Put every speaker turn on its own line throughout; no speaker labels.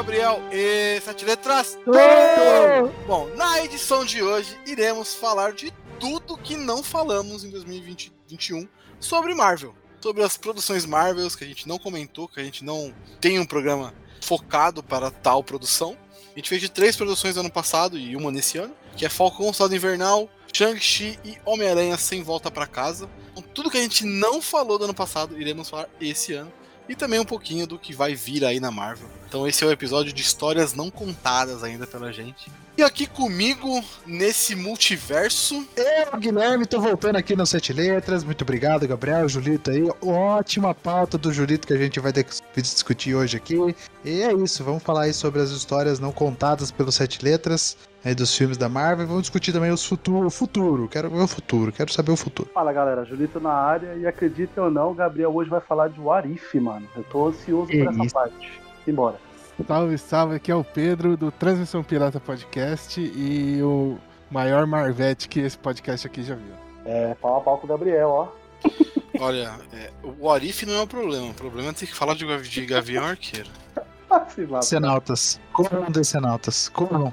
Gabriel e sete letras. Bom, na edição de hoje iremos falar de tudo que não falamos em 2021 sobre Marvel. Sobre as produções Marvels que a gente não comentou, que a gente não tem um programa focado para tal produção. A gente fez de três produções ano passado e uma nesse ano, que é Falcão, Soldado Invernal, Shang-Chi e Homem-Aranha Sem Volta para Casa. Então, tudo que a gente não falou do ano passado, iremos falar esse ano. E também um pouquinho do que vai vir aí na Marvel. Então esse é o episódio de histórias não contadas ainda pela gente. E aqui comigo, nesse multiverso.
Eu, Guilherme, tô voltando aqui no Sete Letras. Muito obrigado, Gabriel, Julito aí. Ótima pauta do Julito que a gente vai discutir hoje aqui. E é isso, vamos falar aí sobre as histórias não contadas pelos Sete Letras aí dos filmes da Marvel. Vamos discutir também os futuro, o futuro. Quero ver o futuro, quero saber o futuro.
Fala galera, Julito na área e acreditem ou não, o Gabriel hoje vai falar de Warif, mano. Eu tô ansioso por essa isso. parte. Simbora.
Salve, salve, aqui é o Pedro do Transmissão Pirata Podcast e o maior Marvete que esse podcast aqui já viu.
É, pau a pau com o Gabriel, ó.
Olha, é, o Warif não é o problema, o problema é ter que falar de, de Gavião Arqueiro.
Cenautas, corram Decenautas, corram.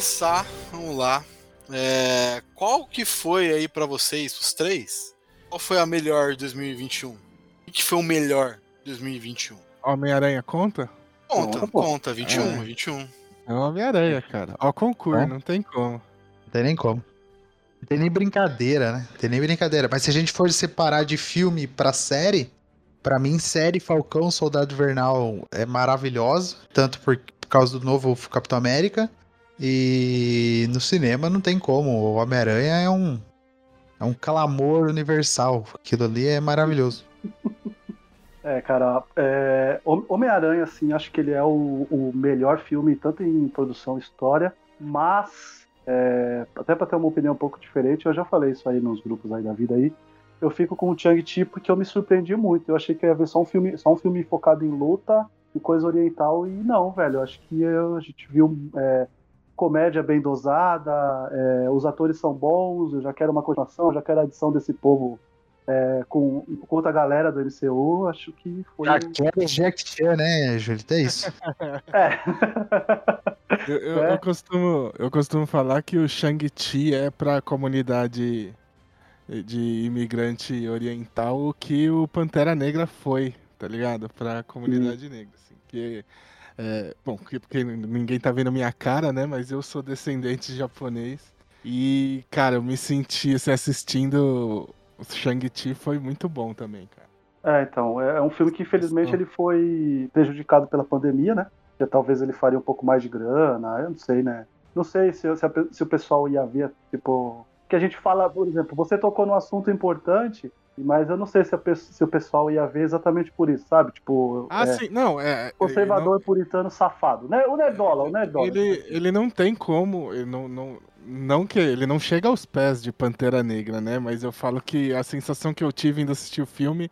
Começar, vamos lá. É, qual que foi aí para vocês, os três? Qual foi a melhor de 2021? O que foi o melhor de 2021?
Homem-Aranha conta?
Conta, conta, conta 21, é. 21.
É Homem-Aranha, cara. Ó, concurso, é. não tem como.
Não tem nem como. Não tem nem brincadeira, né? Não tem nem brincadeira. Mas se a gente for separar de filme pra série, para mim, série Falcão Soldado Vernal é maravilhosa. Tanto por, por causa do novo Capitão América, e no cinema não tem como. O Homem-Aranha é um. É um clamor universal. Aquilo ali é maravilhoso.
É, cara, é, Homem-Aranha, assim, acho que ele é o, o, melhor filme, tanto em produção história, mas, é, até para ter uma opinião um pouco diferente, eu já falei isso aí nos grupos aí da vida aí, eu fico com o Chang-Chi porque eu me surpreendi muito. Eu achei que ia ver só um filme, só um filme focado em luta e coisa oriental, e não, velho, eu acho que eu, a gente viu é, comédia bem dosada, é, os atores são bons, eu já quero uma continuação, eu já quero a adição desse povo é, com, com outra galera do MCU, acho que foi.
Já quero Jack Chan, né, Júlio? É isso.
é.
eu, eu, é. eu, costumo, eu costumo falar que o Shang-Chi é pra comunidade de imigrante oriental o que o Pantera Negra foi, tá ligado? Pra comunidade Sim. negra. Assim, que é, bom, porque ninguém tá vendo minha cara, né? Mas eu sou descendente de japonês. E, cara, eu me senti assim, assistindo o Shang-Chi foi muito bom também, cara.
É, então, é, é um filme que infelizmente ele foi prejudicado pela pandemia, né? Que talvez ele faria um pouco mais de grana, eu não sei, né? Não sei se, se, a, se o pessoal ia ver, tipo. Que a gente fala, por exemplo, você tocou num assunto importante mas eu não sei se, se, o pessoal ia ver exatamente por isso, sabe? Tipo.
Ah, é, sim, não, é.
Conservador não, puritano safado. Né? O Nerdola, o Nerdola.
Ele, ele não tem como. Ele não, não, não que ele não chega aos pés de Pantera Negra, né? Mas eu falo que a sensação que eu tive indo assistir o filme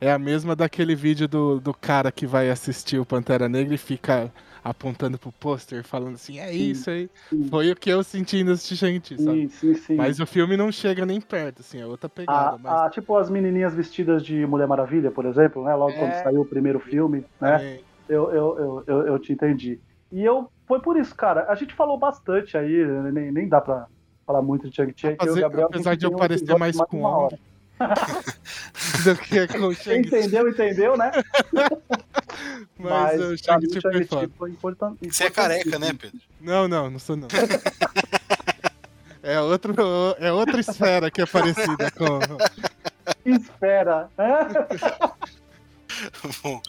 é a mesma daquele vídeo do, do cara que vai assistir o Pantera Negra e fica apontando pro pôster, falando assim, é isso aí. Sim. Foi o que eu senti assistir Shang-Chi, sabe? Sim, sim, mas o filme não chega nem perto, assim, é outra pegada.
Ah, mas... ah, tipo as menininhas vestidas de Mulher Maravilha, por exemplo, né? Logo é... quando saiu o primeiro filme, né? Eu, eu, eu, eu, eu te entendi. E eu, foi por isso, cara, a gente falou bastante aí, nem, nem dá pra falar muito de Shang-Chi.
Apesar de eu parecer mais com
Shang Entendeu, entendeu, né?
Mas, Mas o Shang-Chi foi,
foi importante. Você é careca, né, Pedro?
Não, não, não sou não. É, outro, é outra esfera que é parecida com.
Esfera.
Bom.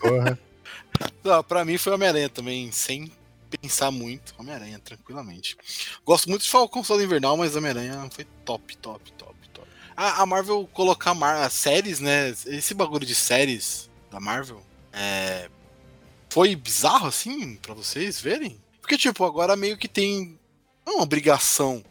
Porra. Não, pra mim foi Homem-Aranha também, sem pensar muito. Homem-Aranha, tranquilamente. Gosto muito de Falcão Soldado Invernal, mas Homem-Aranha foi top, top, top, top. A, a Marvel colocar mar séries, né? Esse bagulho de séries da Marvel é, foi bizarro, assim, para vocês verem? Porque, tipo, agora meio que tem não uma obrigação,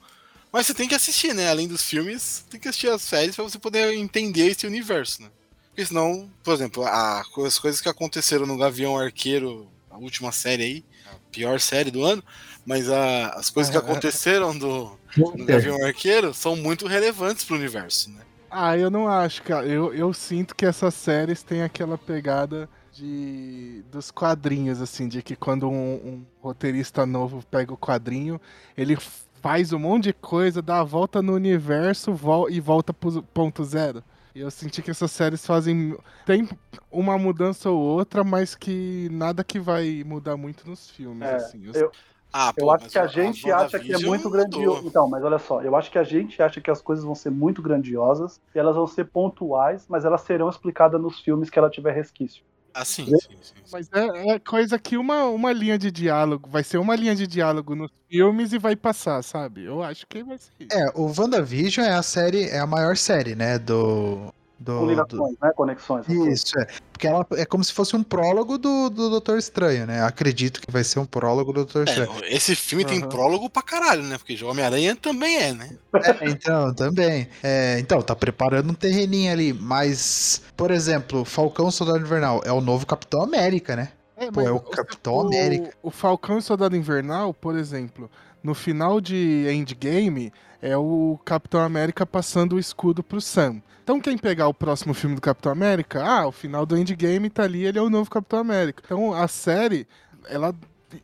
mas você tem que assistir, né? Além dos filmes, tem que assistir as séries para você poder entender esse universo, né? Porque senão, por exemplo, a, as coisas que aconteceram no Gavião Arqueiro, a última série aí, a pior série do ano, mas a, as coisas que aconteceram do, do Gavião Arqueiro são muito relevantes pro universo, né?
Ah, eu não acho, cara. Eu, eu sinto que essas séries têm aquela pegada de dos quadrinhos, assim, de que quando um, um, roteirista novo pega o quadrinho, ele faz um monte de coisa, dá a volta no universo vol e volta pro ponto zero. E eu senti que essas séries fazem. Tem uma mudança ou outra, mas que nada que vai mudar muito nos filmes. É, assim.
Eu... Eu, ah, eu acho que a, a gente a acha que é muito grandioso. Então, mas olha só, eu acho que a gente acha que as coisas vão ser muito grandiosas e elas vão ser pontuais, mas elas serão explicadas nos filmes que ela tiver resquício.
Ah, sim, sim, sim, sim.
Mas é, é, coisa que uma, uma linha de diálogo, vai ser uma linha de diálogo nos filmes e vai passar, sabe? Eu acho que vai ser
isso. É, o WandaVision é a série, é a maior série, né, do,
do, com ligações, do... né? Conexões.
Isso, é. Porque ela é como se fosse um prólogo do, do Doutor Estranho, né? Acredito que vai ser um prólogo do Doutor é, Estranho.
Esse filme uhum. tem prólogo pra caralho, né? Porque o Homem-Aranha também é, né?
É, então, também. É, então, tá preparando um terreninho ali. Mas, por exemplo, Falcão Soldado Invernal é o novo Capitão América, né? É, Pô, é o Capitão
o,
América.
O Falcão e Soldado Invernal, por exemplo, no final de Endgame, é o Capitão América passando o escudo pro Sam. Então quem pegar o próximo filme do Capitão América, ah, o final do Endgame tá ali, ele é o novo Capitão América. Então a série, ela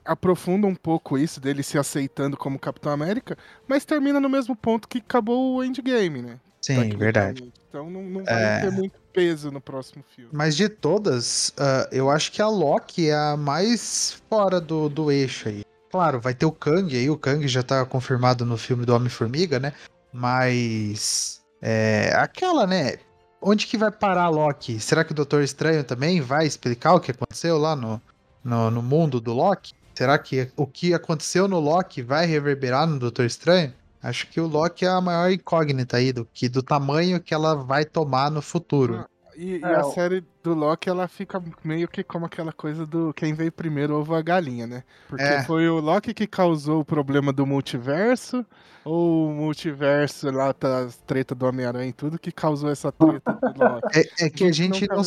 aprofunda um pouco isso dele se aceitando como Capitão América, mas termina no mesmo ponto que acabou o Endgame, né?
Sim, verdade.
Então não, não vai é... ter muito peso no próximo filme.
Mas de todas, uh, eu acho que a Loki é a mais fora do, do eixo aí. Claro, vai ter o Kang aí, o Kang já tá confirmado no filme do Homem-Formiga, né? Mas é, aquela, né? Onde que vai parar Loki? Será que o Doutor Estranho também vai explicar o que aconteceu lá no, no, no mundo do Loki? Será que o que aconteceu no Loki vai reverberar no Doutor Estranho? Acho que o Loki é a maior incógnita aí do que do tamanho que ela vai tomar no futuro.
E, e, a série do Loki, ela fica meio que como aquela coisa do quem veio primeiro ovo a galinha, né? Porque é. foi o Loki que causou o problema do multiverso, ou o multiverso lá, tá, as treta do Homem-Aranha e tudo, que causou essa treta do
Loki. É, é que a gente não,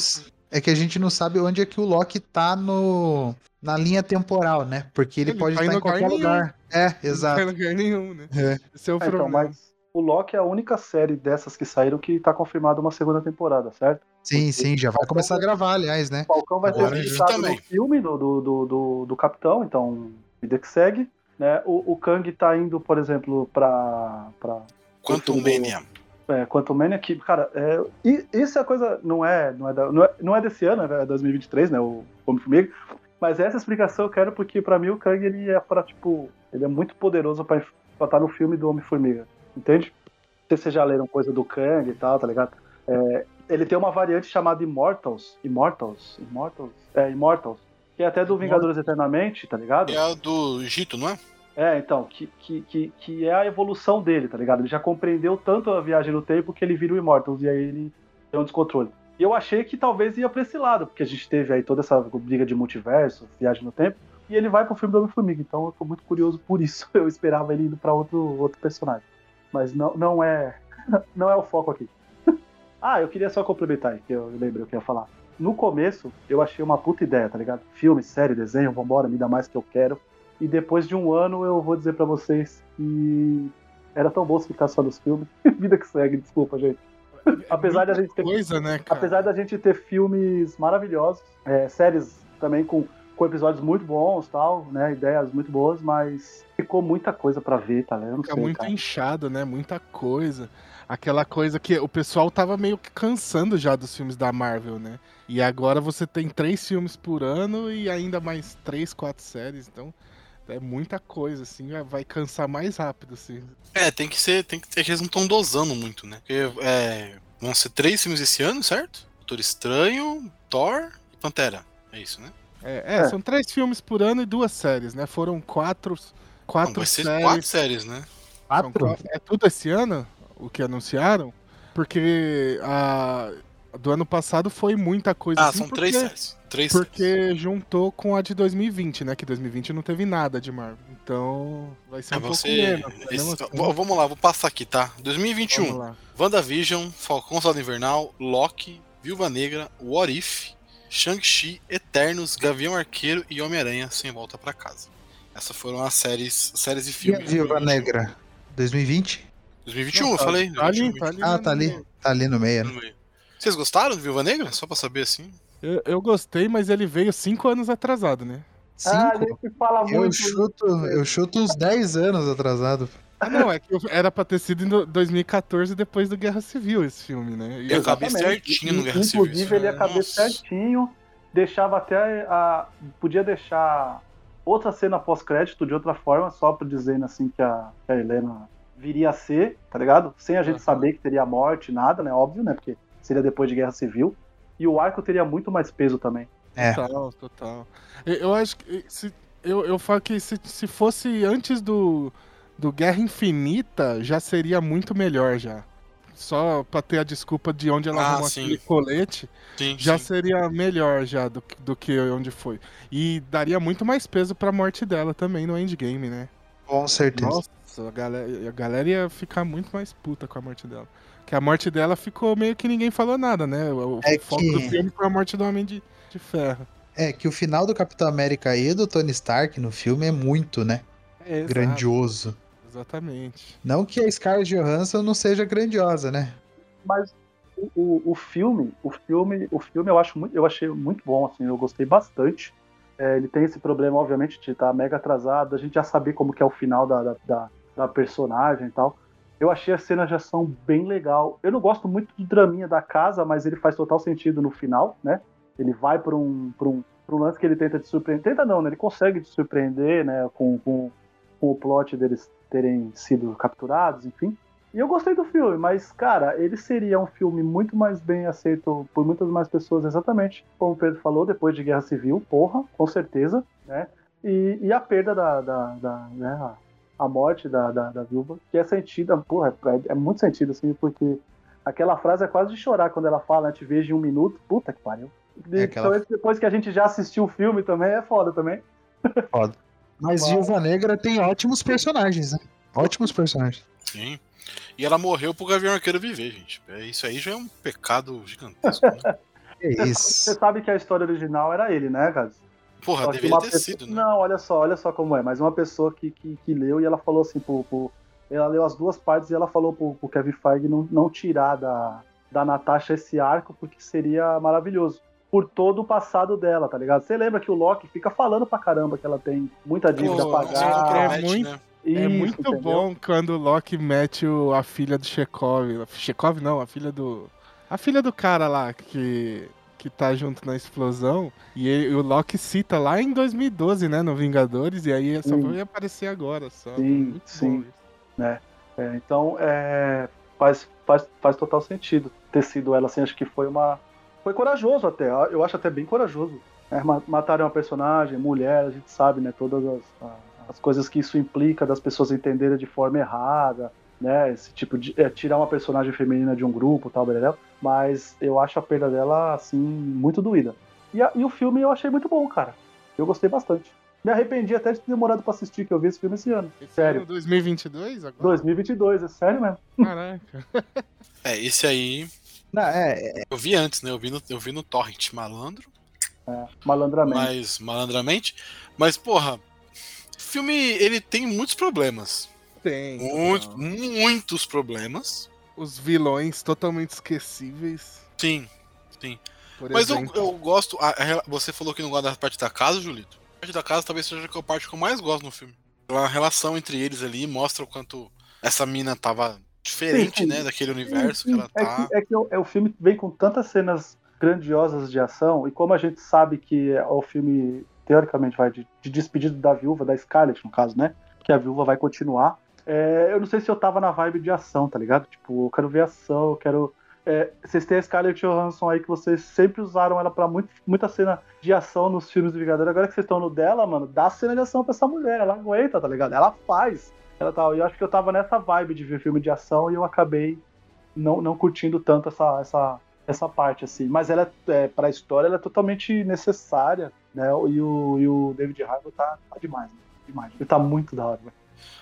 é que a gente não sabe onde é que o Loki tá no, na linha temporal, né? Porque ele, ele pode estar em qualquer lugar. É, exato. Não
tá em lugar nenhum, né? É. Esse é o é, então, problema. Então, mas
o Loki é a única série dessas que saíram que tá confirmada uma segunda temporada, certo?
Sim, Porque sim, já vai começar a gravar, aliás, né?
O Falcão vai Agora ter citado no filme do, do, do, do, do Capitão, então vida que segue. Né? O, o Kang tá indo, por exemplo, pra. pra
Quantum Mania.
É, Quantum Mania, que, cara, é, isso é a coisa, não é, não é, da, não é, não é desse ano, é 2023, né? O Homem-Formiga. Mas essa explicação eu quero porque, pra mim, o Kang, ele é pra, tipo, ele é muito poderoso pra estar no filme do Homem-Formiga. Entende? Não sei se vocês já leram coisa do Kang e tal, tá ligado? É, ele tem uma variante chamada Immortals. Immortals? Immortals? É, Immortals. Que é até do Vingadores Eternamente, tá ligado?
É a do Egito, não é?
É, então, que, que, que, que, é a evolução dele, tá ligado? Ele já compreendeu tanto a viagem no tempo que ele vira o Immortals e aí ele tem um descontrole. E eu achei que talvez ia pra esse lado, porque a gente teve aí toda essa briga de multiverso, viagem no tempo, e ele vai pro filme do Homem-Formiga, então eu tô muito curioso por isso. Eu esperava ele indo pra outro, outro personagem mas não, não é não é o foco aqui. ah, eu queria só complementar aí, que eu lembrei o que eu ia falar. No começo, eu achei uma puta ideia, tá ligado? Filme, série, desenho, vambora, me dá mais que eu quero. E depois de um ano, eu vou dizer para vocês que era tão bom se ficar só nos filmes. Vida que segue, desculpa, gente. É apesar da gente ter
coisa, né,
apesar da gente ter filmes maravilhosos, é, séries também com com episódios muito bons, tal, né? Ideias muito boas, mas ficou muita coisa para ver, tá vendo?
Fica muito cara. inchado, né? Muita coisa. Aquela coisa que o pessoal tava meio que cansando já dos filmes da Marvel, né? E agora você tem três filmes por ano e ainda mais três, quatro séries, então é muita coisa, assim, vai cansar mais rápido, assim.
É, tem que ser. Tem que, que eles não estão dosando muito, né? Porque é, vão ser três filmes esse ano, certo? Doutor Estranho, Thor e Pantera. É isso, né?
É, é, é, são três filmes por ano e duas séries, né? Foram quatro, quatro não, vai ser séries.
quatro séries, né?
Quatro? É tudo esse ano, o que anunciaram? Porque a, do ano passado foi muita coisa.
Ah,
assim,
são
porque,
três séries. Três
porque séries. juntou com a de 2020, né? Que 2020 não teve nada de Marvel. Então vai ser é, um pouco menos.
Esse... Assim. Vamos lá, vou passar aqui, tá? 2021. WandaVision, Falcão Soldado Invernal, Loki, Viúva Negra, What If, Shang-Chi, Eternos, Gavião Arqueiro e Homem-Aranha sem volta para casa. Essas foram as séries, séries e filmes.
E a Viúva Negra? 2020?
2021, eu falei.
Tá ali, tá ali,
ah, tá ali. Tá ali no meio. No meio.
Vocês gostaram do Viúva Negra? Só pra saber assim.
Eu, eu, gostei, mas ele veio cinco anos atrasado, né?
Cinco? Ah, fala muito. Eu chuto, eu chuto uns 10 anos atrasado.
Ah, não, é que era pra ter sido em 2014, depois do Guerra Civil, esse filme, né?
E acabei certinho no Guerra
Civil. Inclusive, ele acabou certinho, deixava até a. Podia deixar outra cena pós-crédito de outra forma, só pra dizendo assim que a, que a Helena viria a ser, tá ligado? Sem a gente uhum. saber que teria morte, nada, né? Óbvio, né? Porque seria depois de Guerra Civil. E o arco teria muito mais peso também.
É. Total, total. Eu, eu acho que. Se, eu, eu falo que se, se fosse antes do, do Guerra Infinita, já seria muito melhor já. Só pra ter a desculpa de onde ela ah, arrumou aquele colete, sim, já sim. seria melhor já do, do que onde foi. E daria muito mais peso pra morte dela também no endgame, né?
Com certeza.
Nossa, a galera, a galera ia ficar muito mais puta com a morte dela. Que a morte dela ficou meio que ninguém falou nada, né? O, é foco que... do filme foi a morte do Homem de, de Ferro.
É, que o final do Capitão América e do Tony Stark no filme é muito, né? É, grandioso.
Exatamente.
Não que a Scarlett Johansson não seja grandiosa, né?
Mas o, o, filme, o filme, o filme eu acho muito, eu achei muito bom, assim, eu gostei bastante. É, ele tem esse problema, obviamente, de estar tá mega atrasado, a gente já saber como que é o final da, da, da personagem e tal. Eu achei a cena de ação bem legal. Eu não gosto muito do draminha da casa, mas ele faz total sentido no final, né? Ele vai para um, pra um, pra um lance que ele tenta te surpreender. Tenta não, né? Ele consegue te surpreender, né? Com, com, com o plot deles terem sido capturados, enfim. E eu gostei do filme, mas, cara, ele seria um filme muito mais bem aceito por muitas mais pessoas, exatamente como o Pedro falou, depois de Guerra Civil, porra, com certeza, né? E, e a perda da, da, da né, a morte da, da, da, viúva, que é sentida, porra, é, é, muito sentido, assim, porque aquela frase é quase de chorar quando ela fala, né, te vejo em um minuto, puta que pariu. É aquela... Então, depois que a gente já assistiu o filme também, é foda também.
Foda. Mas Viúva Negra tem ótimos personagens, né? Ótimos personagens.
Sim. E ela morreu pro Gavião Arqueiro viver, gente. É, isso aí já é um pecado gigantesco, né?
é isso.
Você sabe que a história original era ele, né, cara?
Porra, deveria ter pessoa... sido, né?
Não, olha só, olha só como é. Mas uma pessoa que, que, que leu e ela falou assim pro, pro, Ela leu as duas partes e ela falou pro, pro Kevin Feige não, não tirar da, da Natasha esse arco, porque seria maravilhoso por todo o passado dela, tá ligado? Você lembra que o Loki fica falando pra caramba que ela tem muita dívida Pô, a pagar.
É muito, né? Isso, é muito entendeu? bom quando o Loki mete o, a filha do Chekhov. Chekhov não, a filha do. A filha do cara lá que que tá junto na explosão. E ele, o Loki cita lá em 2012, né, no Vingadores, e aí só vai aparecer agora. Só.
Sim, sim. Né? É, então, é, faz, faz, faz total sentido ter sido ela, assim, acho que foi uma... Foi corajoso até, eu acho até bem corajoso. É, matarem uma personagem, mulher, a gente sabe, né, todas as, as coisas que isso implica das pessoas entenderem de forma errada, né? Esse tipo de é, tirar uma personagem feminina de um grupo, tal, beleza? Mas eu acho a perda dela assim muito doída. E, a, e o filme eu achei muito bom, cara. Eu gostei bastante. Me arrependi até de ter demorado pra assistir, que eu vi esse filme esse ano. Esse sério. Ano
2022 agora?
2022, é sério mesmo.
Caraca.
é, esse aí.
Não, é, é,
Eu vi antes, né? Eu vi no, eu vi no Torrent Malandro.
É, malandramente.
Mas, malandramente. Mas, porra, o filme ele tem muitos problemas.
Tem.
Muito, muitos problemas.
Os vilões totalmente esquecíveis.
Sim, sim. Por Mas eu, eu, gosto. A, a, você falou que não gosta da parte da casa, Julito. A parte da casa talvez seja a parte que eu mais gosto no filme. A relação entre eles ali mostra o quanto essa mina tava diferente, sim, sim. né, daquele universo sim, que ela
é
tá.
Que, é que o, é, o filme vem com tantas cenas grandiosas de ação, e como a gente sabe que é o filme teoricamente vai de, de despedida da viúva, da Scarlett, no caso, né? Que a viúva vai continuar. É, eu não sei se eu tava na vibe de ação, tá ligado? Tipo, eu quero ver ação, eu quero. É, vocês têm a Scarlett Johansson aí que vocês sempre usaram ela pra muito, muita cena de ação nos filmes do Vingador. Agora que vocês estão no dela, mano, dá cena de ação pra essa mulher. Ela aguenta, tá ligado? Ela faz. Ela tá, eu acho que eu tava nessa vibe de ver filme de ação e eu acabei não, não curtindo tanto essa, essa, essa parte, assim. Mas ela, é, pra história, ela é totalmente necessária, né? E o, e o David Harbour tá, tá demais, né? demais. Ele tá muito da hora, velho.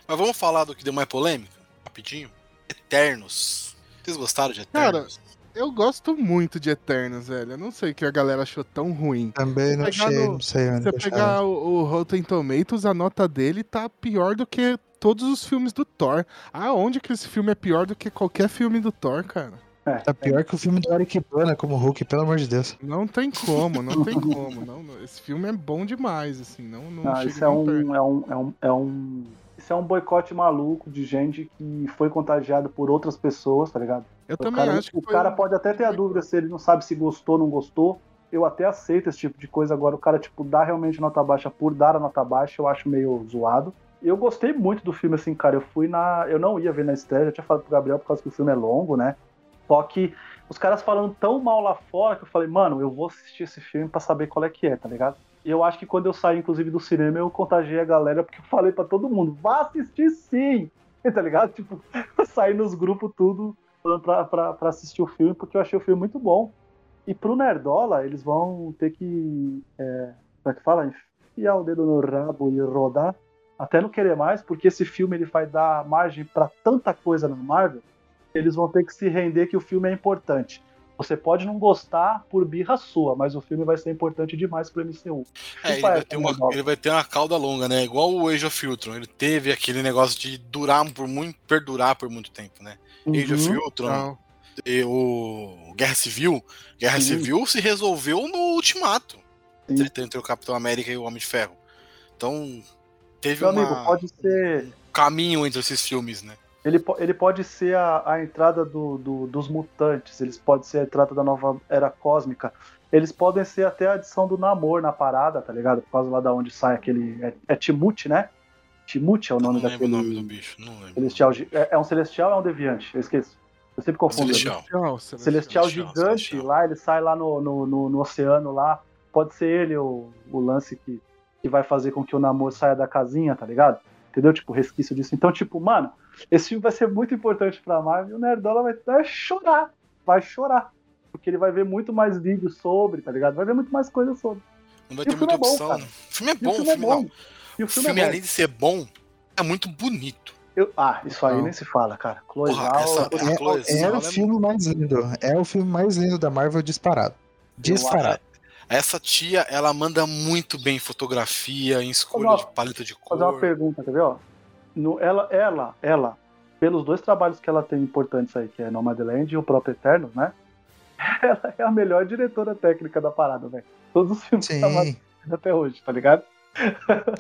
Mas vamos falar do que deu mais polêmica? Rapidinho. Eternos. Vocês gostaram de Eternos?
Cara, eu gosto muito de Eternos, velho. Eu não sei o que a galera achou tão ruim.
Também não achei,
no,
não sei onde
Você pegar o, o Rotten Tomatoes, a nota dele tá pior do que todos os filmes do Thor. Aonde que esse filme é pior do que qualquer filme do Thor, cara?
É, tá pior que o filme do Eric Bana como Hulk, pelo amor de Deus.
Não tem como, não tem como. Não, esse filme é bom demais, assim. Não, não,
não isso é um, é um, é um, é um isso é um boicote maluco de gente que foi contagiado por outras pessoas, tá ligado?
Eu
o
também
cara,
acho que
O cara um... pode até ter a dúvida se ele não sabe se gostou ou não gostou. Eu até aceito esse tipo de coisa. Agora, o cara, tipo, dá realmente nota baixa por dar a nota baixa, eu acho meio zoado. Eu gostei muito do filme, assim, cara. Eu fui na. Eu não ia ver na estreia, já tinha falado pro Gabriel por causa que o filme é longo, né? Só que os caras falando tão mal lá fora que eu falei, mano, eu vou assistir esse filme para saber qual é que é, tá ligado? E eu acho que quando eu saí, inclusive, do cinema, eu contagiei a galera, porque eu falei para todo mundo, vá assistir sim! Tá ligado? Tipo, eu saí nos grupos tudo pra, pra, pra, assistir o filme, porque eu achei o filme muito bom. E pro Nerdola, eles vão ter que. É, como é que fala? Enfiar o dedo no rabo e rodar. Até não querer mais, porque esse filme ele vai dar margem para tanta coisa na Marvel. Eles vão ter que se render que o filme é importante. Você pode não gostar por birra sua, mas o filme vai ser importante demais pro MCU.
É, ele vai, ter uma, ele vai ter uma cauda longa, né? Igual o Age of Ultron. Ele teve aquele negócio de durar por muito, perdurar por muito tempo, né? Uhum. Age of Ultron, e o Guerra Civil. Guerra Sim. Civil se resolveu no Ultimato. Sim. Entre o Capitão América e o Homem de Ferro. Então, teve
Meu
uma,
amigo, pode ser...
um caminho entre esses filmes, né?
Ele, ele pode ser a, a entrada do, do, dos mutantes, eles podem ser a entrada da nova era cósmica, eles podem ser até a adição do Namor na parada, tá ligado? Por causa lá da onde sai aquele. É, é Timute, né? Timute é o nome
não
daquele.
Não lembro o nome do bicho, não lembro.
Celestial, é, é um celestial ou é um deviante? Eu esqueço. Eu sempre confundo.
Celestial.
Celestial, celestial, celestial gigante celestial. lá, ele sai lá no, no, no, no, oceano lá. Pode ser ele o, o lance que, que vai fazer com que o Namor saia da casinha, tá ligado? Entendeu? Tipo, resquício disso. Então, tipo, mano, esse filme vai ser muito importante pra Marvel e o Nerdola vai, vai chorar. Vai chorar. Porque ele vai ver muito mais vídeos sobre, tá ligado? Vai ver muito mais coisa sobre.
Não vai ter muita é opção. Bom, o filme é bom, o filme, é bom. O filme, o filme é além de ser bom, é muito bonito.
Eu, ah, isso aí não. nem se fala, cara. Cloizal,
essa, é, é, é, o filme mais lindo. É o filme mais lindo da Marvel disparado. Disparado.
Essa tia, ela manda muito bem em fotografia, em escolha uma, de paleta de cor.
Fazer uma pergunta, quer ver? Ó? No, ela, ela, ela, pelos dois trabalhos que ela tem importantes aí, que é Nomadland e o próprio Eterno, né? Ela é a melhor diretora técnica da parada, velho. Todos os filmes
Sim.
que ela até hoje, tá ligado?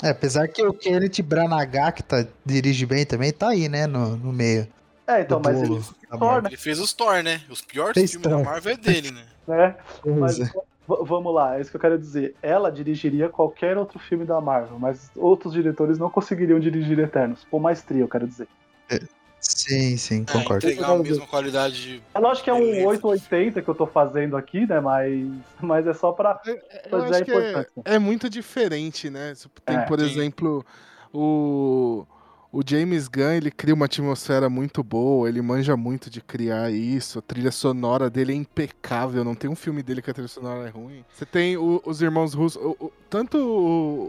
É, apesar que o Kenneth Branagh, que tá, dirige bem também, tá aí, né, no, no meio.
É, então, mas ele,
Thor, né? ele fez os Thor, né? Os piores Fez filmes Thor. da Marvel é dele, né?
É, mas é. Vamos lá, é isso que eu quero dizer. Ela dirigiria qualquer outro filme da Marvel, mas outros diretores não conseguiriam dirigir Eternos, com maestria, eu quero dizer.
É. Sim, sim,
é,
concordo.
Entregar a mesma qualidade de.
É lógico que é um 880 que eu tô fazendo aqui, né? Mas, mas é só pra,
pra dizer a importância. É, é, muito diferente, né? Tem, é, por exemplo, o. O James Gunn, ele cria uma atmosfera muito boa, ele manja muito de criar isso, a trilha sonora dele é impecável, não tem um filme dele que a trilha sonora é ruim. Você tem o, os irmãos russos, o, o, tanto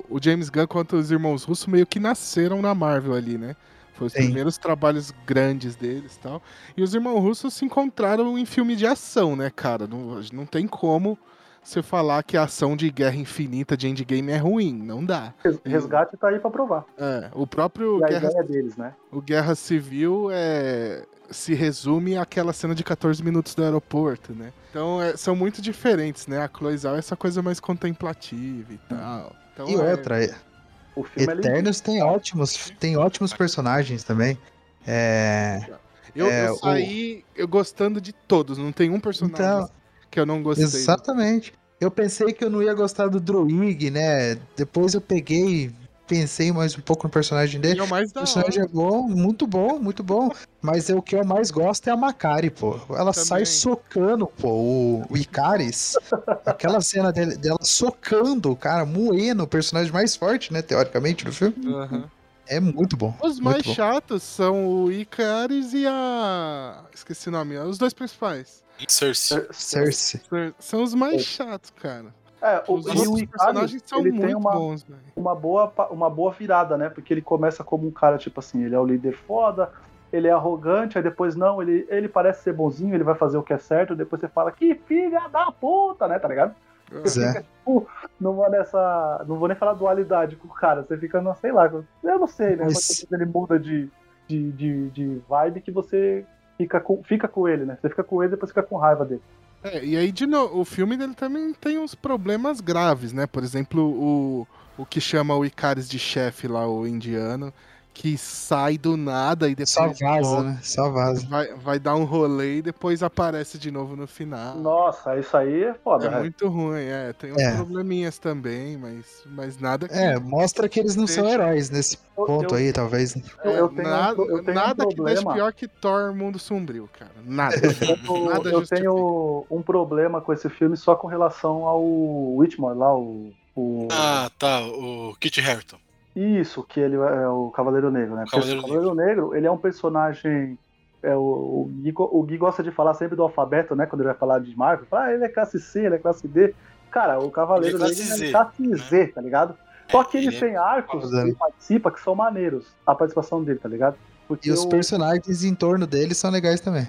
o, James Gunn quanto os irmãos russos meio que nasceram na Marvel ali, né? Foi os Sim. primeiros trabalhos grandes deles e tal. E os irmãos russos se encontraram em filme de ação, né, cara? Não, não tem como você falar que a ação de Guerra Infinita de Endgame é ruim. Não dá.
Resgate tá aí pra provar.
É, o próprio.
E a Guerra, ideia deles, né?
O Guerra Civil é, se resume àquela cena de 14 minutos do aeroporto, né? Então é, são muito diferentes, né? A Chloe Zhao é essa coisa mais contemplativa e tal. Então,
e é... outra, o filme é Eternos é tem ótimos, tem ótimos personagens também. É,
eu, é, eu saí o... eu gostando de todos, não tem um personagem então, que eu não gostei.
Exatamente. Eu pensei que eu não ia gostar do Droig, né? Depois eu peguei, pensei mais um pouco no personagem dele.
é o
O personagem
hora.
é bom, muito bom, muito bom. Mas é o que eu mais gosto é a Macari, pô. Ela
Também.
sai socando, pô, o, o Icaris. Aquela cena dele- dela socando, cara, moendo o personagem mais forte, né, teoricamente, do filme.
Aham.
É muito bom.
Os
muito
mais
bom.
chatos são o Icaris e a. Esqueci o nome, os dois principais.
Cersei.
Cersei.
São os mais chatos, cara.
É, o,
Os
e o
são
ele
muito
tem uma,
bons, velho.
uma, boa, uma boa virada, né? Porque ele começa como um cara, tipo assim, ele é o líder foda, ele é arrogante, aí depois não, ele, ele parece ser bonzinho, ele vai fazer o que é certo, depois você fala, que filha da puta, né? Tá ligado?
Pois
Você
é.
fica, tipo, não vou nessa. Não vou nem falar dualidade com o cara, você fica, não sei lá, eu não sei, né?
Mas-
ele muda de, de, de, de vibe que você fica com, fica com ele, né? Você fica com ele e depois fica com raiva dele.
É, e aí, de novo, o filme dele também tem uns problemas graves, né? Por exemplo, o, o que chama o Icaris de chefe lá, o indiano, que sai do nada e depois
Só vaza,
volta,
né? Só vaza.
vai, vai dar um rolê e depois aparece de novo no final.
Nossa, isso aí é foda,
É
velho.
muito ruim, é. Tem uns
É.
probleminhas também, mas, mas nada que.
É, mostra que eles não são
Deixa-
heróis nesse ponto
eu-
aí, talvez.
eu- eu tenho um
nada
eu tenho um
nada que deixe
problema.
pior que Thor Mundo Sombrio, cara. Nada.
Eu,
nada
eu tenho um problema com esse filme só com relação ao Whitmore lá, o. o-
Ah, tá. O Kit Harington.
Isso, que ele é o Cavaleiro Negro, né?
Cavaleiro
o Cavaleiro Negro, ele é um personagem. É, o, o, Gui, o Gui gosta de falar sempre do alfabeto, né? Quando ele vai falar de Marvel, fala, ah, ele é classe C, ele é classe D. Cara, o Cavaleiro
é classe
Negro
Z,
é classe Z, tá ligado? Só que ele,
ele é-
tem arcos que ele participa que são maneiros, a participação dele, tá ligado? Porque
E os
o-
personagens em torno dele são legais também.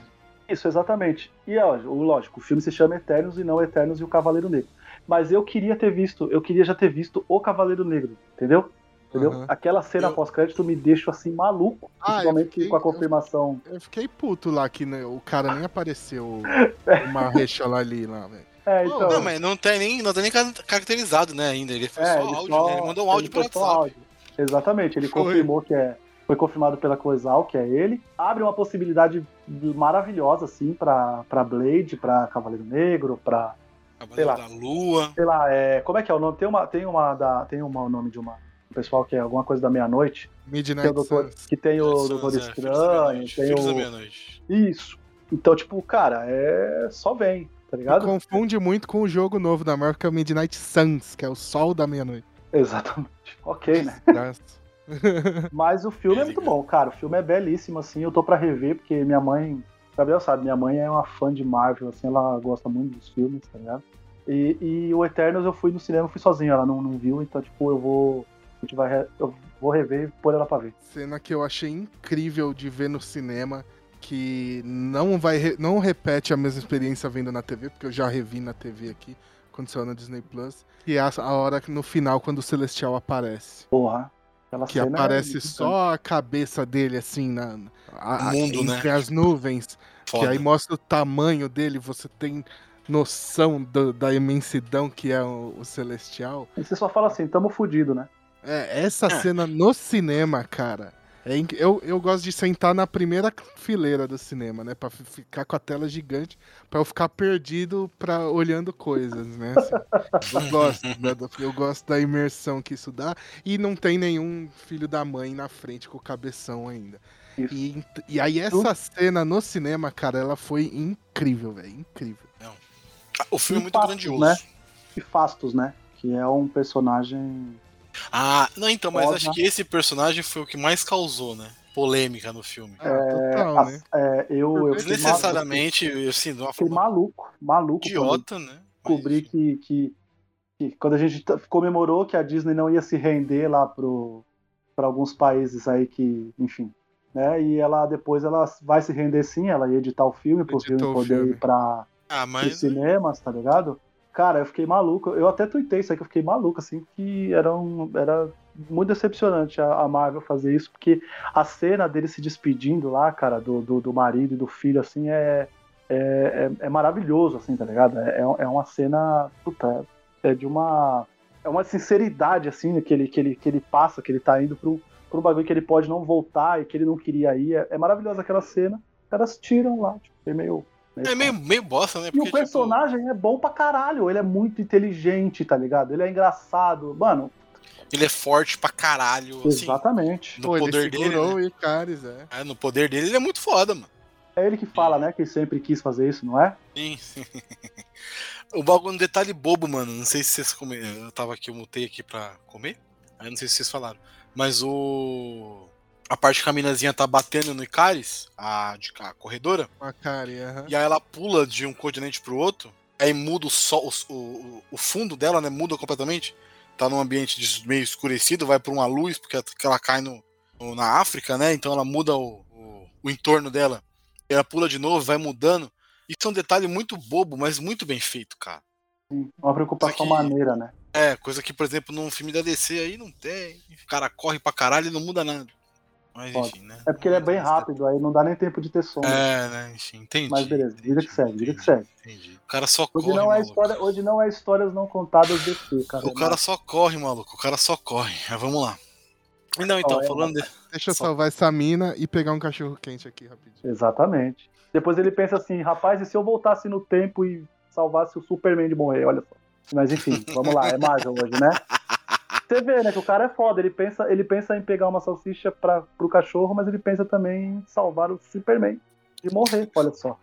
Isso, exatamente. E é, ó, lógico, o filme se chama Eternos e não Eternos e o Cavaleiro Negro. Mas eu queria ter visto, eu queria já ter visto o Cavaleiro Negro, entendeu? Entendeu?
Aham.
Aquela cena
Eu-
pós-crédito me deixa assim maluco,
Ah, eu
principalmente
fiquei-
com a confirmação.
Eu fiquei puto lá que né, o cara nem apareceu o Marrecha ali lá, velho.
É, então.
Não, mas não tem nem, não tem nem car- caracterizado, né, ainda. Ele foi
é,
só
ele
áudio,
só-
né? Ele mandou um áudio
só
WhatsApp.
áudio. Exatamente, ele
Foi.
confirmou que é. Foi confirmado pela Coesal, que é ele. Abre uma possibilidade maravilhosa, assim, pra, pra Blade, pra Cavaleiro Negro, pra.
Cavaleiro
lá.
da Lua.
sei lá, é, como é que é o nome? Tem uma, tem uma da, tem uma, o nome de uma pessoal que é alguma coisa da meia-noite, que
Midnight
doutor,
Suns.
que tem o Doutor
é,
Estranho, tem o
Meia-Noite.
isso. Então, tipo, cara, é só vem, tá
E
ligado?
Confunde muito com o jogo novo da Marvel, que é o Midnight Suns, que é o sol da meia-noite.
Exatamente. OK, né?
Desgraça.
Mas o filme é
É
muito bom, cara. O filme é belíssimo assim, eu tô pra rever porque minha mãe, Gabriel sabe, minha mãe é uma fã de Marvel, assim, ela gosta muito dos filmes, tá ligado? E, e o Eternos eu fui no cinema, fui sozinho, ela não, não viu, então tipo, eu vou a gente vai eu vou rever e pôr ela pra ver.
Cena que eu achei incrível de ver no cinema, que não vai re- não repete a mesma experiência vendo na TV, porque eu já revi na TV aqui, quando saiu na Disney Plus, que é a, a hora que no final quando o Celestial aparece.
Porra. Aquela
Que
é
aparece
muito
só a cabeça dele, assim, na, a-
Mundo,
entre
né?
as nuvens. Que
Foda.
aí mostra o tamanho dele, você tem noção do- da imensidão que é o, o Celestial.
E você só fala assim, tamo fudido, né?
É, essa
É.
cena no cinema, cara. é inc- eu, eu gosto de sentar na primeira fileira do cinema, né? Pra fi- ficar com a tela gigante, pra eu ficar perdido pra, olhando coisas, né? assim. eu, gosto, né, do- eu gosto da imersão que isso dá. E não tem nenhum filho da mãe na frente com o cabeção ainda. E, e aí essa cena no cinema, cara, ela foi incrível, velho. Incrível.
O filme é muito
Impacto,
grandioso.
né? E Fastos, né? Que é um personagem.
Ah, não, então, mas
Foda.
acho que esse personagem foi o que mais causou, né? Polêmica no filme.
Ah, total,
a-
né?
é, eu, eu
Desnecessariamente, assim, de uma forma
maluco, maluco.
idiota, né? Mas,
descobri
enfim.
que, que, que quando a gente comemorou que a Disney não ia se render lá para alguns países aí que, enfim, né? E ela depois ela vai se render sim, ela ia editar o filme pro
Editou
filme
o
poder ir para
Ah,
os
mas.
cinemas, tá ligado? Cara, eu fiquei maluco. Eu até tuitei isso que eu fiquei maluco, assim, que era, um, era muito decepcionante a, a Marvel fazer isso, porque a cena dele se despedindo lá, cara, do, do, do marido e do filho, assim, é, é, é, é maravilhoso, assim, tá ligado? É, é uma cena, puta, é de uma. É uma sinceridade, assim, que ele, que ele, que ele passa, que ele tá indo pro, pro bagulho que ele pode não voltar e que ele não queria ir. É, é maravilhosa aquela cena. Os caras tiram lá, tipo, é meio
É meio, meio bosta, né?
Porque, e o tipo, personagem tipo... é bom pra caralho. Ele é muito inteligente, tá ligado? Ele é engraçado. Mano.
Ele é forte pra caralho.
Assim, Exatamente.
no Pô, poder dele. Né? Icaris, é.
é. No poder dele, ele é muito foda, mano.
É ele que fala, né? Que sempre quis fazer isso, não é?
Sim. o bagulho, um detalhe bobo, mano. Não sei se vocês comeram. Eu tava aqui, eu mutei aqui pra comer. Aí não sei se vocês falaram. Mas o a parte que a minazinha tá batendo no Icaris, a, de, a corredora.
A Kari, uhum.
E aí ela pula de um continente pro outro. Aí muda o, sol, o, o, o fundo dela, né? Muda completamente. Tá num ambiente meio escurecido, vai pra uma luz, porque ela cai no, no na África, né? Então ela muda o, o, o entorno dela. E ela pula de novo, vai mudando. Isso é um detalhe muito bobo, mas muito bem feito, cara.
Uma preocupação que, maneira, né?
É, coisa que, por exemplo, num filme da DC aí não tem. O cara corre pra caralho e não muda nada. Mas enfim, né?
É porque ele é bem rápido, aí não dá nem tempo de ter som.
É, né? Enfim, entendi.
Mas beleza, vida que segue, vida que segue.
Entendi. O cara só
hoje
corre.
Não é história, hoje não é histórias não contadas de si, cara.
O cara só corre, maluco. O cara só corre. Mas vamos lá. Não, então, oh, falando.
De... Deixa eu salvar essa mina e pegar um cachorro quente aqui rapidinho.
Exatamente. Depois ele pensa assim, rapaz, e se eu voltasse no tempo e salvasse o Superman de morrer? Olha só. Mas enfim, vamos lá, é Marvel hoje, né? Você vê, né, que o cara é foda. Ele pensa, ele pensa em pegar uma salsicha pra, pro cachorro, mas ele pensa também em salvar o Superman de morrer, olha só.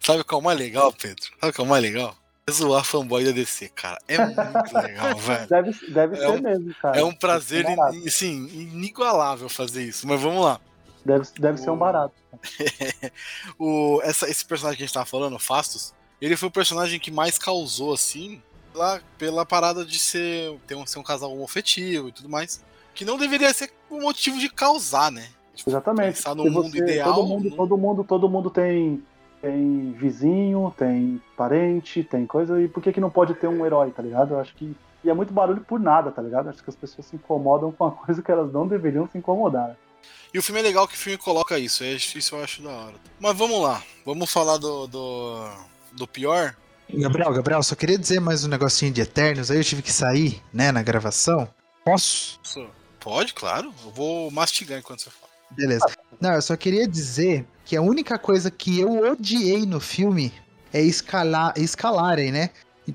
Sabe qual é o mais legal, Pedro? Sabe qual é o mais legal? É zoar fanboy da DC, cara. É muito legal, velho.
Deve, deve
é
ser
um,
mesmo, cara.
É um prazer, assim, inigualável fazer isso. Mas vamos lá.
Deve, deve o... ser um barato.
o, essa, esse personagem que a gente tava falando, o Fastos, ele foi o personagem que mais causou, assim, pela, pela parada de ser, ter um, ser um casal homofetivo e tudo mais. Que não deveria ser um motivo de causar, né?
Tipo, Exatamente.
Pensar no mundo ideal.
Todo mundo, todo mundo, todo mundo tem, tem vizinho, tem parente, tem coisa. E por que, que não pode ter um herói, tá ligado? Eu acho que. E é muito barulho por nada, tá ligado? Eu acho que as pessoas se incomodam com uma coisa que elas não deveriam se incomodar.
E o filme é legal que o filme coloca isso, é isso eu acho da hora. Mas vamos lá, vamos falar do, do, do pior.
Gabriel, Gabriel, só queria dizer mais um negocinho de Eternos, aí eu tive que sair, né, na gravação. Posso?
Pode, claro. Eu vou mastigar enquanto você fala.
Beleza. Não, eu só queria dizer que a única coisa que eu odiei no filme é escalar, escalarem, né?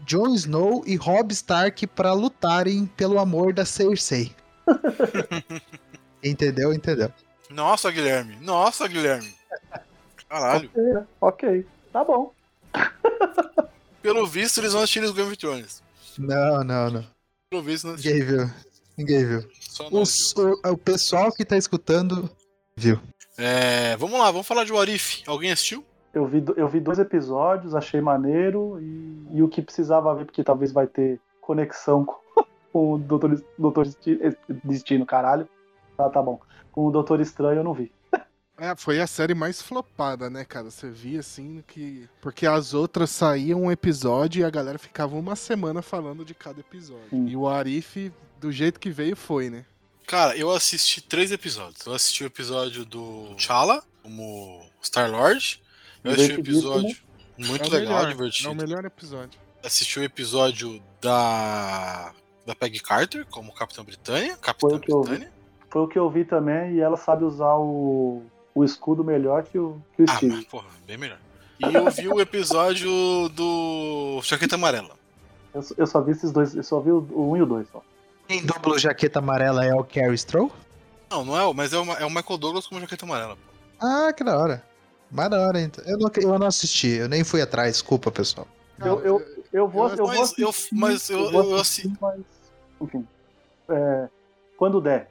Jon Snow e Robb Stark para lutarem pelo amor da Cersei. entendeu? Entendeu?
Nossa, Guilherme. Nossa, Guilherme. Caralho.
Ok, ok. Tá bom.
Pelo visto, eles vão assistir os Game of Thrones.
Não, não, não.
Pelo visto, não
Ninguém viu. Ninguém viu. O, viu. O, o, pessoal que tá escutando viu.
É, vamos lá, vamos falar de Warif. Alguém assistiu?
Eu vi, eu vi dois episódios, achei maneiro e, e o que precisava ver, porque talvez vai ter conexão com, com o Doutor, Doutor Destino, caralho. Tá, tá bom. Com o Doutor Estranho eu não vi.
É, foi a série mais flopada, né, cara? Você via assim que. Porque as outras saíam um episódio e a galera ficava uma semana falando de cada episódio. Hum. E o Arif, do jeito que veio, foi, né?
Cara, eu assisti três episódios. Eu assisti o episódio do Chala, como Star-Lord. Eu assisti o episódio muito é o legal,
melhor,
divertido.
É o melhor episódio.
Assisti o episódio da. da Peggy Carter, como Capitã Britânia. Capitã Britânia.
Foi o que eu vi também, e ela sabe usar o o escudo melhor que o, que o ah, Steve.
Porra, bem melhor. E eu vi o episódio do Jaqueta Amarela.
Eu, eu, só vi esses dois, eu só vi o 1 um e o 2 só.
Quem dubla o Jaqueta Amarela é o Carrie Stroh?
Não, não é, mas é o, é o Michael Douglas como Jaqueta Amarela.
Ah, que da hora. Mas da hora, então. Eu não, eu não assisti, eu nem fui atrás, desculpa, pessoal.
Eu, eu, eu vou, eu,
mas, vou assistir, eu, mas eu, eu, eu assisti.
Mas, enfim, é, quando der,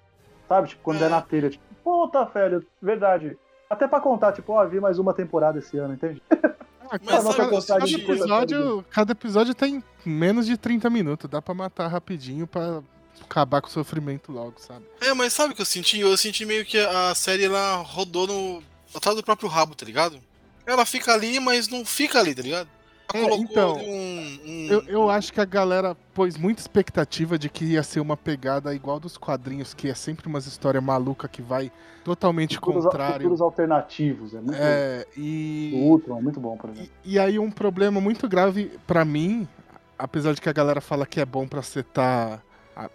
sabe? Tipo, quando é. der na telha, tipo, Puta, velho, verdade. Até pra contar, tipo, ó, vi mais uma temporada esse ano, entende?
Ah, mas cada, cada, episódio, cada episódio tem menos de 30 minutos. Dá pra matar rapidinho pra acabar com o sofrimento logo, sabe?
É, mas sabe o que eu senti? Eu senti meio que a série ela rodou no. atrás do próprio rabo, tá ligado? Ela fica ali, mas não fica ali, tá ligado?
É, então, um, um... Eu, eu acho que a galera pôs muita expectativa de que ia ser uma pegada igual dos quadrinhos, que é sempre umas histórias maluca que vai totalmente futuros, contrário.
Futuros alternativos, é muito
é, e...
O Ultron é muito bom, por exemplo.
E, e aí um problema muito grave para mim, apesar de que a galera fala que é bom para setar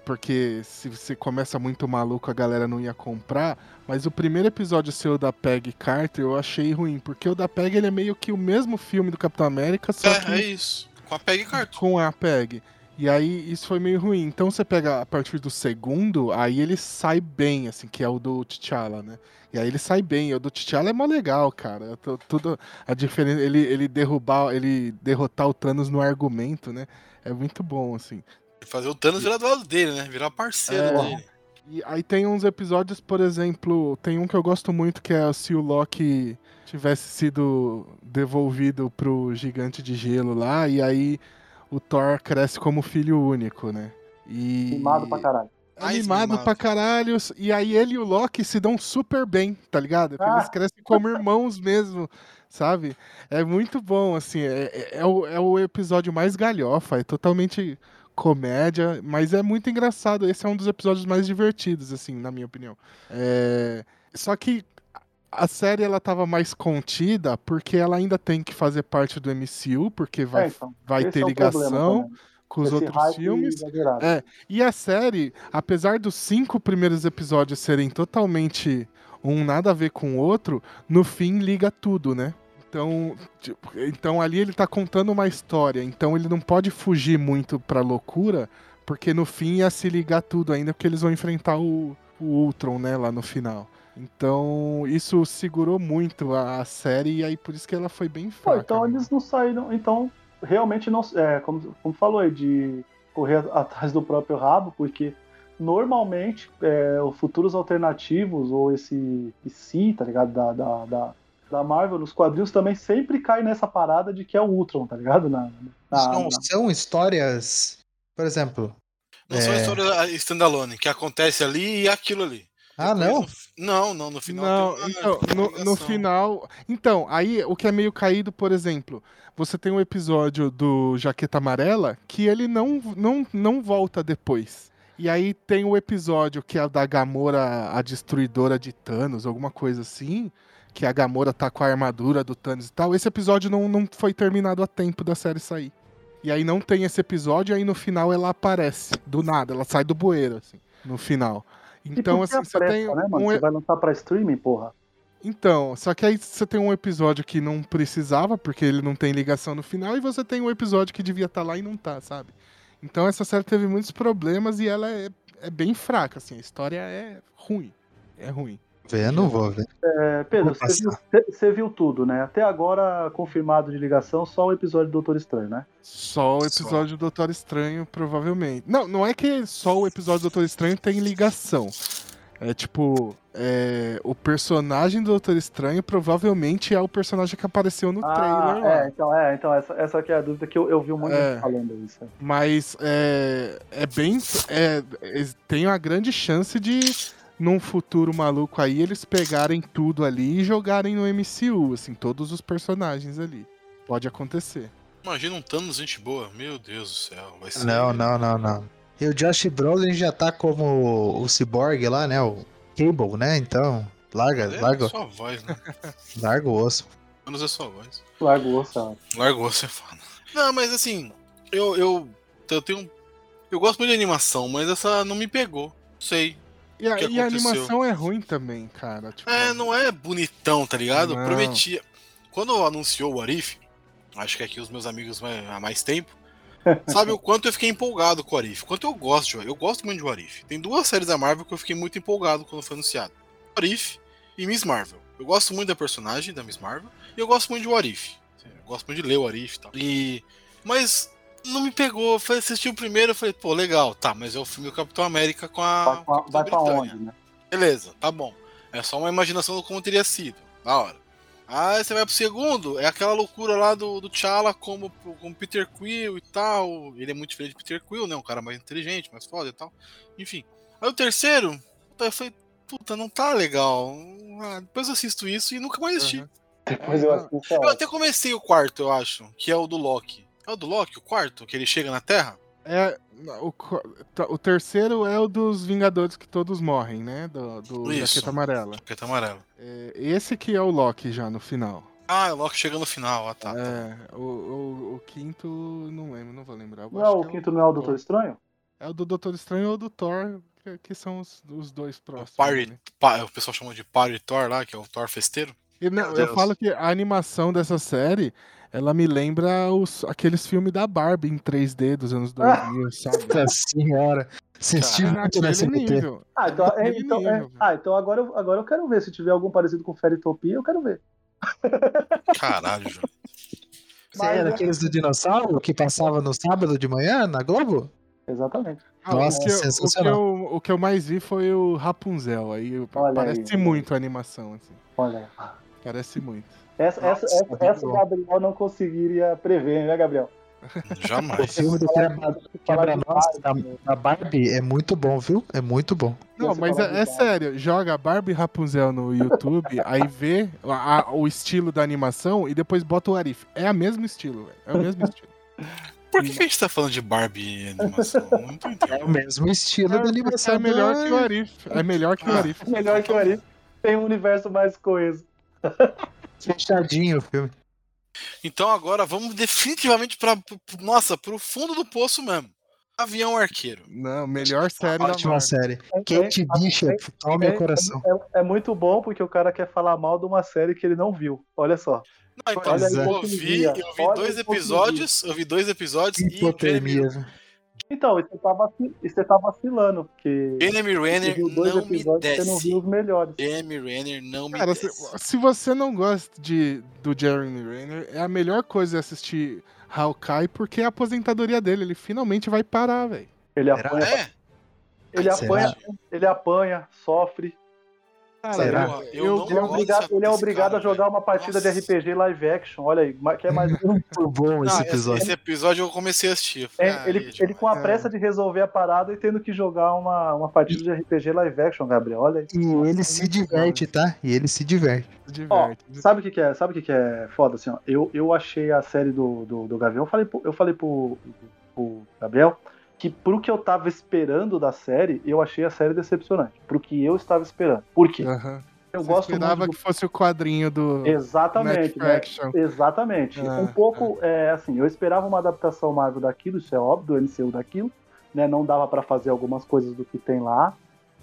porque se você começa muito maluco, a galera não ia comprar. Mas o primeiro episódio seu da Peg Carter eu achei ruim, porque o da Peg ele é meio que o mesmo filme do Capitão América, só
é,
que
é isso. Com a Peg Carter.
Com a Peg. E aí isso foi meio ruim. Então você pega a partir do segundo, aí ele sai bem, assim, que é o do T'Challa, né? E aí ele sai bem. O do T'Challa é mó legal, cara. Tudo a diferença, ele ele derrubar, ele derrotar o Thanos no argumento, né? É muito bom, assim.
Fazer o Thanos virar do lado dele, né? Virar parceiro é. dele.
E aí tem uns episódios, por exemplo, tem um que eu gosto muito que é se o Loki tivesse sido devolvido pro gigante de gelo lá, e aí o Thor cresce como filho único, né?
E... Animado pra caralho.
Animado pra caralho. E aí ele e o Loki se dão super bem, tá ligado? Ah. Eles crescem como irmãos mesmo, sabe? É muito bom, assim. É, é, é, o, é o episódio mais galhofa, é totalmente comédia, mas é muito engraçado. Esse é um dos episódios mais divertidos, assim, na minha opinião. É... Só que a série ela tava mais contida porque ela ainda tem que fazer parte do MCU, porque vai, é, então, vai ter é ligação com os esse outros filmes. É, e a série, apesar dos cinco primeiros episódios serem totalmente um nada a ver com o outro, no fim liga tudo, né? Então, tipo, então ali ele tá contando uma história, então ele não pode fugir muito pra loucura, porque no fim ia se ligar tudo ainda, porque eles vão enfrentar o, o Ultron, né, lá no final. Então, isso segurou muito a, a série e aí por isso que ela foi bem.
Pô, então né? eles não saíram, então realmente não, é, como, como falou aí, de correr atrás do próprio rabo, porque normalmente é, os futuros alternativos ou esse si, tá ligado, da, da, da da Marvel nos quadrinhos também sempre cai nessa parada de que é o Ultron, tá ligado? Na,
na, não na... são histórias, por exemplo.
Não é... são histórias standalone, que acontece ali e aquilo ali.
Ah,
não? No... Não, não, no final.
Não, então, no, no, final. Então, aí o que é meio caído, por exemplo, você tem um episódio do Jaqueta Amarela que ele não, não, não volta depois. E aí tem o episódio que é da Gamora, a destruidora de Thanos, alguma coisa assim que a Gamora tá com a armadura do Thanos e tal. Esse episódio não, não foi terminado a tempo da série sair. E aí não tem esse episódio, e aí no final ela aparece, do nada, ela sai do bueiro, assim, no final. Então, assim, você
pressa,
tem.
Né, mano? Um... Você vai lançar pra streaming, porra.
Então, só que aí você tem um episódio que não precisava, porque ele não tem ligação no final, e você tem um episódio que devia estar tá lá e não tá, sabe? Então essa série teve muitos problemas e ela é, é bem fraca, assim, a história é ruim. É ruim.
Ver, não vou ver.
É, Pedro, você viu, você viu, tudo, né? Até agora, confirmado de ligação, só o episódio do Doutor Estranho, né?
Só o episódio só. do Doutor Estranho, provavelmente. Não, não é que só o episódio do Doutor Estranho tem ligação. É tipo, é, o personagem do Doutor Estranho provavelmente é o personagem que apareceu no ah, trailer.
Lá. É, então, é, então essa, essa aqui é a dúvida que eu, eu vi um monte é, falando isso.
Mas é, é bem. É, tem uma grande chance de num futuro maluco aí, eles pegarem tudo ali e jogarem no MCU, assim, todos os personagens ali. Pode acontecer.
Imagina um Thanos gente boa, meu Deus do céu. Vai
ser... Não, não, não, não. E o Josh Brolin já tá como o Cyborg lá, né? O Cable, né? Então, larga, é larga.
Sua voz, né?
larga o osso.
Thanos é sua voz.
Larga o osso, é.
Larga o osso é foda. Não, mas assim, eu, eu, eu tenho. Eu gosto muito de animação, mas essa não me pegou. Não sei.
E a, e a, animação é ruim também, cara.
Tipo... É, não é bonitão, tá ligado? Não. Prometia. Quando anunciou o Arif, acho que aqui os meus amigos há mais tempo, sabe o quanto eu fiquei empolgado com o Arif. Quanto eu gosto de Eu gosto muito de Arif. Tem duas séries da Marvel que eu fiquei muito empolgado quando foi anunciado: Arif e Miss Marvel. Eu gosto muito da personagem da Miss Marvel e eu gosto muito de Arif. Eu gosto muito de ler o Arif e tal. E... Mas não me pegou. Foi assistir o primeiro, eu falei, pô, legal, tá, mas é o filme do Capitão América com a.
Vai, vai pra onde, né?
Beleza, tá bom. É só uma imaginação do como teria sido. Da hora. Aí você vai pro segundo, é aquela loucura lá do, do T'Challa como, como Peter Quill e tal. Ele é muito diferente de Peter Quill, né? Um cara mais inteligente, mais foda e tal. Enfim. Aí o terceiro, eu falei, puta, não tá legal. Ah, depois eu assisto isso e nunca mais assisti. Uhum.
Depois eu assisto.
Eu até comecei o quarto, eu acho, que é o do Loki. É o do Loki, o quarto, que ele chega na Terra?
É. O, o terceiro é o dos Vingadores que todos morrem, né? Do, do Isso, Jaqueta Amarela.
Jaqueta Amarela.
É, esse que é o Loki já no final.
Ah, o Loki chega no final, ah tá.
tá. É, o, o, o, quinto, não lembro, não vou lembrar.
Não, o quinto é o... não é o Doutor Estranho?
É o do Doutor Estranho ou do Thor, que, que são os, os dois próximos.
Party,
né?
pa- o pessoal chama de Party Thor lá, que é o Thor festeiro.
E não, eu falo que a animação dessa série, ela me lembra os, aqueles filmes da Barbie em 3D dos anos 2000, sabe?
Nossa senhora. Você assistiu muito nesse SBT.
nível.
Ah, então, é,
Naquele
então, é-
nível,
ah, então agora, eu, agora eu quero ver. Se tiver algum parecido com Fairytopia, eu quero ver.
Caralho.
Você é daqueles do dinossauro que passava no sábado de manhã na Globo?
Exatamente.
Ah,
Nossa,
o, que eu, o, que eu, o que eu mais vi foi o Rapunzel. Aí
Olha
parece
aí.
muito a animação, assim.
Olha.
Parece muito.
Essa,
Nossa,
essa, essa, o. Gabriel não conseguiria prever, né, Gabriel?
O
Jamais.
filme do Quebra-Nós da,
Barbie,
da Barbie é muito bom, viu? É muito bom.
Não, mas é, é sério, joga Barbie Rapunzel no YouTube, aí vê a- a- o estilo da animação e depois bota o Arif. É o mesmo estilo, velho. É o mesmo estilo.
Por que, que a gente tá falando de Barbie animação?
É o mesmo estilo
É,
da animação.
é melhor
da-
que o Arif. É melhor que o
Ah.
Arif.
Melhor que o Ari. Tem um universo mais coeso.
Fechadinho o filme.
Então agora vamos definitivamente pro- Nossa, pro fundo do poço mesmo. Avião Arqueiro.
Não, melhor série da
Ótima série.
É-
Kate
é-
Bishop, tome
é-
o coração.
É, é muito bom porque o cara quer falar mal de uma série que ele não viu. Olha só.
Não, então,
Olha
eu vi, eu vi
Olha
dois
a
episódios, eu vi dois episódios e
Hipotermia.
Então, você tá, vaci- e você tá vacilando, porque
Jeremy Renner
viu dois
não me
episódios e você não
desce.
viu os melhores.
Jeremy Renner não me
Cara, se,
desce.
se você não gosta de, do Jeremy Renner, é a melhor coisa é assistir Hawkeye, porque é a aposentadoria dele. Ele finalmente vai parar, velho.
Ele apanha,
É?
ele apanha, ele apanha, sofre.
Será?
Eu, eu
Ele é obrigado, ele é obrigado
cara,
a jogar uma partida de
Nossa.
RPG live action. Olha aí, ma- quer mais
Muito bom esse episódio.
esse episódio eu comecei a assistir.
É,
ah,
ele, ele com a
É.
pressa de resolver a parada e tendo que jogar uma, uma partida de RPG live action, Gabriel. Olha aí.
E ele se diverte, tá? E ele se diverte.
Se
Ó,
diverte.
sabe o que, que é? Sabe o que, que é foda assim, ó? Eu, eu achei a série do, do, do Gavião, eu falei, pro, eu falei pro, pro Gabriel que pro que eu tava esperando da série, eu achei a série decepcionante. Pro que eu estava esperando. Por quê?
Aham.
Eu
Você
gosto
esperava
muito
que fosse o quadrinho do
do... Exatamente, né? Exatamente.
Ah,
um pouco, é, assim, eu esperava uma adaptação Marvel daquilo, isso é óbvio, do MCU daquilo, né? Não dava pra fazer algumas coisas do que tem lá,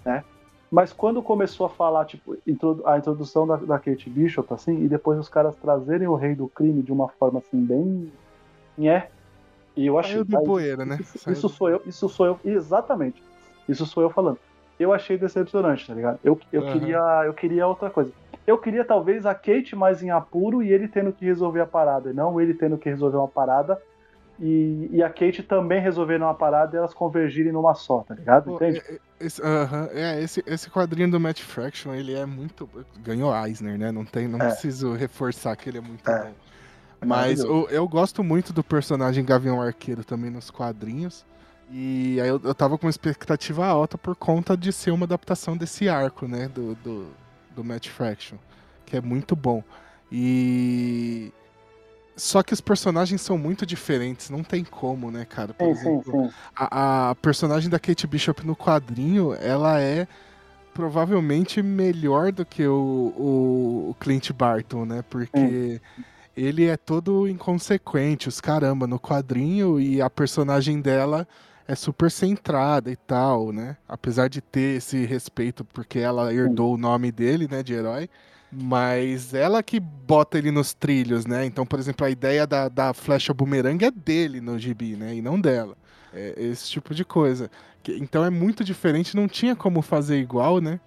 né? Mas quando começou a falar, tipo, a introdução da, da Kate Bishop, assim, e depois os caras trazerem o rei do crime de uma forma, assim, bem... Nhé, e eu achei...
Saiu
aí,
poeira, né?
Isso, isso sou eu, isso sou eu, exatamente. Isso sou eu falando. Eu achei decepcionante, tá ligado? Eu, eu,
Aham.
queria, eu queria outra coisa. Eu queria talvez a Kate mais em apuro e ele tendo que resolver a parada, e não ele tendo que resolver uma parada e, e a Kate também resolvendo uma parada e elas convergirem numa só, tá ligado?
Pô,
Entende?
é- é- Esse, aham, é, esse, esse quadrinho do Matt Fraction, ele é muito. Ganhou Eisner, né? Não, tem, não
É.
preciso reforçar que ele é muito
É.
bom. Mas
Maravilhoso.
o- eu gosto muito do personagem Gavião Arqueiro também nos quadrinhos. E aí eu, eu tava com uma expectativa alta por conta de ser uma adaptação desse arco, né? Do, do, do Matt Fraction. Que é muito bom. E. Só que os personagens são muito diferentes, não tem como, né, cara? Por
Sim,
exemplo,
sim, sim.
a, a personagem da Kate Bishop no quadrinho, ela é provavelmente melhor do que o, o- o Clint Barton, né? Porque ele é todo inconsequente, os caramba, no quadrinho, e a personagem dela é super centrada e tal, né? Apesar de ter esse respeito, porque ela herdou o nome dele, né, de herói. Mas ela que bota ele nos trilhos, né? Então, por exemplo, a ideia da, da flecha bumerangue é dele no gibi, né? E não dela. É esse tipo de coisa. Então é muito diferente, não tinha como fazer igual, né?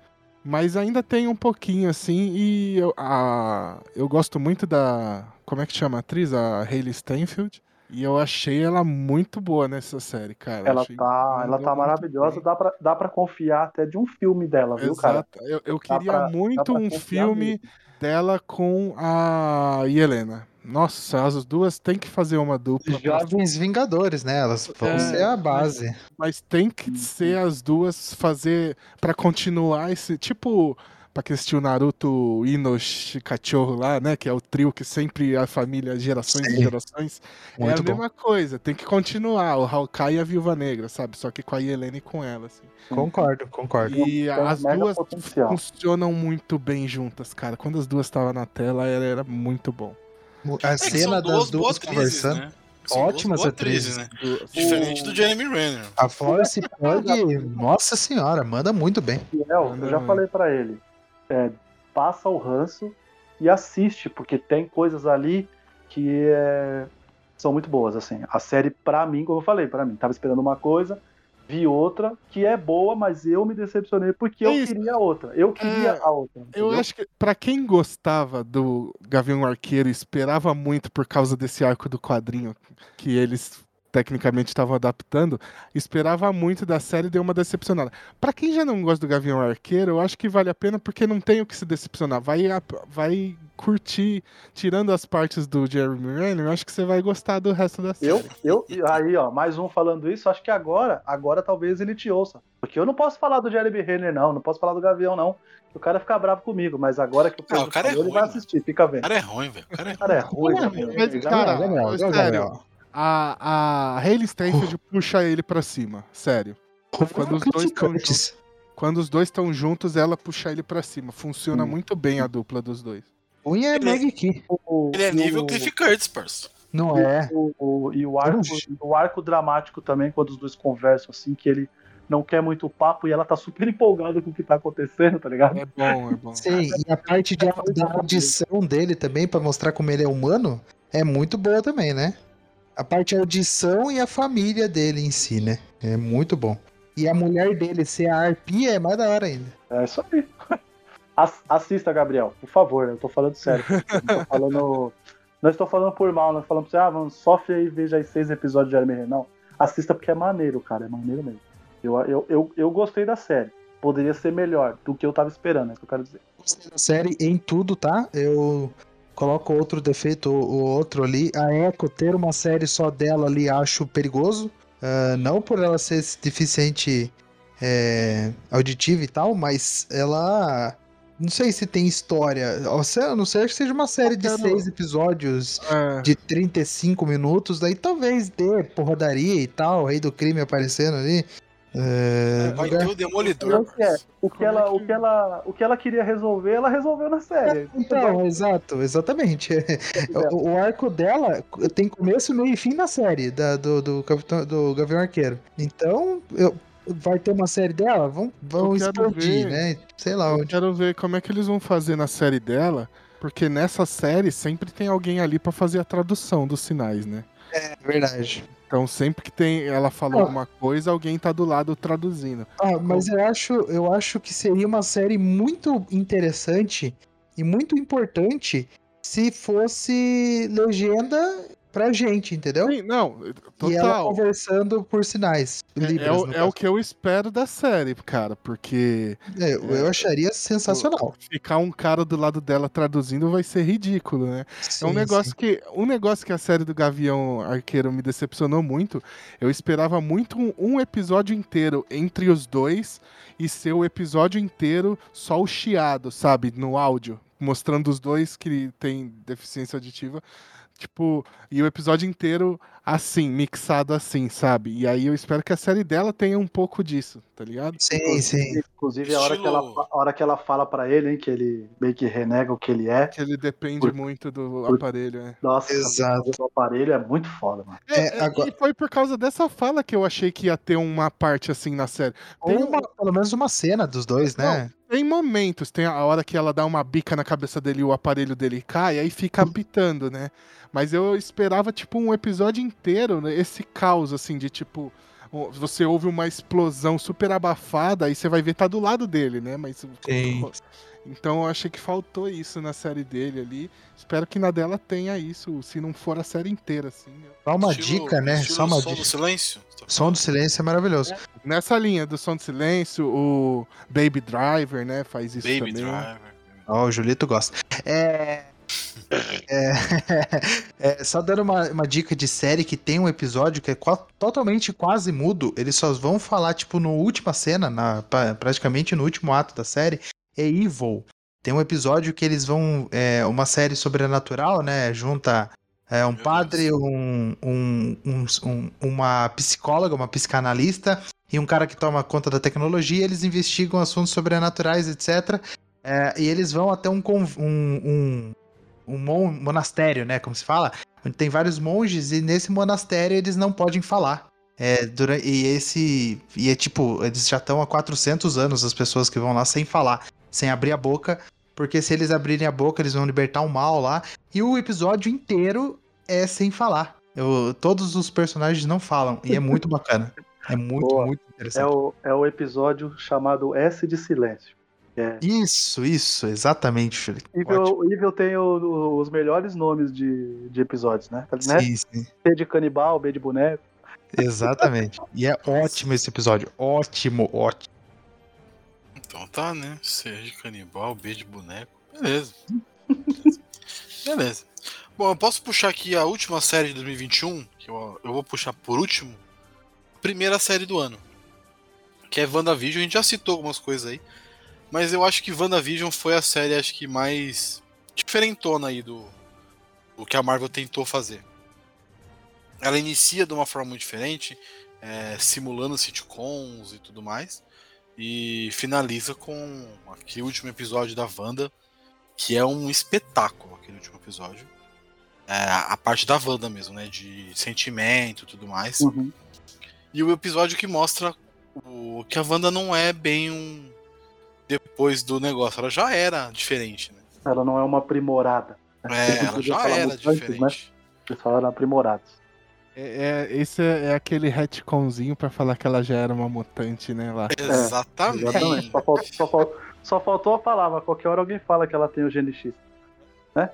Mas ainda tem um pouquinho assim, e eu, a, eu gosto muito da. Como é que chama a atriz? A Hayley Steinfeld. E eu achei ela muito boa nessa série, cara.
Ela
Achei-
tá, ela tá maravilhosa,
bem.
dá pra, dá pra confiar até de um filme dela, viu, cara?
Exato. Eu, eu
Dá
queria
pra-
muito
pra
um filme
mesmo.
dela com a Helena. Nossa, as duas tem que fazer uma dupla. pra
Jovens Vingadores, né? Elas vão
É,
ser a base.
Mas tem que ser as duas fazer pra continuar esse tipo pra quem assistiu Naruto Inoshi Cachorro lá, né, que é o trio que sempre a família gerações e
Sim.
gerações. é
Muito
a
bom.
mesma coisa, tem que continuar o Hawkeye e a Viúva Negra, sabe? Só que com a Helena e com ela assim.
Concordo, concordo.
E
Tem
as duas
potencial.
funcionam muito bem juntas, cara. Quando as duas estavam na tela, era, era muito bom.
A
É
cena das duas
atrizes,
conversando.
né? São duas
Ótimas
boas
atrizes.
né? Diferente do Jeremy Renner.
A Florence Pugh, nossa senhora, manda muito bem.
Fiel, eu já falei pra ele. É, passa o ranço e assiste, porque tem coisas ali que é, são muito boas, assim. A série, pra mim, como eu falei, pra mim, tava esperando uma coisa, vi outra que é boa, mas eu me decepcionei porque eu
Isso.
queria outra. Eu queria
É,
a outra.
Eu
entendeu?
acho que pra quem gostava do Gavião Arqueiro, esperava muito por causa desse arco do quadrinho que eles tecnicamente estavam adaptando, esperava muito da série e deu uma decepcionada. Pra quem já não gosta do Gavião Arqueiro, eu acho que vale a pena porque não tem o que se decepcionar. Vai, vai curtir, tirando as partes do Jeremy Renner, eu acho que você vai gostar do resto da série.
Eu, eu, aí, ó, mais um falando isso, acho que agora, agora talvez ele te ouça. Porque eu não posso falar do Jeremy Renner, não, não posso falar do Gavião, não. O cara fica bravo comigo, mas agora que o
Ah, o cara é
falou, ele
ruim,
vai
mano.
assistir, fica
O
vendo.
cara é ruim, velho. O cara é
O cara é ruim,
Não,
mas, cara,
Gabriel,
mas
Gabriel,
sério,
Gabriel.
A, a Hayley Steinfeld puxa ele pra cima, sério. Quando os dois
Criticantes.
Quando os dois estão juntos, ela puxa ele pra cima. Funciona
Hum.
muito bem a dupla dos dois.
Unha é
Ele é-
Meg aqui.
O-
Ele é nível
o-
Cliff Curtis, parça.
Não é.
o- o- e o arco, o arco dramático também, quando os dois conversam, assim, que ele não quer muito papo e ela tá super empolgada com o que tá acontecendo, tá ligado?
É bom, é bom.
Sim, e a parte de, da audição dele também, pra mostrar como ele é humano, é muito boa também, né? A parte de audição e a família dele em si, né? É muito bom. E a mulher dele ser a arpia é mais da hora ainda.
É isso aí. As- Assista, Gabriel, por favor, né? eu tô falando sério. Não tô falando. Não estou falando por mal, não falando pra você, ah, mano, sofre aí e veja aí seis episódios de Jeremy Renner. Não. Assista porque é maneiro, cara, é maneiro mesmo. Eu, eu, eu, eu gostei da série. Poderia ser melhor do que eu tava esperando, é isso que eu quero dizer.
Gostei da série em tudo, tá? Eu coloco outro defeito ou outro ali. A Echo ter uma série só dela ali acho perigoso. Ah, não por ela ser deficiente é, auditiva e tal, mas ela. Não sei se tem história. A não ser que seja uma série de seis episódios
É,
de 35 minutos, daí talvez dê porradaria e tal, o rei do crime aparecendo ali. É,
Vai
lugar-
ter o Demolidor.
O que é? O que, ela,
é
o, que ela, o que ela queria resolver, ela resolveu na série.
Então, exato, exatamente. O, o arco dela tem começo, meio e fim na série da, do, do, Capitão, do Gavião Arqueiro. Então, eu- vai ter uma série dela? Vão, vão expandir,
ver.
né? Sei lá
eu
onde.
quero ver como é que eles vão fazer na série dela, porque nessa série sempre tem alguém ali pra fazer a tradução dos sinais, né?
É verdade.
Então sempre que tem ela falou
Ah.
alguma coisa, alguém tá do lado traduzindo.
Ah, mas eu acho, eu acho que seria uma série muito interessante e muito importante se fosse legenda pra gente, entendeu?
Sim, não,
E ela
total.
conversando por sinais.
É,
libras,
é o, é o que eu espero da série, cara, porque
É, eu acharia sensacional.
ficar um cara do lado dela traduzindo vai ser ridículo, né? É um
Sim,
negócio
sim.
que um negócio que a série do Gavião Arqueiro me decepcionou muito. Eu esperava muito um, um episódio inteiro entre os dois e ser o episódio inteiro só o chiado, sabe, no áudio, mostrando os dois que têm deficiência auditiva. Tipo, e o episódio inteiro assim, mixado assim, sabe? E aí eu espero que a série dela tenha um pouco disso, tá ligado?
Sim, sim.
Inclusive, a hora, que ela, a hora que ela fala pra ele, hein, que ele meio que renega o que ele é.
Que ele depende
Por-
muito do
por-
aparelho, né?
Nossa,
Exato.
o aparelho é muito foda, mano.
É,
É,
é,
agora-
E foi por causa dessa fala que eu achei que ia ter uma parte assim na série. Tem,
Ou uma- pelo menos uma cena dos dois, né?
Tem momentos, tem a hora que ela dá uma bica na cabeça dele e o aparelho dele cai, aí fica apitando, né? Mas eu esperava, tipo, um episódio inteiro, né, esse caos, assim, de tipo. Você ouve uma explosão super abafada, aí você vai ver tá do lado dele, né? Mas.
Sim.
Então eu achei que faltou isso na série dele ali. Espero que na dela tenha isso, se não for a série inteira, assim. eu-
Só uma
Estilo-
dica, né? Só uma
som
dica.
do silêncio.
Som do silêncio é maravilhoso.
Nessa linha do som de silêncio, o Baby Driver, né, faz isso
Baby
também.
Driver.
Ó, o Julito gosta. É. é, é, só dando uma, uma dica de série que tem um episódio que é qua- totalmente quase mudo. Eles só vão falar, tipo, no última cena, na, pra- praticamente no último ato da série. É Evil. Tem um episódio que eles vão. É, uma série sobrenatural, né? Junta é, um
Meu
padre, um, um- um- um- uma psicóloga, uma psicanalista e um cara que toma conta da tecnologia. Eles investigam assuntos sobrenaturais, etc. É, e eles vão até um, um, um, mon- monastério, né? Como se fala. onde tem vários monges e nesse monastério eles não podem falar. É, durante, e esse. E é tipo, eles já estão há 400 anos, as pessoas que vão lá sem falar, sem abrir a boca, porque se eles abrirem a boca, eles vão libertar o mal lá. E o episódio inteiro é sem falar. Eu, todos os personagens não falam, e é muito bacana. É muito, Boa. muito interessante.
É o, é o episódio chamado S de Silêncio.
É. Isso, isso, exatamente, Felipe.
Evil, Evil tem o, os melhores nomes de, de episódios, né? Sim, né? sim. B de canibal, B de boneco.
Exatamente. e é ótimo esse episódio. Ótimo, ótimo.
Então tá, né? C de canibal, B de boneco. Beleza. Beleza. Bom, eu posso puxar aqui a última série de 2021, que eu, eu vou puxar por último. Primeira série do ano. Que é WandaVision. A gente já citou algumas coisas aí. Mas eu acho que WandaVision foi a série acho que mais diferentona aí do, do que a Marvel tentou fazer. Ela inicia de uma forma muito diferente, é, simulando sitcoms e tudo mais, e finaliza com aquele último episódio da Wanda, que é um espetáculo, aquele último episódio. É, a parte da Wanda mesmo, né? De sentimento e tudo mais. Uhum. E o episódio que mostra o, que a Wanda não é bem um depois do negócio. Ela já era diferente, né?
Ela não é uma aprimorada.
É, ela já era diferente. Antes, né?
Eles falaram aprimorados.
É, é, esse é, é aquele retconzinho pra falar que ela já era uma mutante, né? Lá.
É, exatamente. exatamente.
Só, faltou, só, faltou, só, faltou, a palavra. Qualquer hora alguém fala que ela tem o gene X. Né?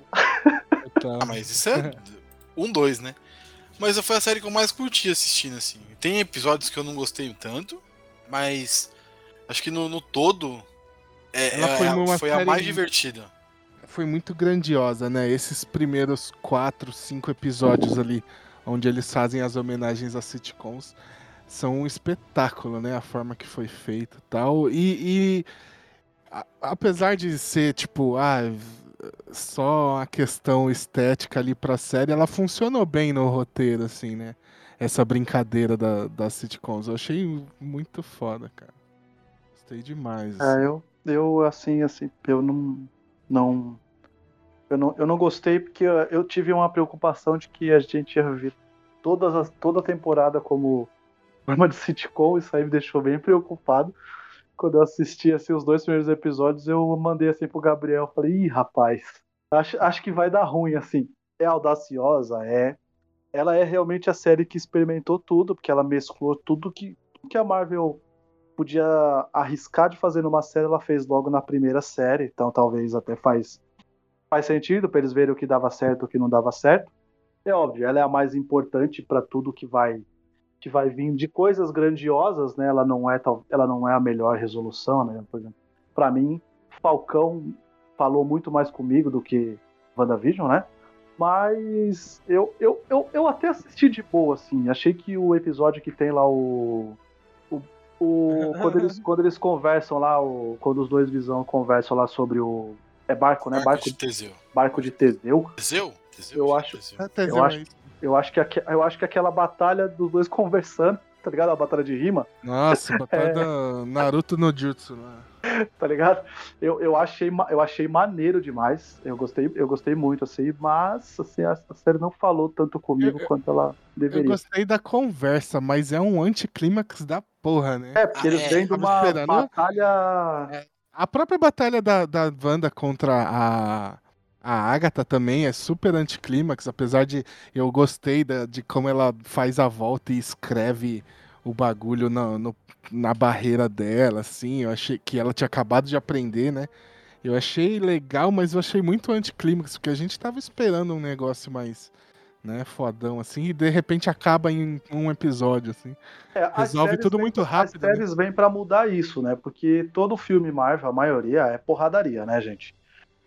Então... Ah, mas isso é um, dois, né? Mas foi a série que eu mais curti assistindo, assim. Tem episódios que eu não gostei tanto, mas acho que no, no todo é, Ela foi, é, foi a mais divertida.
Foi muito grandiosa, né? Esses primeiros quatro, cinco episódios ali, onde eles fazem as homenagens às sitcoms, são um espetáculo, né? A forma que foi feita tal. E, e a, apesar de ser, tipo, ah, só a questão estética ali pra série, ela funcionou bem no roteiro, assim, né? Essa brincadeira da, das sitcoms. Eu achei muito foda, cara. Gostei demais.
É, assim. É, eu, eu assim, assim, eu não. não eu não, eu não gostei porque eu tive uma preocupação de que a gente ia ver todas as, toda a temporada como forma de sitcom, isso aí me deixou bem preocupado. Quando eu assisti assim, os dois primeiros episódios, eu mandei assim pro Gabriel, falei, ih, rapaz, acho, acho que vai dar ruim, assim. É audaciosa, é. Ela é realmente a série que experimentou tudo, porque ela mesclou tudo que, que a Marvel podia arriscar de fazer numa série, ela fez logo na primeira série, então talvez até faz, faz sentido para eles verem o que dava certo e o que não dava certo. É óbvio, ela é a mais importante para tudo que vai que vai vir de coisas grandiosas, né? Ela não é ela não é a melhor resolução, né? Por exemplo, para mim, Falcão falou muito mais comigo do que WandaVision, né? Mas eu, eu, eu, eu até assisti de boa, assim. Achei que o episódio que tem lá o o, quando, eles, quando eles conversam lá, o, quando os dois visão conversam lá sobre o. É barco, né?
Barco, barco de Teseu.
Barco de Teseu.
Teseu?
Teseu eu acho. Teseu. É, Teseu eu, acho eu, acho que, eu acho que aquela batalha dos dois conversando, tá ligado? A batalha de rima.
Nossa, batalha é... da Naruto no Jutsu, né?
tá ligado? Eu, eu, achei, eu achei maneiro demais. Eu gostei, eu gostei muito, assim, mas assim, a, a série não falou tanto comigo eu, quanto ela deveria. Eu
gostei da conversa, mas é um anticlímax da porra, né?
É, porque ah, eles é, vêm de uma batalha.
É. A própria batalha da, da Wanda contra a. A Agatha também é super anticlímax, apesar de eu gostei da, de como ela faz a volta e escreve o bagulho no, no, na barreira dela, assim. Eu achei que ela tinha acabado de aprender, né? Eu achei legal, mas eu achei muito anticlímax, porque a gente tava esperando um negócio mais, né, fodão, assim, e de repente acaba em um episódio, assim. É, Resolve tudo muito rápido.
As né? séries né? vêm pra mudar isso, né? Porque todo filme Marvel, a maioria, é porradaria, né, gente?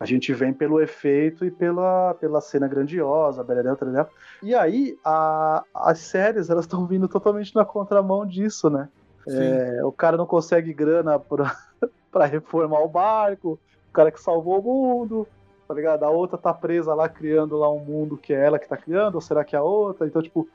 A gente vem pelo efeito e pela, pela cena grandiosa, beredel, beredel. E aí, a, as séries, elas estão vindo totalmente na contramão disso, né? É, o cara não consegue grana para reformar o barco, o cara que salvou o mundo, tá ligado? A outra tá presa lá criando lá um mundo que é ela que tá criando, ou será que é a outra? Então, tipo,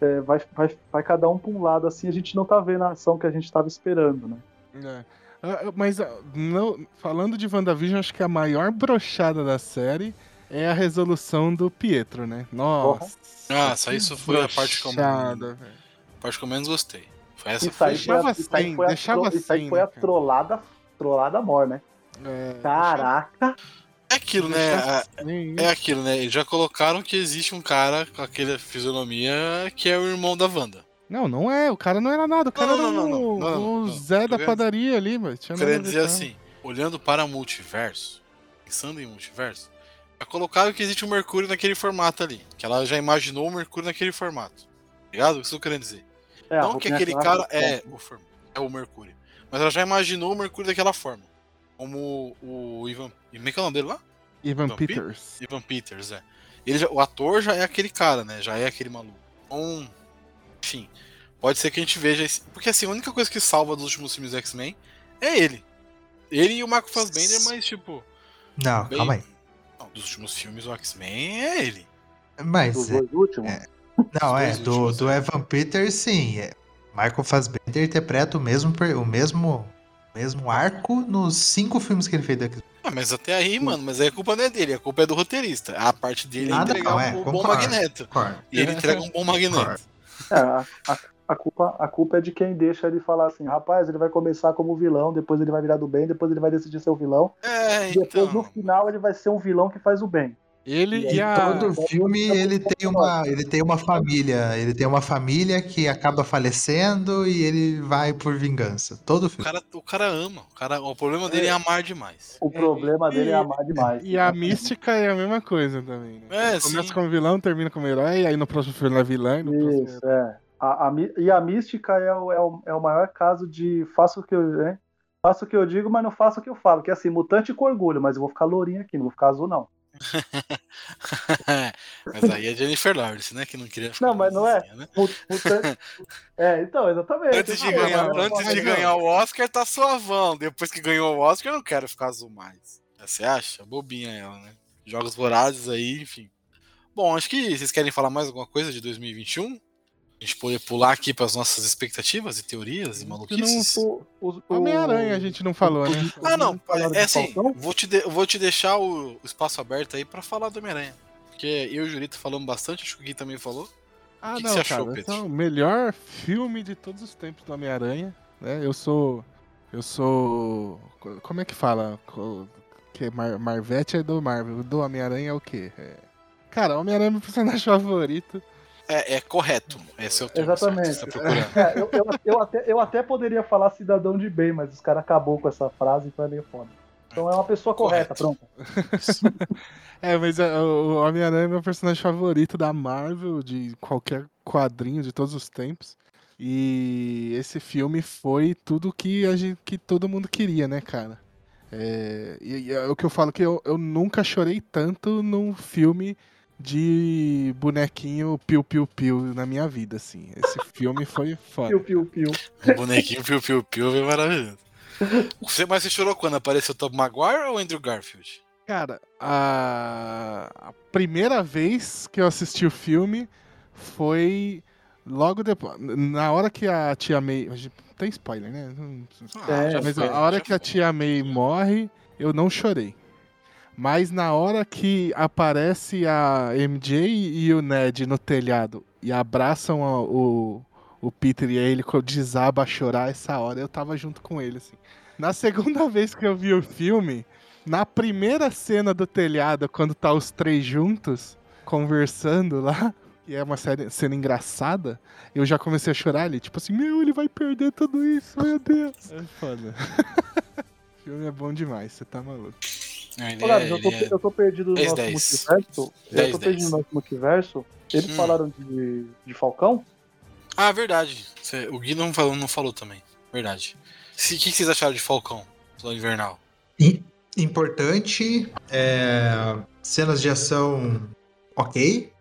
é, vai, vai, vai cada um pra um lado, assim, a gente não tá vendo a ação que a gente tava esperando, né?
É. Uh, mas uh, não, falando de WandaVision, acho que a maior brochada da série é a resolução do Pietro, né? Nossa.
Nossa, isso foi a parte que eu,
velho.
a parte que eu menos gostei. Foi essa
Isso aí
foi.
foi a,
Deixava sem,
foi a,
deixava
tro- isso aí foi a
né, cara?
trollada, trollada mor, né?
É,
Caraca!
É aquilo, né? É- É aquilo, né? Eles já colocaram que existe um cara com aquela fisionomia que é o irmão da Wanda.
Não, não é. O cara não era nada. O cara
Não, não,
era
não,
o,
não, não,
o
não.
Zé da padaria ali, mano. Tinha nada a
Querendo
ver
dizer assim, olhando para o multiverso, pensando em multiverso, já colocaram que existe um Mercúrio naquele formato ali. Que ela já imaginou o Mercúrio naquele formato. Ligado? Isso que eu tô querendo dizer.
É,
Não que aquele cara é o, form- é o Mercúrio. Mas ela já imaginou o Mercúrio daquela forma. Como o Ivan. Como é que é o nome dele lá?
Ivan Peters.
Ivan Peters, é. Ele já- o ator já é aquele cara, né? Já é aquele maluco. Então, enfim, pode ser que a gente veja esse. Porque assim, a única coisa que salva dos últimos filmes do X-Men é ele. Ele e o Marco Fassbender, mas tipo.
Não,
bem-
calma aí.
Não, dos últimos filmes do X-Men é ele.
Mas,
Dos
é,
dois últimos.
é. não, é, do,
últimos,
do
é.
Evan Peters, sim. É. Michael Fassbender interpreta o mesmo, o mesmo, o mesmo arco nos cinco filmes que ele fez X-Men.
Ah, mas até aí, mano, mas aí a culpa não é dele, a culpa é do roteirista. A parte dele é
Nada
entregar
não, é,
um bom magneto.
Concordo.
E ele entrega um bom magneto.
É, a, a- a culpa, a culpa é de quem deixa ele falar assim, rapaz, ele vai começar como vilão, depois ele vai virar do bem, depois ele vai decidir ser o vilão,
É,
e depois no
então.
final ele vai ser um vilão que faz o bem.
Ele
E
e, a.
Todo filme ele tem uma, ele tem uma família, ele tem uma família que acaba falecendo e ele vai por vingança. Todo
O
filme.
cara, o cara ama. O, cara, o problema dele é amar demais.
O problema dele é amar demais.
E a mística é a mesma coisa também, né?
É,
Começa
sim.
como vilão, termina como herói, aí no próximo filme é vilã e no próximo.
Isso, é. A, a e a mística é o, é, o, é o maior caso de faço o que eu. Hein? Faço o que eu digo, mas não faço o que eu falo. Que é assim, mutante com orgulho, mas eu vou ficar lourinho aqui, não vou ficar azul, não.
mas aí é Jennifer Lawrence, né? Que não queria ficar
Não, mas não é.
né?
Mutante. é, então, exatamente.
Antes de,
Não,
ganhar, antes
mas
de
não.
ganhar o Oscar, tá suavão. Depois que ganhou o Oscar, eu não quero ficar azul mais. Você acha? Bobinha ela, né? Jogos vorazes aí, enfim. Bom, acho que vocês querem falar mais alguma coisa de 2021? A gente poder pular aqui para as nossas expectativas e teorias e maluquices?
O- o- o-
Homem-Aranha a gente não falou, né?
Ah, não. É
de
assim, vou te, de- vou te deixar o, espaço aberto aí pra falar do Homem-Aranha. Porque eu e o Jurito falamos bastante, acho que o Gui também falou.
Ah,
que que
não,
você achou,
cara,
Pedro?
é o melhor filme de todos os tempos do Homem-Aranha, né? Eu sou. Eu sou. Como é que fala? Que é Mar Marvete é do Marvel. Do Homem-Aranha é o quê? É... Cara, Homem-Aranha é meu personagem favorito.
É, é correto. Esse é o termo certo que
Exatamente.
você tá procurando.
É, eu, eu, eu até, eu até poderia falar cidadão de bem, mas os caras acabou com essa frase, então é meio foda. Então é uma pessoa correta,
Correto.
pronto.
É, mas é, o o Homem-Aranha é meu personagem favorito da Marvel, de qualquer quadrinho de todos os tempos. E esse filme foi tudo que, a gente, que todo mundo queria, né, cara? É, e, e é o que eu falo que eu, eu nunca chorei tanto num filme de bonequinho piu-piu-piu na minha vida, assim. Esse filme foi foda.
Piu, piu, piu.
O bonequinho Piu Piu Piu é maravilhoso. Você, mas você chorou quando apareceu o Tom Maguire ou o Andrew Garfield?
Cara, a... a primeira vez que eu assisti o filme foi logo depois. Na hora que a tia May. Tem spoiler, né? Não-
É,
Mas
foi,
a hora que a
foi.
tia May morre, eu não chorei. Mas na hora que aparece a MJ e o Ned no telhado e abraçam a- o, o Peter e aí ele desaba a chorar, essa hora eu tava junto com ele, assim. Na segunda vez que eu vi o filme, na primeira cena do telhado, quando tá os três juntos, conversando lá, e é uma série- cena engraçada, eu já comecei a chorar ali, tipo assim, meu, ele vai perder tudo isso, meu Deus. É foda. o filme é bom demais, você tá maluco.
Ele
Olha,
é-
eu, tô,
é-
eu tô perdido no
10,
nosso
10.
multiverso.
10,
eu tô perdido
10.
no nosso multiverso. Eles
Hum.
falaram de, de Falcão?
Ah, verdade. O Gui não falou, não falou também. Verdade. O que, que vocês acharam de Falcão? Plano Invernal.
Importante, é, cenas de ação ok.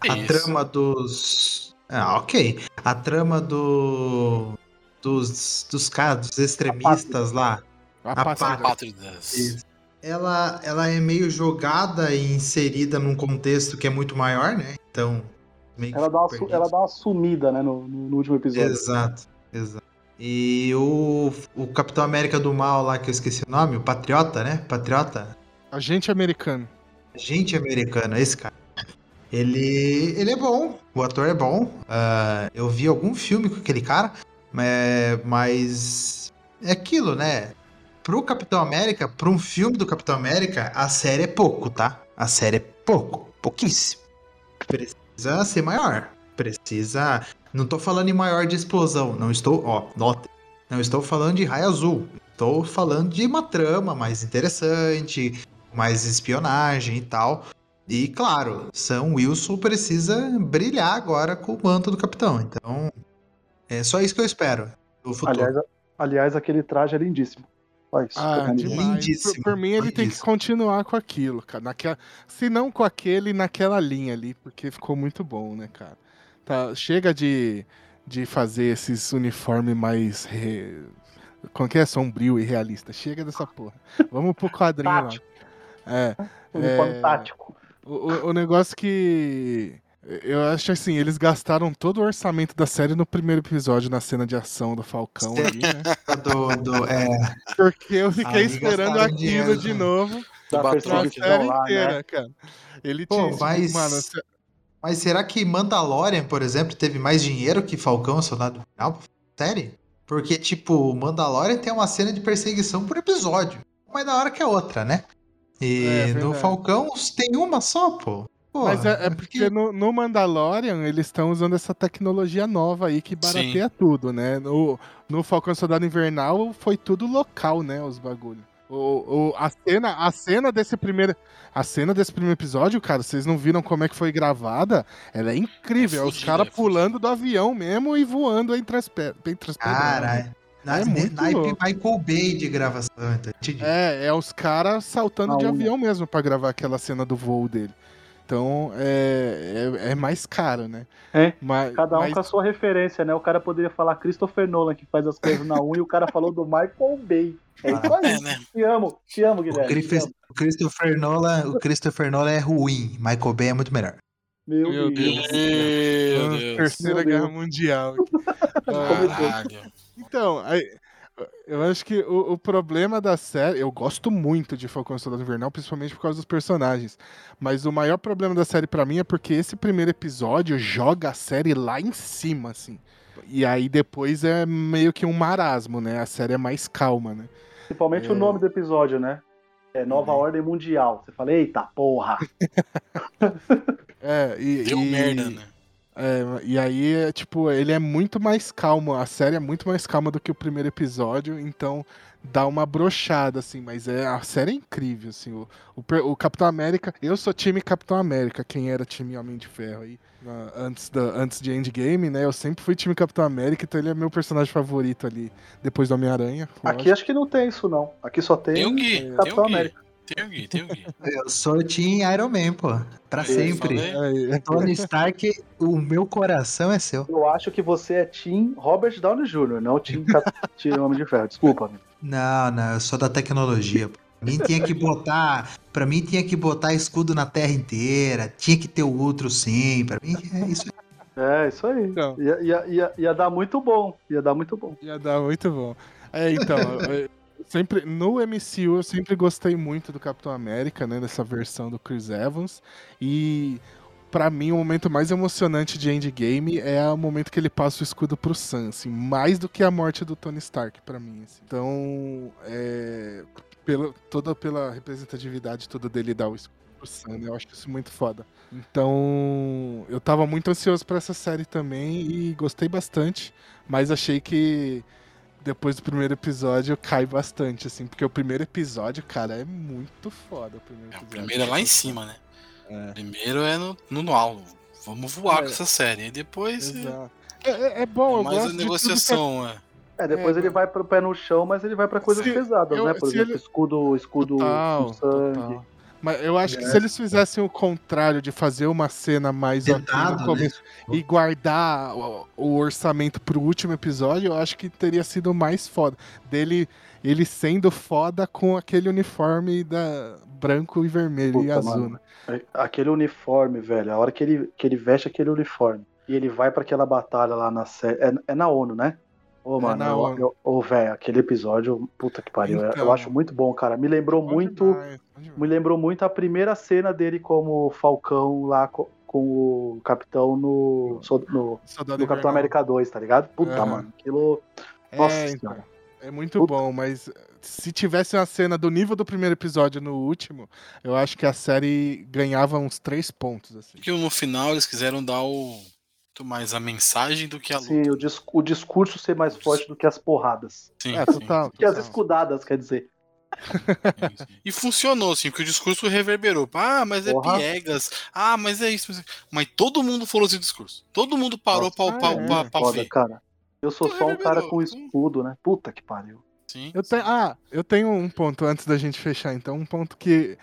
Que
a
isso?
trama dos. Ah, ok. A trama do. Dos, dos caras, dos extremistas lá.
A
A
pátria.
pátria.
Pátridas.
Ela, ela é meio jogada e inserida num contexto que é muito maior, né? Então. Meio que
Ela dá, uma, ela dá uma sumida, né, no, no- no último episódio.
Exato, exato. E o, o Capitão América do Mal lá, que eu esqueci o nome, o Patriota, né? Patriota?
Agente americano.
Gente americana, esse cara. Ele, ele é bom, o ator é bom. Uh, eu vi algum filme com aquele cara, mas é aquilo, né? Pro Capitão América, para um filme do Capitão América, a série é pouco, tá? A série é pouco, pouquíssimo. Precisa ser maior. Precisa. Não tô falando em maior de explosão. Não estou. Ó, nota. Não estou falando de raio azul. Estou falando de uma trama mais interessante, mais espionagem e tal. E claro, Sam Wilson precisa brilhar agora com o manto do capitão. Então, é só isso que eu espero do futuro.
Aliás, aliás aquele traje é lindíssimo.
Olha isso, ah, lindíssimo. Por, por, mim, ele tem que continuar com aquilo, cara. Naquela, se não com aquele, naquela linha ali, porque ficou muito bom, né, cara? Tá, chega de, de fazer esses uniformes mais. Re... Como que é? Sombrio e realista. Chega dessa porra. Vamos pro quadrinho lá. É.
Uniforme é... tático.
O, o, negócio que. Eu acho assim, eles gastaram todo o orçamento da série no primeiro episódio, na cena de ação do Falcão ali, né?
do, do, é...
Porque eu fiquei esperando aquilo dinheiro, de novo
da pra série lá, inteira, né?
cara. Ele
Pô, tinha. Mas... Mano, mas será que Mandalorian, por exemplo, teve mais dinheiro que Falcão, Soldado Final? Série? Porque, tipo, Mandalorian tem uma cena de perseguição por episódio. Uma da hora que a outra, né? E é, no Falcão tem uma só, pô.
Porra, Mas é, é porque no, no, Mandalorian eles estão usando essa tecnologia nova aí que barateia Sim. tudo, né? No, no Falcão Soldado Invernal foi tudo local, né? Os bagulhos. O, o, a, cena, a cena desse primeiro. A cena desse primeiro episódio, cara, vocês não viram como é que foi gravada? Ela é incrível. É, é os caras é pulando do avião mesmo e voando entre as, pe entre as
pedras. Caralho. Na, é naipe Michael Bay de gravação.
Então, é, é os caras saltando de avião mesmo para gravar aquela cena do voo dele. Então é, é, é, mais caro, né?
É. Mas, Cada um mas... com a sua referência, né? O cara poderia falar Christopher Nolan, que faz as coisas na 1, e o cara falou do Michael Bay. É isso aí. É, né? Te amo, te amo, Guilherme.
O, Christopher Nolan, o Christopher Nolan é ruim. Michael Bay é muito melhor.
Meu, Meu Deus. Deus.
Meu Deus. Terceira Meu Guerra Deus. Mundial. então, aí, eu acho que o, o, problema da série. Eu gosto muito de Falcão e Soldado Invernal, principalmente por causa dos personagens. Mas o maior problema da série para mim é porque esse primeiro episódio joga a série lá em cima, assim. E aí depois é meio que um marasmo, né? A série é mais calma, né?
Principalmente é... o nome do episódio, né? É Nova uhum. Ordem Mundial. Você fala, eita porra!
é, e. Deu e... merda, né? É, e aí, é, tipo, ele é muito mais calmo, a série é muito mais calma do que o primeiro episódio, então dá uma brochada, assim, mas é, a série é incrível, assim, o, o, o, Capitão América, eu sou time Capitão América, quem era time Homem de Ferro aí, antes, da, antes de Endgame, né, eu sempre fui time Capitão América, então ele é meu personagem favorito ali, depois do Homem-Aranha.
Aqui acho que não tem isso, não, aqui só tem,
tem o Gui, Capitão tem o América. Tem o Gui, tem o Gui.
Eu sou Team Iron Man, pô. Pra eu sempre. Tony Stark, o meu coração é seu.
Eu acho que você é Team Robert Downey Jr., não Team, team Homem de Ferro. Desculpa, amigo.
Não, não, eu sou da tecnologia. Pra mim tinha que botar. Pra mim tinha que botar escudo na terra inteira. Tinha que ter o outro sim. Pra mim é isso
É, isso aí. Então, ia, ia, ia, ia dar muito bom. Ia dar muito bom.
Ia dar muito bom. É, então, sempre no MCU eu sempre gostei muito do Capitão América, né, dessa versão do Chris Evans e para mim o momento mais emocionante de Endgame é o momento que ele passa o escudo pro Sam, assim, mais do que a morte do Tony Stark para mim. Assim. Então, é, pela, toda pela representatividade toda dele dar o escudo pro Sam, né, eu acho isso muito foda. Então, eu tava muito ansioso para essa série também e gostei bastante, mas achei que depois do primeiro episódio cai bastante, assim, porque o primeiro episódio, cara, é muito foda. O primeiro,
é, o primeiro é lá em cima, né? É. Primeiro é no, no, no Vamos voar é. com essa série. E depois.
É, é, é, bom, é mais
a negociação,
é. É, depois ele vai pro pé no chão, mas ele vai para coisas se, pesadas, eu, né? Por exemplo, ele... escudo, escudo
total, sangue. Total. Mas eu acho que se eles fizessem o contrário de fazer uma cena mais
Tentado, no começo
né? e guardar o, o, orçamento pro último episódio, eu acho que teria sido mais foda. Dele ele sendo foda com aquele uniforme da branco e vermelho Puta, e azul. Mano,
né? Aquele uniforme, velho, a hora que ele, que ele veste aquele uniforme e ele vai para aquela batalha lá na série. É, é, na ONU, né? Ô, mano,
É, não,
eu, eu, velho, aquele episódio, puta que pariu. eu- eu
Então.
acho muito bom, cara. Me lembrou muito.
demais.
Me lembrou muito a primeira cena dele como Falcão lá co- com, o Capitão no, so- no, no Capitão. América 2, tá ligado? Puta,
Aham.
mano. Aquilo. Nossa
É, então. É muito
Puta.
bom, mas se tivesse uma cena do nível do primeiro episódio no último, eu acho que a série ganhava uns três pontos, assim.
Porque no final eles quiseram dar o. Muito mais a mensagem do que a luta.
Sim, o, dis- o discurso ser mais forte do que as porradas.
Sim,
É,
sim,
total.
Que as escudadas, quer dizer.
sim, sim. E funcionou, assim, porque o discurso reverberou. Ah, mas é
Porra.
piegas. Ah, mas é isso. mas é- todo mundo falou esse discurso. Todo mundo parou
Nossa,
pra, pra,
é,
pra, pra
Foda, cara. Eu sou
Então
só um cara com escudo, né? Puta que pariu.
Sim,
Eu
sim.
tenho, ah, eu tenho um ponto antes da gente fechar, então, um ponto que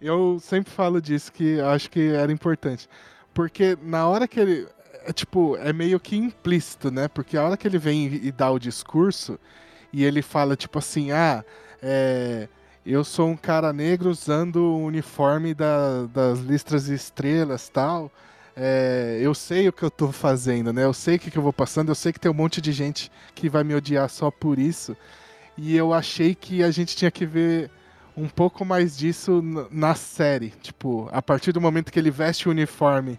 eu sempre falo disso que eu acho que era importante. Porque na hora que ele. É, tipo, é meio que implícito, né? Porque a hora que ele vem e dá o discurso e ele fala, tipo assim, ah, é, eu sou um cara negro usando o uniforme da- das listras e estrelas tal. é, eu sei o que eu tô fazendo, né? Eu sei o que, que eu vou passando, eu sei que tem um monte de gente que vai me odiar só por isso. E eu achei que a gente tinha que ver um pouco mais disso na série. Tipo, a partir do momento que ele veste o uniforme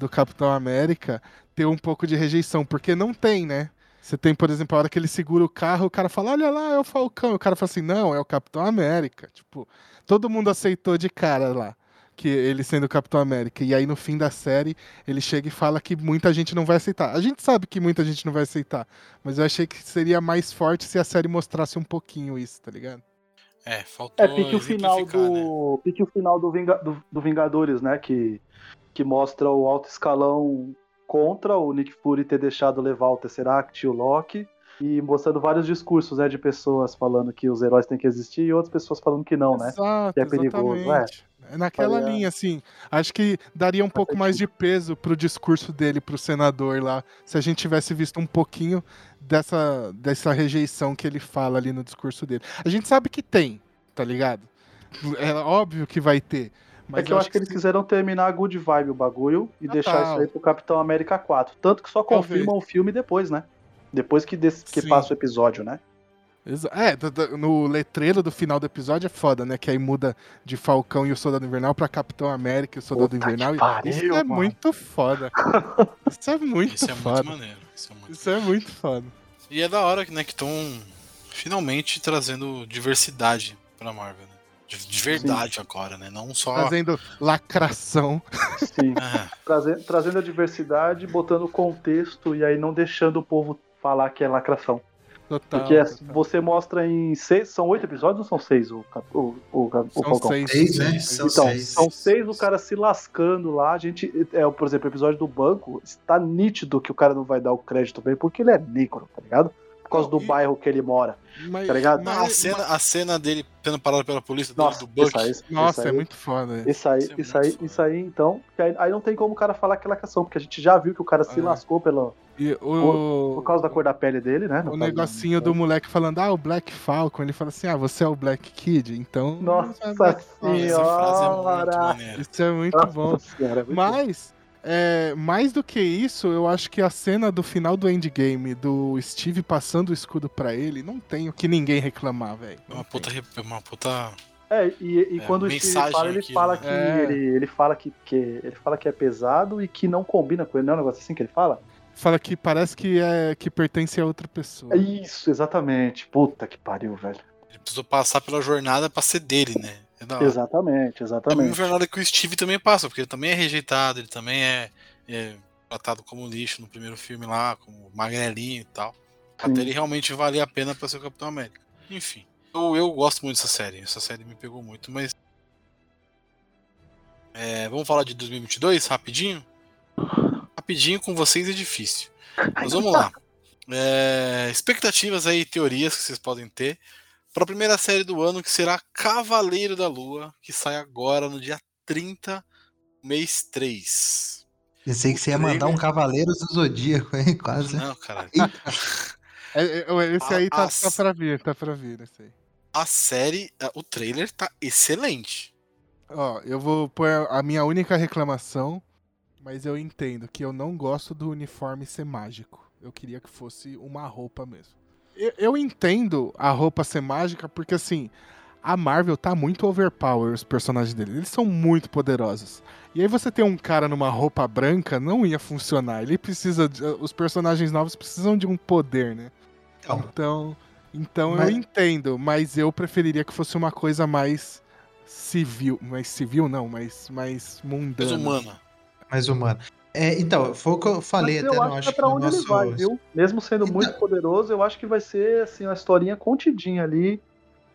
do Capitão América, ter um pouco de rejeição. Porque não tem, né? Você tem, por exemplo, a hora que ele segura o carro, o cara fala, olha lá, é o Falcão. O cara fala assim, não, é o Capitão América. Tipo, todo mundo aceitou de cara lá. Que ele sendo o Capitão América. E aí, no fim da série, ele chega e fala que muita gente não vai aceitar. A gente sabe que muita gente não vai aceitar. Mas eu achei que seria mais forte se a série mostrasse um pouquinho isso, tá ligado?
É, faltou
É, pique o final
exemplificar, né?
do. Pique o final do, Vinga- do- do Vingadores, né? Que, que mostra o alto escalão contra o Nick Fury ter deixado levar o Tesseract e o Loki. E mostrando vários discursos, né? De pessoas falando que os heróis têm que existir e outras pessoas falando que não, né?
Exato,
Que é perigoso,
exatamente. É naquela
Faria-
linha, assim. Acho que daria um pouco mais de peso pro discurso dele, pro senador lá, se a gente tivesse visto um pouquinho dessa, dessa rejeição que ele fala ali no discurso dele. A gente sabe que tem, tá ligado? É óbvio que vai ter. Mas
é que eu acho que eles
se-
quiseram terminar a good vibe o bagulho e
Total.
deixar isso aí pro Capitão América 4. Tanto que só confirmam o filme depois, né? Depois que, des- que
Sim.
passa o episódio, né?
É, no letreiro do final do episódio é foda, né? Que aí muda de Falcão e o Soldado Invernal pra Capitão América e o Soldado
Puta que
Invernal.
pariu,
Isso é
mano.
muito foda. Isso é muito
Isso é muito maneiro. Isso é muito
Isso é muito foda.
E é da hora né, que estão finalmente trazendo diversidade pra Marvel, né? De, de verdade agora, né? Não só.
Fazendo lacração.
Sim.
Ah,
Traze- trazendo a diversidade, botando contexto e aí não deixando o povo falar que é lacração.
Total.
Porque é-
total.
você mostra em seis. São oito episódios ou são seis o, o, o, o
São
Falcão?
seis.
Seis, né?
seis.
São
Então,
seis.
são seis o cara se lascando lá. A gente, é, por exemplo, o episódio do banco, está nítido que o cara não vai dar o crédito bem porque ele é negro, tá ligado? Por causa do
e-
bairro que ele mora.
Mas-
tá ligado?
a,
mas-
cena, a cena dele sendo parado pela polícia do,
Nossa,
do Buck.
isso aí, isso
Nossa,
aí,
é muito foda.
Isso aí,
Isso é
isso aí,
foda.
isso aí, então. Aí, aí não tem como o cara falar que é lacração, porque a gente já viu que o cara se
É.
lascou pela,
E
por
o,
causa da cor da pele dele, né?
o
caso,
negocinho do moleque falando, ah, o Black Falcon. Ele fala assim, ah, você é o Black Kid, então.
Nossa
é Black
frase é muito
senhora!
Isso é muito
Nossa
bom.
senhora, é muito bom.
Mas, é, mais do que isso, eu acho que a cena do final do endgame, do Steve passando o escudo pra ele, não tem o que ninguém reclamar, velho.
É uma puta, re- uma puta.
É, e, e
É,
quando o Steve fala, ele
aqui,
fala
né?
que
É.
ele, ele fala que, que ele fala que é pesado e que não combina com ele, não é um negócio assim que ele fala?
Fala que parece que, é, que pertence a outra pessoa.
É isso, exatamente. Puta que pariu, velho.
Ele precisou passar pela jornada pra ser dele, né? É hora.
Exatamente,
É a mesma
exatamente.
jornada que o Steve também passa, porque ele também é rejeitado, ele também é, é tratado como lixo no primeiro filme lá, como magrelinho e tal.
Sim.
Até ele realmente valer a pena pra ser o Capitão América. Enfim. Eu, eu gosto muito dessa série. Essa série me pegou muito, mas. É, vamos falar de 2022 rapidinho? Rapidinho com vocês é difícil. Mas vamos lá. É, expectativas aí, teorias que vocês podem ter para a primeira série do ano, que será Cavaleiro da Lua, que sai agora no dia 30, mês 3.
Pensei que você ia mandar um Cavaleiros do Zodíaco, hein? Quase.
Não, cara.
É, é, esse aí tá,
As-
tá pra vir, tá pra vir, esse aí.
A série, a- o trailer tá excelente.
Ó, eu vou pôr a minha única reclamação, mas eu entendo que eu não gosto do uniforme ser mágico. Eu queria que fosse uma roupa mesmo. Eu, eu entendo a roupa ser mágica, porque assim, a Marvel tá muito overpower os personagens dele. Eles são muito poderosos. E aí você tem um cara numa roupa branca, não ia funcionar. Ele precisa. De, os personagens novos precisam de um poder, né?
Então,
Então, então
Mas-
eu entendo, mas eu preferiria que fosse uma coisa mais civil. Mais civil, não, mais, mais mundana.
Mais humana.
mais humano. É, então, foi o que eu falei
Mas
até
eu
no
acho que
acho
é pra onde
nosso.
ele vai, viu? Mesmo sendo
Então-
muito poderoso, eu acho que vai ser assim, uma historinha contidinha ali,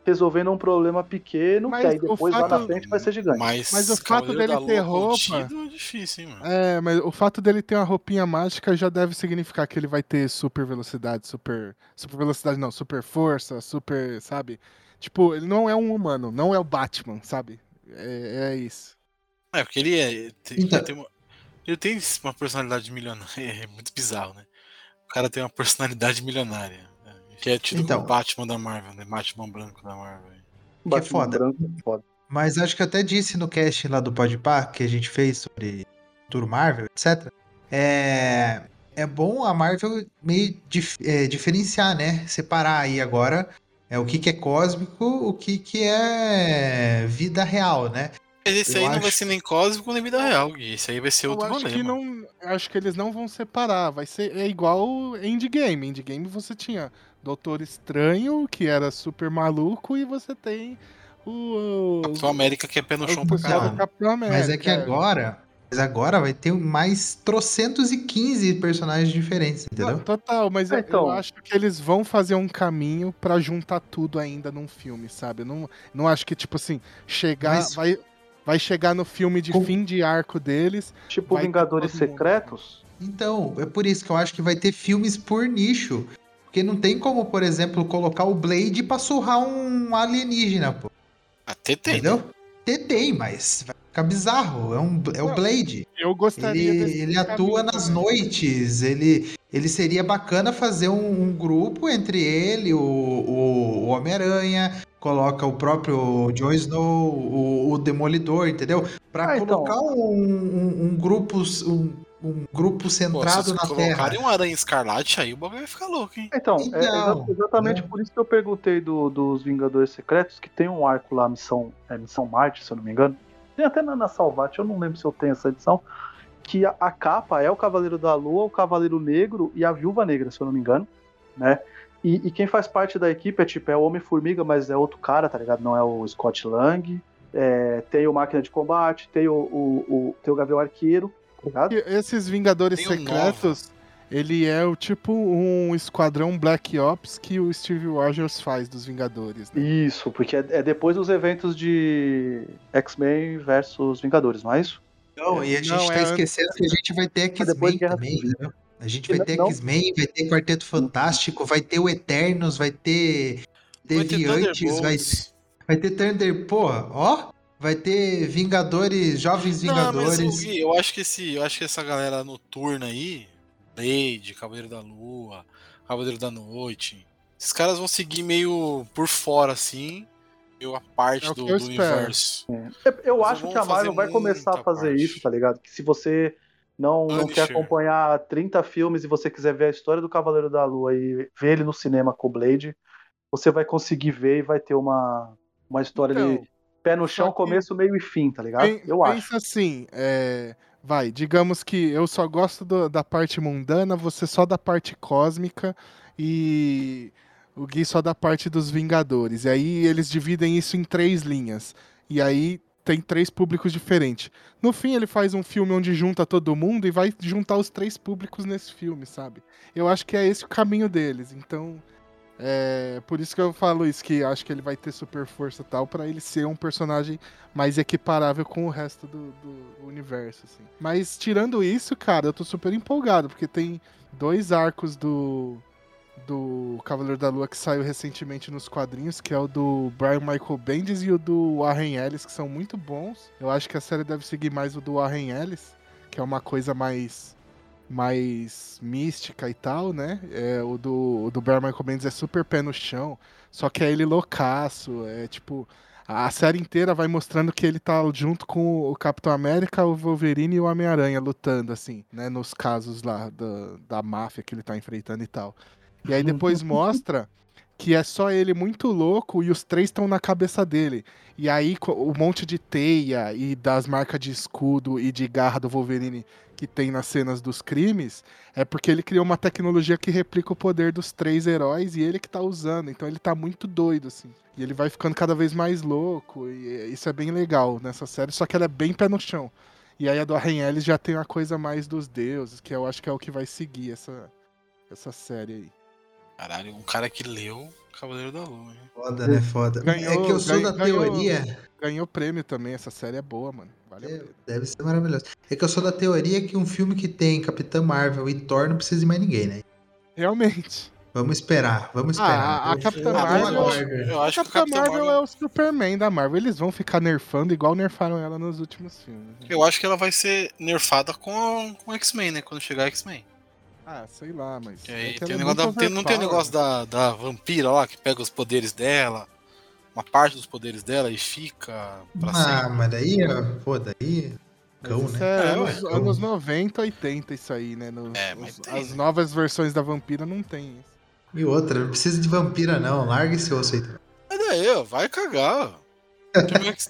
resolvendo um problema pequeno,
Mas
que aí
o
depois lá
fato-
na frente vai ser gigante.
Mas,
Mas o fato
Cavaleiro
dele ter roupa-
contido é difícil, hein, mano?
É, mas o fato dele ter uma roupinha mágica já deve significar que ele vai ter super velocidade, super. Super velocidade não, super força, super. Sabe? Tipo, ele não é um humano, não é o Batman, sabe? É, é isso.
É, porque ele é. Tem,
Então-
tem uma, ele tem uma personalidade milionária. É muito bizarro, né? O cara tem uma personalidade milionária. né? Que é tido
Então.
como Batman da Marvel, né? Batman branco da Marvel.
Batman
foda.
branco é foda.
Mas acho que eu até disse no cast lá do Podpah que a gente fez sobre Tour Marvel, etc. É, é bom a Marvel meio dif- é, diferenciar, né? Separar aí agora é o que, que é cósmico, o que, que é vida real, né?
Mas esse
Eu
aí não vai
acho-
ser nem cósmico nem vida real, Gui. Esse aí vai ser
Eu
outro
acho
rolê,
que não. Acho que eles não vão separar. Vai ser é igual Endgame. Endgame você tinha Doutor Estranho, que era super maluco, e você tem o.
Capitão América que é pé no chão pra caralho.
Capitão América.
Mas é que agora, mas agora vai ter mais trocentos e quinze personagens diferentes,
Não,
entendeu?
total, mas eu-
É, então.
eu acho que eles vão fazer um caminho pra juntar tudo ainda num filme, sabe? Eu não, não acho que, tipo assim, chegar.
Mas-
Vai, vai chegar no filme de
Com-
fim de arco deles.
Tipo Vingadores. Secretos.
Então, é por isso que eu acho que vai ter filmes por nicho. Porque não tem como, por exemplo, colocar o Blade pra surrar um alienígena, pô.
Até tem. né?
Entendeu? Tem, tem, mas vai ficar bizarro. É, um, é o
Não,
Blade.
Eu gostaria
Ele, ele atua nas
também.
noites. Ele, ele seria bacana fazer um, um grupo entre ele, o, o, o Homem-Aranha, coloca o próprio Jon Snow, o, o Demolidor, entendeu? Pra
Ah, então.
colocar um, um, um grupo. Um, um grupo
Pô, se
centrado
vocês
na Terra.
colocarem um aranha escarlate, aí o bagulho vai ficar louco, hein?
Então, é
Então,
exa- exatamente
né?
por isso que eu perguntei do- dos Vingadores Secretos, que tem um arco lá, Missão, é, Missão Marte, se eu não me engano. Tem até na, na Salvat, eu não lembro se eu tenho essa edição. Que a, a capa é o Cavaleiro da Lua, o Cavaleiro Negro e a Viúva Negra, se eu não me engano. Né? E, e quem faz parte da equipe é tipo, é o Homem-Formiga, mas é outro cara, tá ligado? Não é o Scott Lang. É, tem o Máquina de Combate, tem o, o, o- tem o Gavião Arqueiro, tá ligado?
E Esses Vingadores
Tem
Secretos, ele é o tipo um esquadrão Black Ops que o Steve Rogers faz dos Vingadores, né?
Isso, porque é, é depois dos eventos de X-Men versus Vingadores, não é isso?
Não, e a gente
Não,
tá
é
esquecendo que a gente vai ter X-Men também,
Civil.
A gente vai
Não-
ter
não.
X-Men, vai ter Quarteto Fantástico, vai ter o Eternos, vai ter Deviantes, vai, vai ter Thunder, porra, ó, vai ter Vingadores, Jovens
Não, mas
Vingadores.
o Gui, eu acho que esse, eu acho que essa galera noturna aí, Blade, Cavaleiro da Lua, Cavaleiro da Noite, esses caras vão seguir meio por fora assim, meio a parte
É
do,
eu
do universo.
Eu- Eu
Mas
acho que a Marvel vai começar a fazer
parte.
isso, tá ligado? Que se você não, não quer acompanhar 30 filmes e você quiser ver a história do Cavaleiro da Lua e ver ele no cinema com o Blade, você vai conseguir ver e vai ter uma, uma história
Então,
ali, pé no chão, começo, meio e fim, tá ligado?
Pen-
Eu acho.
Pensa assim, é, vai, digamos que eu só gosto do- da parte mundana, você só da parte cósmica e o Gui só da parte dos Vingadores. E aí eles dividem isso em três linhas. E aí tem três públicos diferentes. No fim, ele faz um filme onde junta todo mundo e vai juntar os três públicos nesse filme, sabe? Eu acho que é esse o caminho deles. Então, é por isso que eu falo isso, que acho que ele vai ter super força e tal, pra ele ser um personagem mais equiparável com o resto do, do universo, assim. Mas tirando isso, cara, eu tô super empolgado, porque tem dois arcos do do Cavaleiro da Lua que saiu recentemente nos quadrinhos, que é o do Brian Michael Bendis e o do Warren Ellis, que são muito bons. Eu acho que a série deve seguir mais o do Warren Ellis, que é uma coisa mais mais mística e tal, né? É, o, do, o do Brian Michael Bendis é super pé no chão, só que é ele loucaço, é tipo... A série inteira vai mostrando que ele tá junto com o Capitão América, o Wolverine e o Homem-Aranha lutando, assim, né? Nos casos lá da, da máfia que ele tá enfrentando e tal. E aí depois mostra que é só ele muito louco e os três estão na cabeça dele. E aí o monte de teia e das marcas de escudo e de garra do Wolverine que tem nas cenas dos crimes é porque ele criou uma tecnologia que replica o poder dos três heróis e ele que tá usando. Então ele tá muito doido, assim. E ele vai ficando cada vez mais louco. E isso é bem legal nessa série, só que ela é bem pé no chão. E aí a do Ellis já tem uma coisa mais dos deuses, que eu acho que é o que vai seguir essa, essa série aí.
Caralho, um cara que leu Cavaleiro da Lua, hein?
Foda, né? Foda. Ganhou, é que eu sou ganhou, da teoria.
Ganhou prêmio também, essa série é boa, mano. Vale
é, deve ser maravilhoso. É que eu sou da teoria que um filme que tem Capitã Marvel e Thor não precisa de mais ninguém, né?
Realmente.
Vamos esperar, vamos esperar.
Ah, a, Capitã Marvel, eu acho a Capitã Marvel, Marvel é o Superman da Marvel. Eles vão ficar nerfando igual nerfaram ela nos últimos filmes. Né?
Eu acho que ela vai ser nerfada com, com X-Men, né? Quando chegar X-Men.
Ah, sei lá, mas.
Aí, é tem é da, tem, não tem o negócio da, da vampira lá que pega os poderes dela, uma parte dos poderes dela e fica
pra ah, sempre. mas daí, pô, daí.
Cão, né? É, é anos, é, anos 90, 80 isso aí, né? Nos, é, mas os, tem, as né? novas versões da vampira não tem isso.
E outra, não precisa de vampira não, larga esse osso aí.
Mas daí, ó, vai cagar.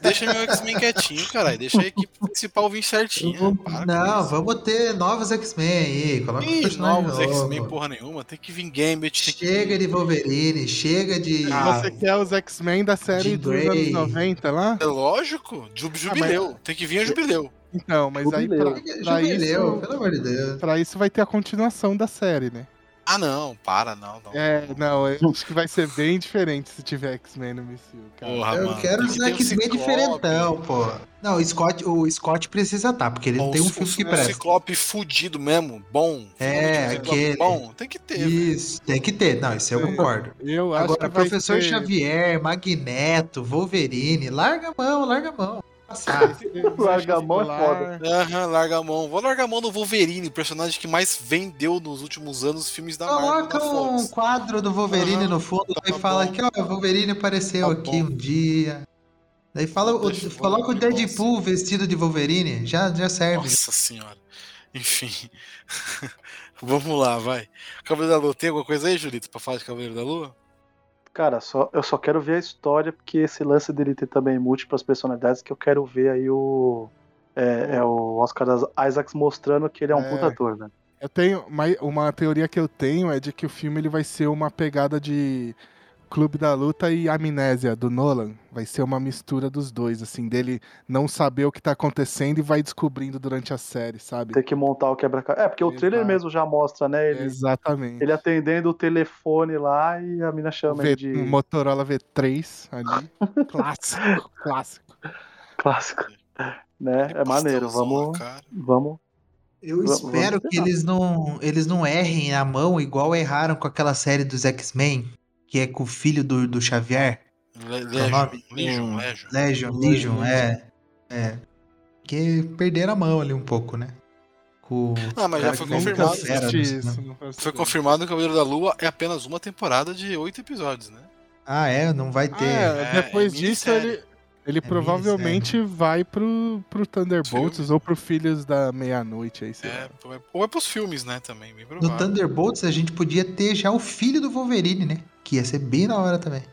Deixa meu X-Men quietinho, caralho. Deixa a equipe principal vir certinho.
não, vamos ter novos X-Men aí.
Coloca Ih, novos X-Men, porra nenhuma. Tem que vir Gambit.
Chega
que...
de Wolverine, chega de.
Ah, você quer os X-Men da série dos anos 90 lá?
É lógico, Jub Jubileu. Ah, mas... Tem que vir a Jubileu.
Então, mas jubileu. aí pra, pra jubileu, isso. Pelo amor de Deus. Pra isso vai ter a continuação da série, né?
Ah, não, para, não, não.
É, não, eu acho que vai ser bem diferente se tiver X-Men no MCU, cara.
Porra, eu mano, quero os X-Men um diferentão, pô. Não, o Scott, o Scott precisa estar, tá, porque ele tem um filme que presta.
Um Ciclope fudido mesmo, bom.
É, aquele.
Bom, tem que ter.
Isso, tem que ter. Não, isso eu concordo.
Eu acho
Agora, Professor ter... Xavier, Magneto, Wolverine, larga a mão, larga a mão.
Larga a mão é foda.
Aham, larga a mão. Vou largar a mão no Wolverine, personagem que mais vendeu nos últimos anos filmes da
Marvel. Coloca um quadro do Wolverine uhum, no fundo tá e fala que ó, o Wolverine apareceu tá aqui bom. um dia. Daí fala, o, coloca o Deadpool vestido de Wolverine, já, já serve.
Nossa senhora. Enfim. Vamos lá, vai. Cavaleiro da Lua, tem alguma coisa aí, Julito, pra falar de Cavaleiro da Lua?
Cara, só, eu só quero ver a história, porque esse lance dele ter também múltiplas personalidades, que eu quero ver aí o. É, é o Oscar Isaacs mostrando que ele é um é, puta ator, né?
Eu tenho. Uma, uma teoria que eu tenho é de que o filme ele vai ser uma pegada de Clube da Luta e Amnésia do Nolan. Vai ser uma mistura dos dois, assim, dele não saber o que tá acontecendo e vai descobrindo durante a série, sabe?
Ter que montar o quebra-cabeça. É, porque o Exato. trailer mesmo já mostra, né? Ele,
Exatamente.
Ele atendendo o telefone lá e a mina chama v, ele de.
Um Motorola V3 ali. clássico, clássico.
Clássico. Né? É maneiro. Vamos. Vamos.
Eu espero que eles não, eles não errem a mão igual erraram com aquela série dos X-Men que é com o filho do, do Xavier.
Le Legion? Legion,
Legion. Legion, Legion, é. É. Que perderam a mão ali um pouco, né?
Com ah, mas já foi confirmado. Fera, isso, né? foi confirmado que o Cavaleiro da Lua é apenas uma temporada de oito episódios, né?
Ah, é? Não vai ter.
Ah, é, depois é disso, ele, ele é provavelmente vai pro, pro Thunderbolts Filme. ou pro Filhos da Meia-Noite aí,
é, Ou é pros filmes, né, também, bem
provável. No Thunderbolts a gente podia ter já o filho do Wolverine, né? Que ia ser bem na hora também.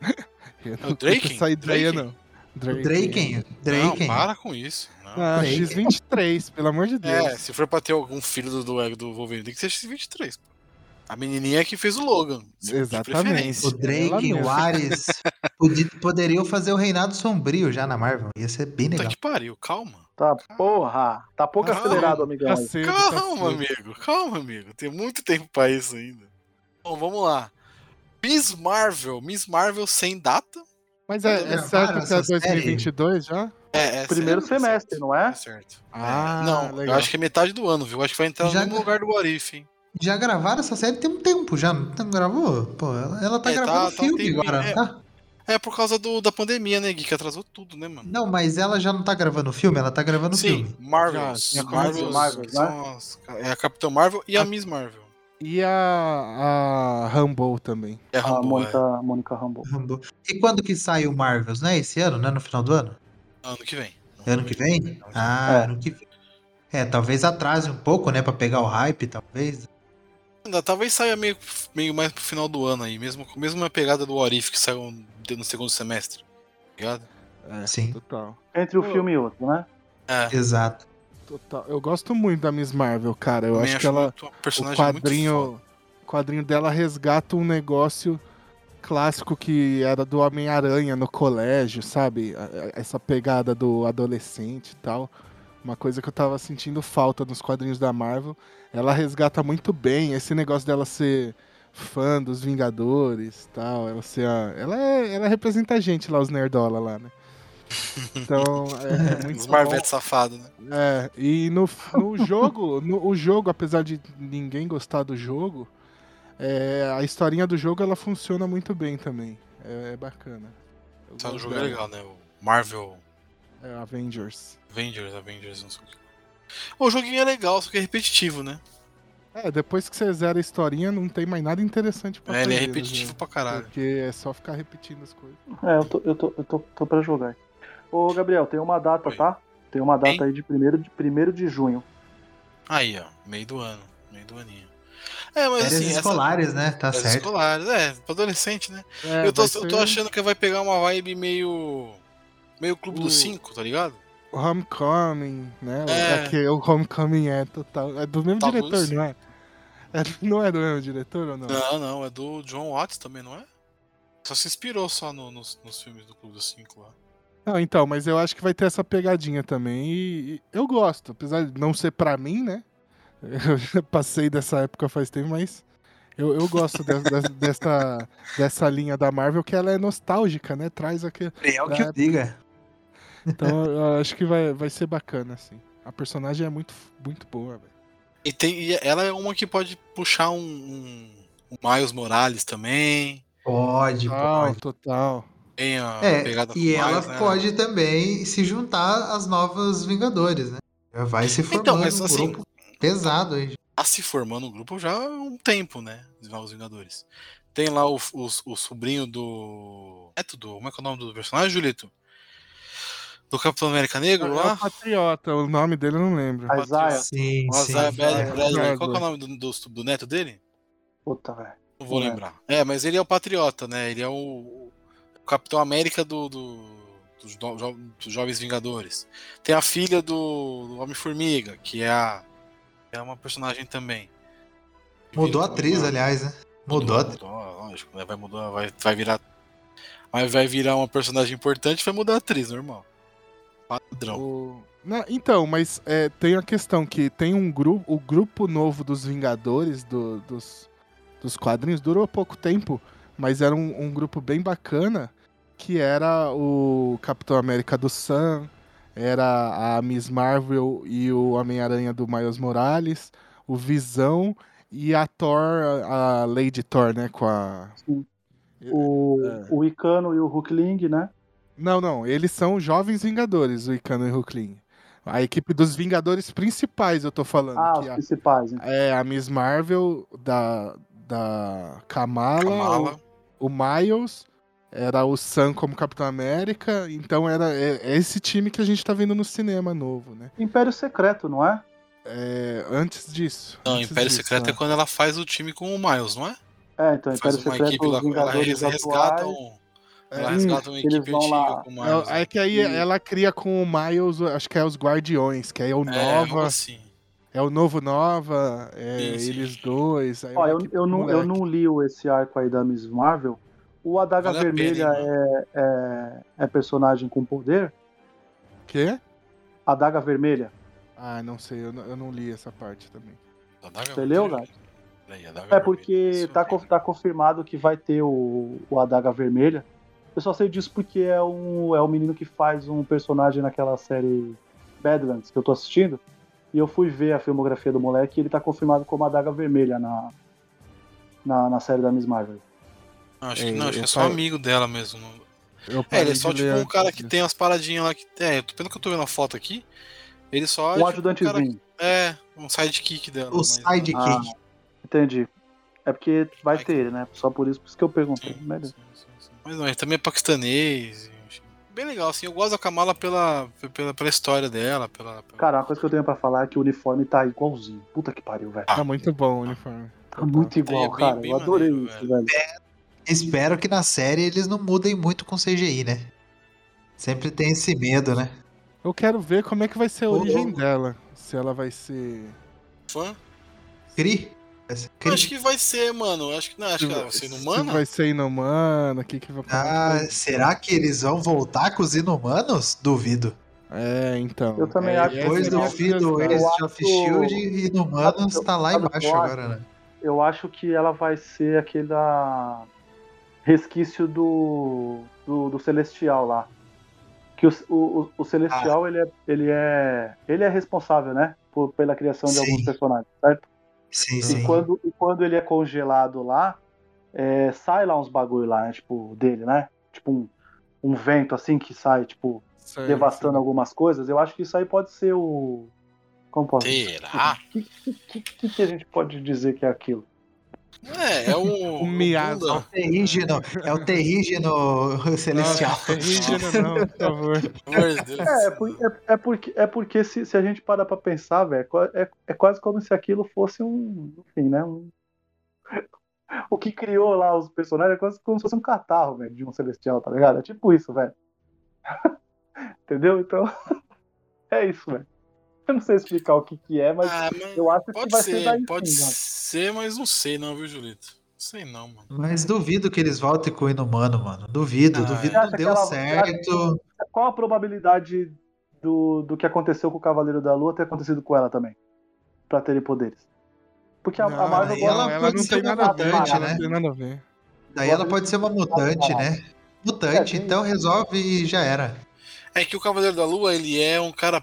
o Drake?
Essa ideia não.
Drake. Draken. Draken.
Não, para com isso.
Ah, X23, pelo amor de é, Deus.
É, se for pra ter algum filho do, do, do Wolverine, tem que ser X23. Pô. A menininha que fez o Logan.
Exatamente.
O Drake, o Ares poderiam fazer o Reinado Sombrio já na Marvel. Ia ser bem legal.
Puta que pariu, calma.
Tá, porra. Tá pouco calma. acelerado, amigão. Tá
cedo, calma, tá amigo. Calma, amigo. Tem muito tempo pra isso ainda. Bom, vamos lá. Miss Marvel. Miss Marvel sem data.
Mas é, é certo que é 2022 série? já?
É, é Primeiro certo, semestre,
é
não é?
É certo. Ah, não, legal. eu acho que é metade do ano, viu? Acho que vai entrar já... no mesmo lugar do Warif, hein?
Já gravaram essa série tem um tempo já, não gravou? Pô, ela, ela tá é, gravando tá, tá filme tá, agora,
é,
tá?
É por causa do, da pandemia, né, Gui? Que atrasou tudo, né, mano?
Não, mas ela já não tá gravando filme, ela tá gravando
Sim,
filme.
Marvels. Já, Marvels, Marvels, Marvels né? É a Capitão Marvel e a, a Miss Marvel.
E a, a Rambo também.
É a, Rambo, a Mônica, é. Mônica Rambo.
Rambo. E quando que sai o Marvels, né? Esse ano, né? No final do ano?
Ano que vem.
Ano que vem? Ah, é. ano que vem. É, talvez atrase um pouco, né? Pra pegar o hype, talvez.
Ainda talvez saia meio, meio mais pro final do ano aí, mesmo com a mesma pegada do Orif que saiu no segundo semestre. Tá ligado?
É,
Sim.
Total.
Entre o
Pô.
filme e outro, né?
É.
Exato.
Total. Eu gosto muito da Miss Marvel, cara. Eu
também
acho que ela. O quadrinho, o quadrinho dela resgata um negócio clássico que era do Homem-Aranha no colégio, sabe? Essa pegada do adolescente e tal. Uma coisa que eu tava sentindo falta nos quadrinhos da Marvel. Ela resgata muito bem esse negócio dela ser fã dos Vingadores e tal. Ela ser a... ela, é... ela representa a gente lá, os nerdola lá, né? Então, é, é muito
Os
bom.
Marvetes safados, né?
É, e no, no jogo, no, o jogo, apesar de ninguém gostar do jogo, é, a historinha do jogo ela funciona muito bem também. É, é bacana. Eu
Só o jogo é legal, né? O Marvel
É, Avengers.
Avengers, Avengers, não sei o que. O joguinho é legal, só que é repetitivo, né?
É, depois que você zera a historinha, não tem mais nada interessante pra
É, ele é
né,
repetitivo
velho?
pra caralho.
Porque é só ficar repetindo as coisas.
É, eu tô, eu tô, eu tô, tô pra jogar. Ô, Gabriel, tem uma data,
Oi.
tá? Tem uma data
Hein?
aí de 1 de, primeiro de junho.
Aí, ó, meio do ano, meio do aninho. É, mas
Férias
assim, essa-
escolares, né? Tá
Férias
certo.
escolares, é, pra adolescente, né?
É,
eu, tô,
vai
eu tô
ser
achando que vai pegar uma vibe meio. meio Clube
O-
dos Cinco, tá ligado?
Homecoming, né?
É.
É. que o Homecoming é total. É do mesmo
Tá
diretor, não é? é? Não é do mesmo diretor ou não?
Não, não, é do John Watts também, não é? Só se inspirou só no- nos, nos filmes do Clube dos Cinco lá.
Não, então, mas eu acho que vai ter essa pegadinha também. E, eu gosto, apesar de não ser pra mim, né? Eu já passei dessa época faz tempo, mas eu, eu gosto de- de- dessa, dessa linha da Marvel, que ela é nostálgica, né? Traz aquele.
É o que
É.
eu diga.
Então eu acho que vai, vai ser bacana, assim. A personagem é muito, muito boa, velho.
E, tem, e ela é uma que pode puxar um, um, um Miles Morales também.
Pode,
Total,
pode.
total.
Tem a
É,
pegada com
e
o
ela
né?
pode também se juntar às novas Vingadores, né? Já vai se formando
Então, mas
um
assim,
grupo pesado aí.
tá se formando um grupo já há um tempo, né? Os Novos Vingadores. Tem lá o, o, o sobrinho do. É tudo. Como é que é o nome do personagem, Julito? Do Capitão América Negro
É o
lá?
Patriota, o nome dele eu não lembro.
Isaiah.
Sim,
O
sim.
Isaiah Bradley.
Isaiah
Bradley. Qual que é o nome do, do, do neto dele?
Puta, velho.
Não vou
Não é.
lembrar. É, mas ele é o Patriota, né? Ele é o, o Capitão América do, do- dos, jo- dos Jovens Vingadores. Tem a filha do, do Homem-Formiga, que é a. É uma personagem também.
Mudou a atriz, aliás, né? Mudou a atriz.
mudou, lógico, né? Vai mudar, vai, vai virar. Mas vai virar uma personagem importante, vai mudar a atriz, normal. Padrão.
O- Não, então, mas é, tem a questão que tem um grupo, o grupo novo dos Vingadores do- dos, dos quadrinhos durou pouco tempo, mas era um, um grupo bem bacana, que era o Capitão América do Sam, era a Miss Marvel e o Homem-Aranha do Miles Morales, o Visão e a Thor, a Lady Thor, né, com a...
O,
É.
o Icano e o Hulkling, né?
Não, não, eles são jovens Vingadores, o Icano e o Hulkling. A equipe dos Vingadores principais, eu tô falando.
Ah,
que
os
a-
principais. Então.
é a Miss Marvel, da, da Kamala,
Kamala.
O, o Miles, era o Sam como Capitão América, então era é, é esse time que a gente tá vendo no cinema novo, né?
Império Secreto, não é?
É, antes disso.
Não,
antes
Império
disso,
Secreto
né?
é quando ela faz o time com o Miles, não é?
É, então,
Faz
Império
uma
Secreto,
equipe lá com ela,
Vingadores
eles resgatam.
atuais.
Ela
É,
resgata uma
eles
equipe
vão
antiga
lá-
com o Miles.
É, é que aí
E-
ela cria com o Miles, acho que é os Guardiões, que aí é o
É,
Nova,
assim.
é o Novo Nova, é
Sim, sim.
eles dois. Aí
Ó,
uma
eu, eu, não, eu não li o- esse arco aí da Miss Marvel. O Adaga
Vale pena,
Vermelha
hein,
é, é, é personagem com poder?
Quê?
Adaga Vermelha?
Ah, não sei, eu não, eu não li essa parte também.
Adaga
Você leu. Gato? É porque tá, co- tá confirmado que vai ter o, o Adaga Vermelha. Eu só sei disso porque é um, é um menino que faz um personagem naquela série Badlands que eu tô assistindo. E eu fui ver a filmografia do moleque e ele tá confirmado como Adaga Vermelha na, na, na série da Miss Marvel.
Acho que
É,
não, acho que é só
fa-
amigo dela mesmo. É, ele é só tipo um cara que tem as paradinhas lá que. É, pelo que eu tô vendo a foto aqui, ele só é.
Um
tipo, um
ajudantezinho.
cara- É, um sidekick dela.
O
mas-
sidekick.
Ah, entendi. É porque vai ter ele, né? Só por isso, por isso que eu perguntei.
Sim,
Melhor.
sim, sim, sim. Mas não, ele também é paquistanês. Bem legal, assim. Eu gosto da Kamala pela, pela, pela história dela. Pela, pela-
Cara, uma coisa que eu tenho pra falar é que o uniforme tá igualzinho. Puta que pariu, velho.
Tá muito bom o uniforme.
Tá muito igual,
É bem-
cara.
bem
eu adorei
maneiro,
isso, velho.
Espero que na série eles não mudem muito com CGI, né? Sempre tem esse medo, né?
Eu quero ver como é que vai ser a origem dela. Se ela vai ser.
Fã?
Cri.
Eu Acho
Cri.
que vai ser, mano. Acho que não, acho que ela vai ser
se
inumana.
vai ser inumana, o que que vai
Ah, será que eles vão voltar com os inumanos? Duvido.
É, então.
Eu também
é,
acho
Depois
é
do
minha
fim do. Agents
Eu
of Shield, Inumanos tá lá embaixo
eu
agora, né?
Eu acho que ela vai ser aquele da resquício do, do, do Celestial lá. Que o, o, o Celestial,
Ah.
ele, é, ele é ele é responsável, né? Por, pela criação de
Sim.
alguns personagens, certo?
Sim,
E
sim.
quando, e quando ele é congelado lá, é, sai lá uns bagulho lá, né? Tipo, dele, né? Tipo um, um vento assim que sai, tipo,
Sei,
devastando
sei.
algumas coisas. Eu acho que isso aí pode ser o. Como posso
Será?
O que, que, que, que a gente pode dizer que é aquilo?
É, é o.
O Miasa.
bunda.
Terrígeno, é o terrígeno celestial.
Nossa, terrígeno não, por favor.
É, é, por- é- é porque, é porque se, se a gente parar pra pensar, velho, é é, é quase como se aquilo fosse um. Enfim, né? Um... O que criou lá os personagens é quase como se fosse um catarro, velho, de um celestial, tá ligado? É tipo isso, velho. Entendeu? Então. é isso, velho. Eu não sei explicar o que, que é, mas
Ah, mas
eu acho que
pode
vai ser
ser,
daí
pode
sim,
ser, mas não sei não, viu, Julito? Não sei não, mano.
Mas duvido que eles voltem com o Inumano, mano. Duvido,
Ah,
duvido. Não
que
deu
ela-
certo.
Qual a probabilidade do, do que aconteceu com o Cavaleiro da Lua ter acontecido com ela também? Pra terem poderes? Porque a, a
Não,
Marvel
aí
gosta
ela
não, ela
pode
não
ser
tem
uma
nada a ver, ela
né?
não tem nada a ver.
Daí ela pode ser uma mutante, né? Mutante,
É,
então resolve e já era.
É que o Cavaleiro da Lua, ele é um cara.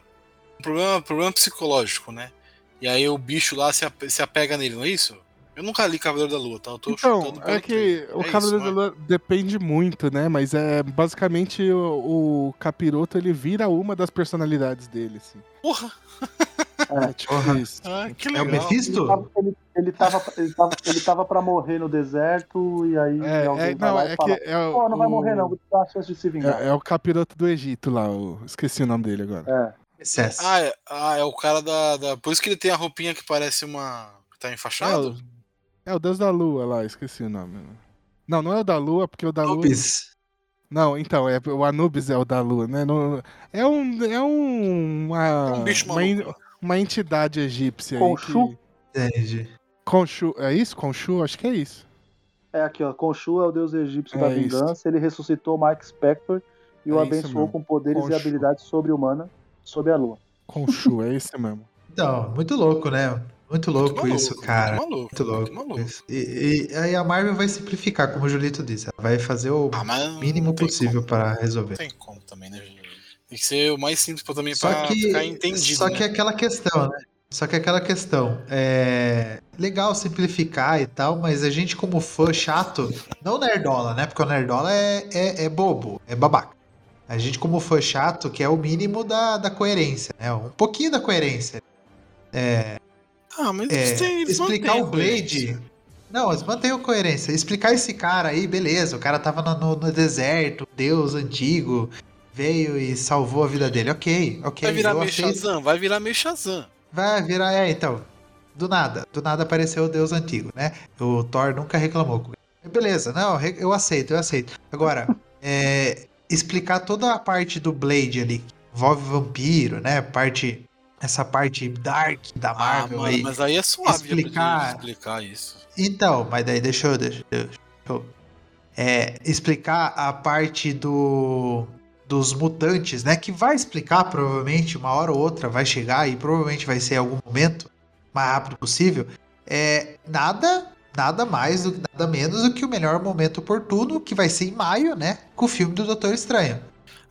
Um problema, problema psicológico, né? E aí o bicho lá se, se apega nele, não é isso? Eu nunca li Cavaleiro da Lua, tá? Eu tô
Então,
chutando
é que o
É
Cavaleiro
isso,
da
não é?
Lua depende muito, né? Mas é basicamente o, o capiroto ele vira uma das personalidades dele, assim.
Porra!
É tipo
Porra.
isso.
Ah, que
É o
legal.
Ele
Mephisto?
tava, ele, ele, tava, ele, tava, ele tava pra morrer no deserto e aí
É,
alguém
é,
vai
não,
lá e
é
fala,
que é o,
Pô, não vai
o-
morrer não, vou te dar uma chance de se vingar.
É, é o capiroto do Egito lá, o- esqueci o nome dele agora.
É.
Excesso.
Ah é, ah, é o cara da, da. Por isso que ele tem a roupinha que parece uma. que tá
É
enfaixado?
o, é o Deus da Lua lá, esqueci o nome. Não, não é o da Lua, porque o da Lua.
Anubis.
Não, então, é, o Anubis é o da Lua, né? Não- é um. É um. Uma,
É um bicho
uma,
maluco.
uma entidade egípcia
Khonshu?
aí. Que...
Entendi.
Khonshu, é isso? Khonshu? Acho que é isso.
É aqui, ó. Khonshu é o deus egípcio
É
da
isso.
vingança. Ele ressuscitou Mark Spector e o
É isso
abençoou com poderes
Khonshu.
e habilidades sobre-humanas sob a lua.
Khonshu, é esse mesmo.
Então, muito louco, né? Muito louco
Muito
isso,
maluco,
cara.
Muito maluco.
Muito louco.
maluco.
isso. E, e aí a Marvel vai simplificar, como o Julito disse. Ela vai fazer o
Ah,
mínimo possível
como.
para resolver.
Não tem como também, né, gente? Tem que ser o mais simples também
Só
pra
que,
ficar entendido.
só
né?
que é aquela questão, né? Só que é aquela questão, é legal simplificar e tal, mas a gente como fã chato, não nerdola, né? Porque o nerdola é, é, é bobo, é babaca. A gente como fã chato quer o mínimo da, da coerência, né? Um pouquinho da coerência.
Ah, mas
É,
eles têm, eles
explicar o Blade. Não, eles mantêm coerência. Explicar esse cara aí, beleza. O cara tava no, no- no deserto, Deus antigo, veio e salvou a vida dele. Ok, ok.
Vai virar meio
aceito.
Shazam, vai virar meio Shazam.
Vai virar, é, então. Do nada, do nada apareceu o Deus antigo, né? O Thor nunca reclamou. com ele. Beleza, não, eu aceito, eu aceito. Agora, é, explicar toda a parte do Blade ali, que envolve vampiro, né? Parte, essa parte dark da
Ah,
Marvel
mano,
aí.
mas aí é suave
explicar-
explicar isso.
Então, mas daí deixa eu, deixa, eu- deixa eu é, explicar a parte do dos mutantes, né? Que vai explicar provavelmente uma hora ou outra, vai chegar e provavelmente vai ser em algum momento mais rápido possível. É nada, nada mais, do- nada menos do que o melhor momento oportuno, que vai ser em maio, né? Com o filme do Doutor Estranho.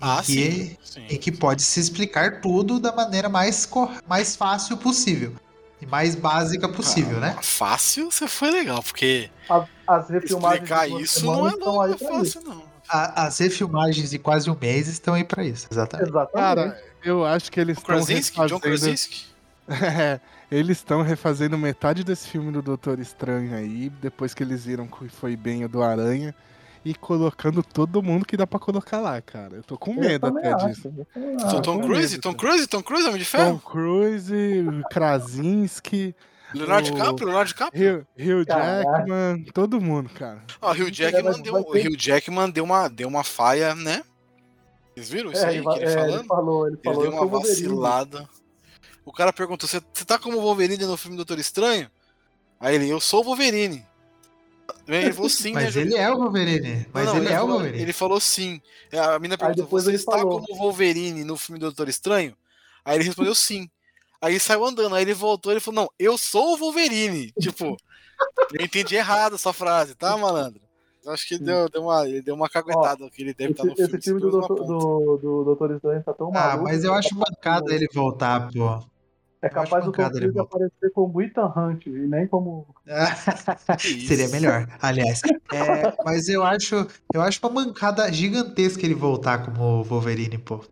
Ah,
que-
sim. sim.
em que pode se explicar tudo da maneira mais, cor- mais fácil possível e mais básica possível,
Ah,
né?
Fácil, você foi legal, porque
As,
explicar isso não é, não
aí
fácil, não.
A- as refilmagens de quase um mês estão aí pra isso, exatamente.
Exatamente.
Cara, eu acho que eles estão
Krasinski? John
refazendo...
Krasinski?
É, eles estão refazendo metade desse filme do Doutor Estranho aí, depois que eles viram que foi bem o do Aranha, e colocando todo mundo que dá pra colocar lá, cara. Eu tô com medo até
acho,
disso.
também
Tom. Tom Cruise? Tom. Cruise? Tom Cruise, Homem de
Tom
Ferro?
Cruise, Krasinski.
Leonardo DiCaprio, Leonardo DiCaprio.
Hugh. Jackman, todo mundo, cara.
Ó, o Hugh Jackman, deu, Hugh Jackman deu uma, deu uma faia, né? Vocês viram isso
É,
aí
ele,
que ele
é,
falando?
ele falou, ele
Ele
falou.
deu
eu
uma vacilada. O cara perguntou: você tá como Wolverine no filme Doutor Estranho? Aí ele, eu sou o Wolverine. Ele falou sim, né?
Mas
Júlio?
ele é o Wolverine. Mas
Não,
ele, é o
falou,
Wolverine.
Ele falou sim. A menina perguntou:
depois
você
ele
está
falou.
como Wolverine no filme Doutor Estranho? Aí ele respondeu sim. Aí ele saiu andando, aí ele voltou e ele falou: Não, eu sou o Wolverine. Tipo, eu entendi errado essa frase, tá, malandro? Eu acho que ele deu, deu uma, ele deu uma caguetada que ele deve estar
Esse,
no filme.
esse filme do,
ponta.
do, do Doutor Estranho tá tão
Ah,
maluco.
mas eu acho mancada ele voltar, pô.
É
eu
capaz do Tom Cruise aparecer como Ethan Hunt, e nem como.
Isso?
Seria melhor, aliás. É, mas eu acho, eu acho uma mancada gigantesca ele voltar como Wolverine, pô.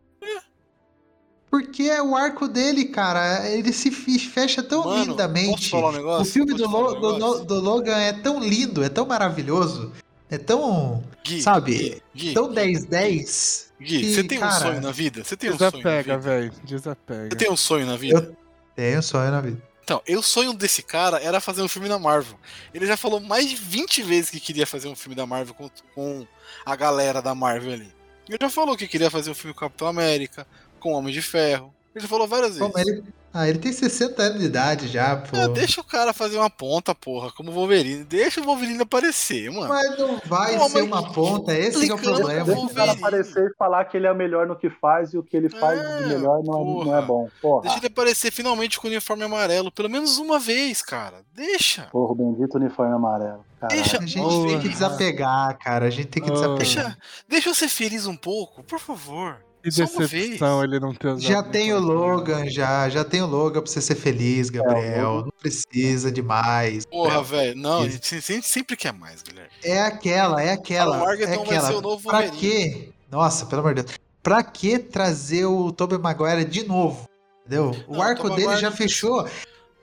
Porque é o arco dele, cara. Ele se fecha tão
Mano,
lindamente.
posso falar um negócio?
O filme do,
falar
Lo-
um
do, do Logan é tão lindo, é tão maravilhoso, é tão,
Gui,
sabe,
Gui,
tão 10-10.
Gui, você tem um
cara,
sonho na vida? Você tem um sonho
Desapega, velho. Desapega.
Você tem um sonho na vida?
Tenho sonho na vida.
Então, eu o sonho desse cara era fazer um filme na Marvel. Ele já falou mais de 20 vezes que queria fazer um filme da Marvel com, com a galera da Marvel ali. Ele já falou que queria fazer um filme com o Capitão América, com Homem de Ferro. Ele já falou várias vezes.
Ah, ele tem 60 anos de idade já, pô.
É, deixa o cara fazer uma ponta, porra, como o Wolverine. Deixa o Wolverine aparecer, mano.
Mas não vai
Pô,
ser uma ponta, esse que é o problema.
Deixa o cara
Wolverine.
aparecer e falar que ele é melhor no que faz e o que ele faz
É,
de melhor não é, não é bom. Porra.
Deixa ele aparecer finalmente com o uniforme amarelo, pelo menos uma vez, cara. Deixa.
Porra, o bendito uniforme amarelo. Caralho.
Deixa.
A gente
Porra.
tem que desapegar, cara. A gente tem que
Oh.
desapegar.
Deixa, deixa eu ser feliz um pouco, por favor.
Que decepção ele não ter usado.
Já tem o Logan, já. Já tem o Logan pra você ser feliz, Gabriel.
Logan.
Não precisa de mais.
Porra, velho. Não, a gente sempre, quer mais, Guilherme.
É aquela, é aquela.
Morgan,
é
então, vai
aquela.
ser o novo
pra
Wolverine.
quê? Nossa, pelo amor de Deus. Pra que trazer o Tobey Maguire de novo? Entendeu? O
Não,
arco
Tobey
dele
Maguire
já fechou.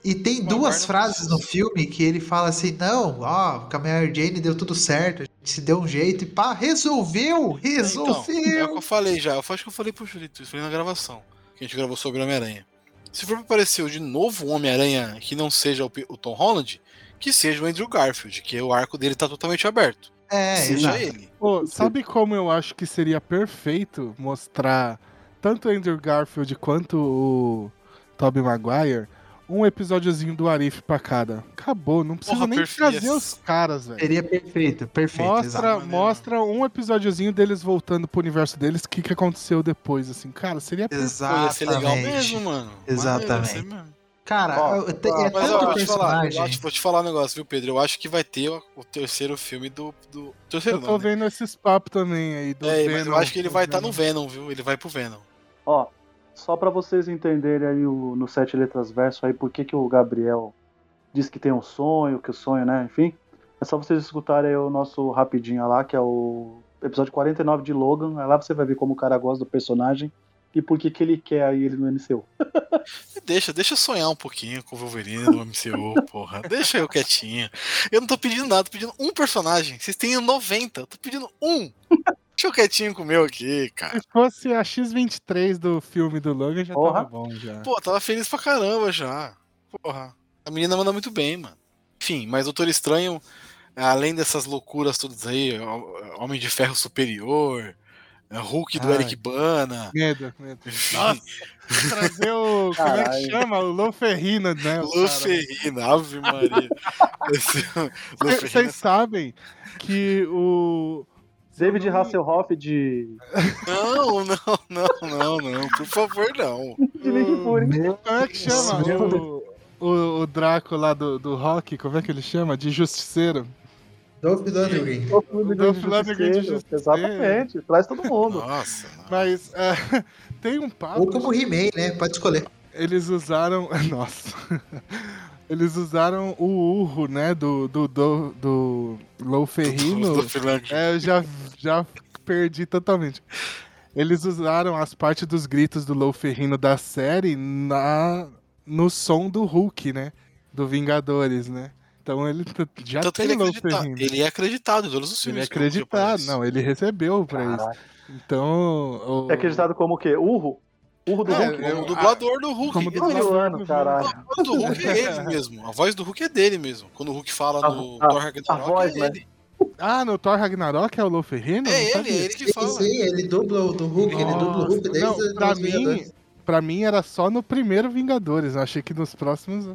E tem duas frases no filme que ele fala assim: não, ó, com a Mary Jane deu tudo certo, se deu um jeito e pá, resolveu!
Então, é o
Resolveu!
que eu falei já. Eu acho que eu falei pro Julito, isso falei na gravação. Que a gente gravou sobre o Homem-Aranha. Se for pra aparecer de novo um Homem-Aranha que não seja o, o Tom Holland, que seja o Andrew Garfield, que o arco dele tá totalmente aberto.
é,
seja
exato.
ele.
Pô, sabe como eu acho que seria perfeito mostrar tanto o Andrew Garfield quanto o Tobey Maguire um episódiozinho do Arif pra cada? Acabou, não precisa
Porra,
nem
perfeito.
trazer os caras, velho.
Seria perfeito, perfeito.
Mostra, mostra um episódiozinho deles voltando pro universo deles, o que, que aconteceu depois, assim. Cara, seria perfeito.
Pô, ia ser legal
Exatamente.
mesmo, mano.
Exatamente.
Maneiro, mesmo.
Cara,
Ó,
eu- te-
ó,
é
Mas ó, vou te falar, eu vou te falar um negócio, viu, Pedro? Eu acho que vai ter o, o terceiro filme do. do terceiro
Eu
não,
tô
né?
vendo esses papos também aí do
É, mas eu
Venom,
acho que ele vai estar no
Venom.
Venom, viu? Ele vai pro Venom.
Ó, só pra vocês entenderem aí o, no Sete Letras Verso aí por que, que o Gabriel diz que tem um sonho, que o sonho, né? Enfim, é só vocês escutarem o nosso rapidinho lá, que é o episódio 49 de Logan. Aí lá você vai ver como o cara gosta do personagem e por que, que ele quer aí ele no MCU.
Deixa, deixa eu sonhar um pouquinho com o Wolverine no MCU, porra. Deixa eu quietinho. Eu não tô pedindo nada, tô pedindo um personagem. Vocês têm 90, eu tô pedindo um. Deixa eu quietinho com o meu aqui, cara.
Se fosse a X-23 do filme do Logan, já
Porra.
tava bom já.
Pô, tava feliz pra caramba já. Porra. A menina manda muito bem, mano. Enfim, mas Doutor Estranho, além dessas loucuras todas aí, Homem de Ferro Superior, Hulk do
Ai.
Eric Bana.
Medo, medo. Nossa, trazer o. Como é que
Caralho.
chama? O Loferrino, né? o
Lu
cara.
Ferrina, Ave Maria.
Vocês sabem que o.
David Hasselhoff de.
Não, não, não, não, não. Por favor, não.
de Nick Fury.
Como é que chama? O, o, o Draco lá do, do rock, como é que ele chama? De Justiceiro.
Dolph Lundgren.
Dolph
de
Lundgren de
Justiceiro. Exatamente, traz todo mundo.
Nossa. não.
Mas é, tem um papo.
Ou como He-Man, né? Pode escolher.
Eles usaram. Nossa. Eles usaram o urro, né? Do, do, do, do Lou Ferrino.
Do- do.
É, eu já, já perdi totalmente. Eles usaram as partes dos gritos do Lou Ferrino da série na, no som do Hulk, né? Do Vingadores, né? Então ele já
que
tem
ele é,
Lou Ferrino.
ele é acreditado em todos os
Ele é
filmes. o Hulk
acreditado. Não, ele recebeu pra isso.
Caraca.
Então. o-
É acreditado como o quê? Urro? Urro do
É,
Hulk.
é o dublador do Hulk.
Como
Ele-
dublador.
Ano, caralho.
A voz do Hulk é ele mesmo. A voz do Hulk é dele mesmo. Quando o Hulk fala
A-
no
a-
Thor
a
Ragnarok,
voz,
é
né?
ele.
Ah, no Thor Ragnarok é o Lou Ferrino?
É ele,
sabia.
é ele que fala.
sim, ele dubla o do Hulk, ele dubla o Hulk desde
não, pra mim,
Vingadores.
pra mim era só no primeiro Vingadores. Eu achei que nos próximos.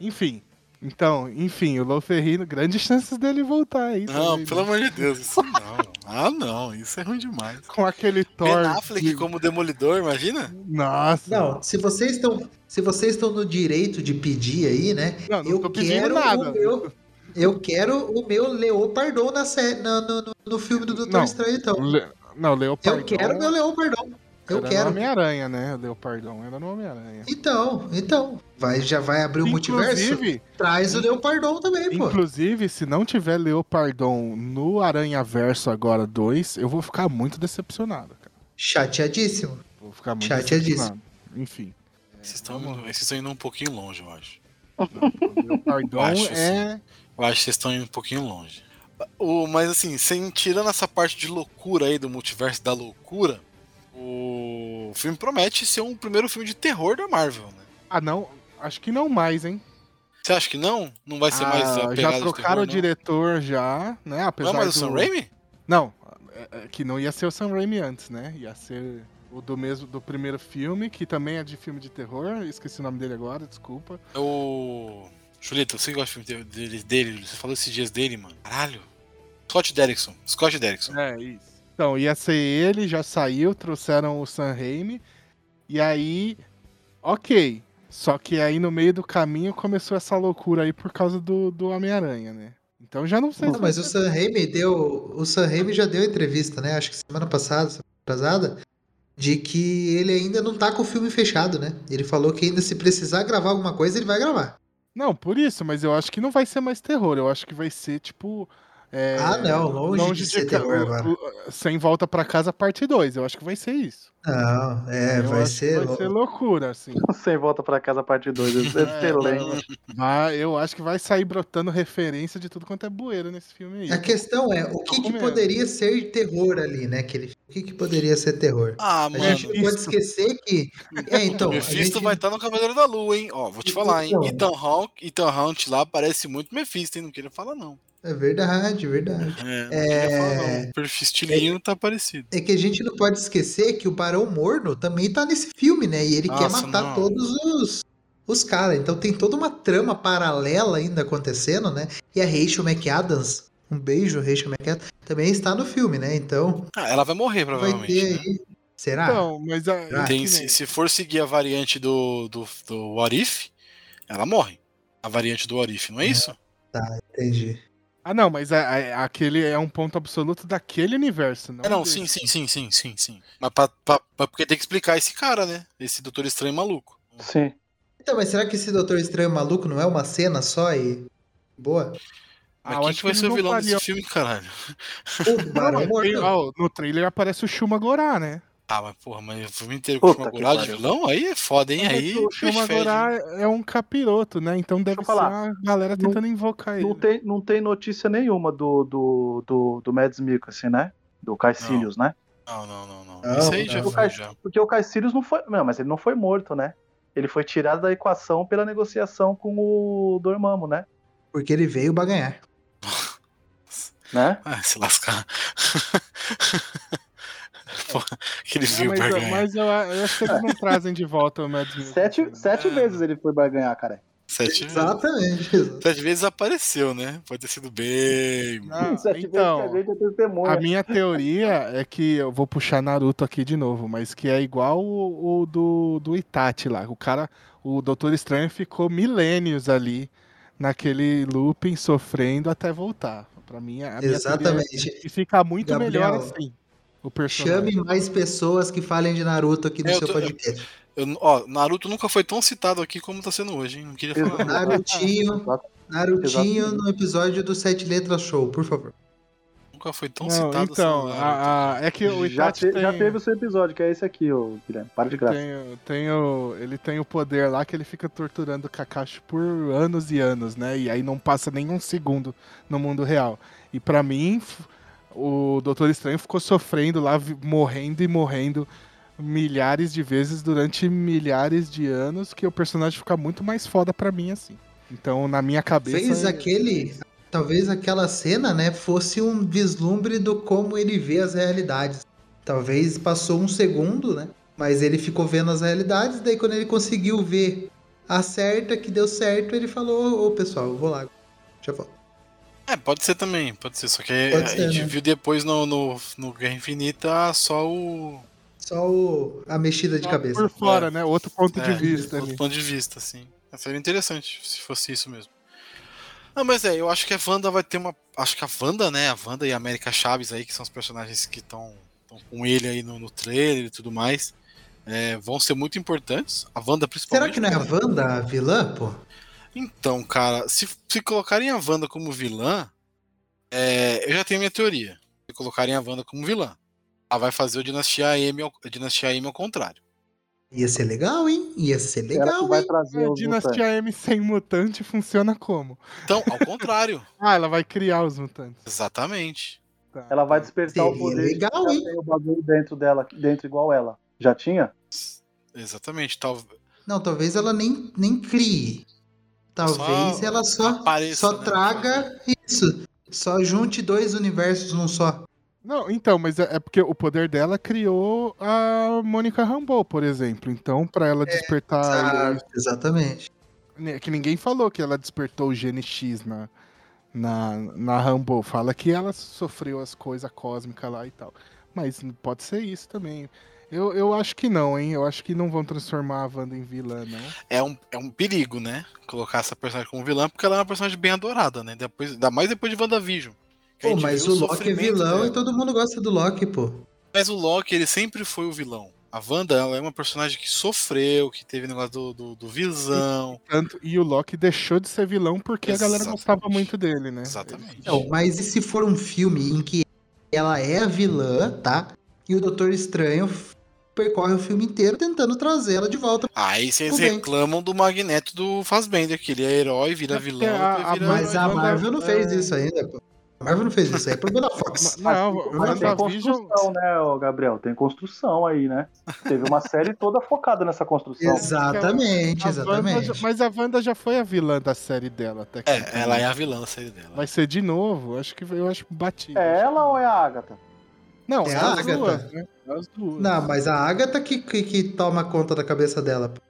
Enfim. Então, enfim, o Lou Ferrino, grandes chances dele voltar aí.
Não,
também,
pelo
né?
amor de Deus, isso não. Ah, não, isso é ruim demais.
Com aquele
Ben
Thor.
Affleck
de-
como Demolidor, imagina?
Nossa.
Não, se vocês estão, se vocês estão no direito de pedir aí, né?
Não, não
eu
tô pedindo
quero
nada.
o meu, eu quero o meu Leopardon na série, no, no, no- no filme do Doutor
Não.
Estranho, então.
Le... Não, Leopardon.
Eu quero meu Leopardon. Eu
era
quero.
Homem-Aranha, né? Leopardon era no Homem-Aranha.
Então, então, vai, já vai abrir o multiverso?
Inclusive,
Traz o Leopardon também, pô.
inclusive, se não tiver Leopardon no Aranha Verso agora 2, eu vou ficar muito decepcionado, cara.
Chateadíssimo.
Vou ficar muito
Chateadíssimo.
decepcionado. Enfim.
Vocês estão, vocês estão indo um pouquinho longe, eu acho.
O Leopardon
Acho,
é.
Eu acho que vocês estão indo um pouquinho longe. O, mas assim, sem, tirando essa parte de loucura aí do multiverso da loucura, o filme promete ser um primeiro filme de terror da Marvel, né?
Ah, não. Acho que não mais, hein?
Você acha que não? Não vai ser mais a
Ah, já
de
trocaram
terror,
o
não?
diretor já, né? Apesar
Não, mas o
do...
Sam Raimi?
Não, é- é que não ia ser o Sam Raimi antes, né? Ia ser o do mesmo do primeiro filme, que também é de filme de terror. Esqueci o nome dele agora, desculpa.
É o. Julito, você gosta do filme dele, dele? Você falou esses dias dele, mano. Caralho. Scott Derrickson. Scott Derrickson.
É, isso. Então, ia ser ele, já saiu, trouxeram o Sam Raimi. E aí, ok. Só que aí no meio do caminho começou essa loucura aí por causa do, do Homem-Aranha, né? Então já não sei
Não,
se
mas
vai
o Sam Raimi deu. O Sam Raimi já deu entrevista, né? Acho que semana passada, semana atrasada, de que ele ainda não tá com o filme fechado, né? Ele falou que ainda se precisar gravar alguma coisa, ele vai gravar.
Não, por isso, mas eu acho que não vai ser mais terror. Eu acho que vai ser tipo. É,
Ah, não, longe de ser
ca-
terror agora.
Sem volta pra casa, parte 2. Eu acho que vai ser isso.
Não, é,
Eu
vai ser.
Vai ser loucura, assim.
Sem volta pra casa, parte 2. Excelente.
Vai- eu acho que vai sair brotando referência de tudo quanto é bueiro nesse filme aí.
A questão é, o que, que poderia ser terror ali, né? Que ele, o que, que poderia ser terror?
Ah,
A
mano.
gente não pode esquecer que. É, então.
o
a
Mephisto
gente-
vai estar no Cavaleiro da Lua, hein? Ó, vou te falar, hein?
Então.
Ethan Hunt lá parece muito Mephisto, hein? Não queria falar, não.
É verdade, verdade.
É, não queria falar, não. O perfil estilinho tá parecido.
É que a gente não pode esquecer que o Barão Morno também tá nesse filme, né? E ele quer
Nossa,
matar
não.
todos os, os caras. Então tem toda uma trama paralela ainda acontecendo, né? E a Rachel McAdams, um beijo, Rachel McAdams, também está no filme, né? Então
Ah, ela vai morrer,
vai
provavelmente.
ter
né?
aí. Será?
Então, mas a,
Ah,
Tem,
que
se, se for seguir a variante do, do, do What If, ela morre. A variante do What If, não é isso?
Entendi.
Ah, não, mas a- a- aquele é um ponto absoluto daquele universo, não?
É, não, sim, sim, sim, sim, sim, sim. Mas pra, pra- pra- porque tem que explicar esse cara, né? Esse Doutor Estranho maluco.
Sim.
Então, mas será que esse Doutor Estranho maluco não é uma cena só e. Boa?
Mas
Ah,
quem
acho
que vai ser o vilão desse filme, caralho?
O Barão
Tem-
Morno.
ó, no trailer aparece o Shuma Gorá, né?
Ah, mas porra, mas o filme inteiro com o Shimagurá de vilão? Aí é foda, hein?
Mas
Aí
o é um capiroto, né? Então deve ser
falar.
a galera
Não-
tentando invocar ele.
Não tem, não tem notícia nenhuma do, do, do, do Mads Mikkelsen, né? Do Caecilius, né?
Não, não, não, não.
Não,
Isso aí
não.
já foi, já.
Porque o Caecilius não foi. Não, mas ele não foi morto, né? Ele foi tirado da equação pela negociação com o Dormammu, né?
Porque ele veio pra ganhar.
né?
Ah, se lascar. Porra, aquele
Ah,
viu pra
mas,
ganhar.
mas eu, eu acho que eles não trazem de volta o Mads Mikkelsen.
Sete, sete
É.
vezes ele foi pra ganhar, cara.
Sete vezes.
Exatamente. exatamente.
Sete vezes apareceu, né? Pode ter sido bem.
Ah,
sete
então,
vezes que a gente é.
A minha teoria é que eu vou puxar Naruto aqui de novo, mas que é igual o, o do, do Itachi lá. O cara, o Doutor Estranho ficou milênios ali naquele looping sofrendo até voltar. Pra mim, a minha teoria é
Exatamente.
que fica muito
Gabriel,
melhor assim. O personagem.
Chame mais pessoas que falem de Naruto aqui no
É, eu
seu
tô-
podcast.
Eu- ó, Naruto nunca foi tão citado aqui como tá sendo hoje, hein? Não queria falar.
Narutinho, Narutinho no episódio do Sete Letras Show, por favor.
Nunca foi tão
Não,
citado
então,
assim.
a- a- é que o
já,
Itachi
te-
tem,
já teve o seu episódio, que é esse aqui, ô Guilherme. Para de graça.
tem, tem o, ele tem o poder lá que ele fica torturando o Kakashi por anos e anos, né? E aí não passa nenhum segundo no mundo real. E pra mim, f- o Doutor Estranho ficou sofrendo lá, morrendo e morrendo milhares de vezes durante milhares de anos que o personagem fica muito mais foda pra mim, assim. Então, na minha cabeça.
Fez aquele. Talvez aquela cena, né, fosse um vislumbre do como ele vê as realidades. Talvez passou um segundo, né? Mas ele ficou vendo as realidades, daí quando ele conseguiu ver a certa que deu certo, ele falou, ô pessoal, eu vou lá. Já volto.
É, pode ser também, pode ser. Só que a
ser,
gente
né?
viu depois no, no, no Guerra Infinita só o.
Só o- a mexida de
Só
cabeça.
Por fora, né? Outro ponto de
É,
vista
outro
ali.
ponto de vista, assim. Seria interessante se fosse isso mesmo. Não, mas é, eu acho que a Wanda vai ter uma. Acho que a Wanda, né? A Wanda e a América Chaves aí, que são os personagens que estão com ele aí no, no trailer e tudo mais, é, vão ser muito importantes. A Wanda
Será
principalmente.
que não é a Wanda a vilã, pô?
Então, cara, se, se colocarem a Wanda como vilã, é, eu já tenho minha teoria. Se colocarem a Wanda como vilã, ela vai fazer o Dinastia M ao, Dinastia M ao contrário.
Ia ser legal, hein? Ia ser legal,
vai
hein?
trazer
A
mutantes?
Dinastia M sem mutante funciona como?
Então, ao contrário.
Ah, ela vai criar os mutantes.
Exatamente.
Tá.
Ela vai despertar o
Seria
poder.
legal, hein?
tem o bagulho dentro dela, dentro igual ela. Já tinha?
Exatamente. Tal,
Não, talvez ela nem, nem crie. Talvez
Só
ela só,
apareça,
só
né?
traga isso. Só junte dois universos num só.
Não, então, mas é, é porque o poder dela criou a Mônica Rambeau, por exemplo. Então, pra ela despertar.
Exato, exatamente.
né, Que ninguém falou que ela despertou o gene X na, na, na Rambeau. Fala que ela sofreu as coisas cósmicas lá e tal. Mas pode ser isso também. Eu, eu acho que não, hein? Eu acho que não vão transformar a Wanda em vilã, não.
é, um, é um perigo, né? Colocar essa personagem como vilã, porque ela é uma personagem bem adorada, né? Depois, ainda mais depois de WandaVision.
Pô, mas
viu
o Loki é vilão
dela.
e todo mundo gosta do Loki, pô.
Mas o Loki, ele sempre foi o vilão. A Wanda, ela é uma personagem que sofreu, que teve negócio do, do, do Visão.
Tanto, e o Loki deixou de ser vilão porque a galera
Exatamente.
gostava muito dele, né?
Exatamente.
Não, mas e se for um filme em que ela é a vilã, tá? E o Doutor Estranho percorre o filme inteiro tentando trazer ela de volta.
Aí vocês reclamam do Magneto do Fassbender, que ele é herói, vira
É
vilão,
a-
vira...
Mas a
Wanda-
Marvel não fez
é-
isso ainda, pô. A Marvel não fez isso aí, é problema da Fox.
Não,
Mas tem construção, né, Gabriel? Tem construção aí, né? Teve uma série toda focada nessa construção.
Exatamente,
a Wanda
exatamente.
já- mas a Wanda já foi a vilã da série dela, até que.
É, ela é a vilã da série dela.
Vai ser de novo, acho que eu acho batido.
É ela ou é a Agatha?
Não,
É a Agatha.
duas, né? É As duas.
Não, mas a Agatha que, que, que toma conta da cabeça dela. pô.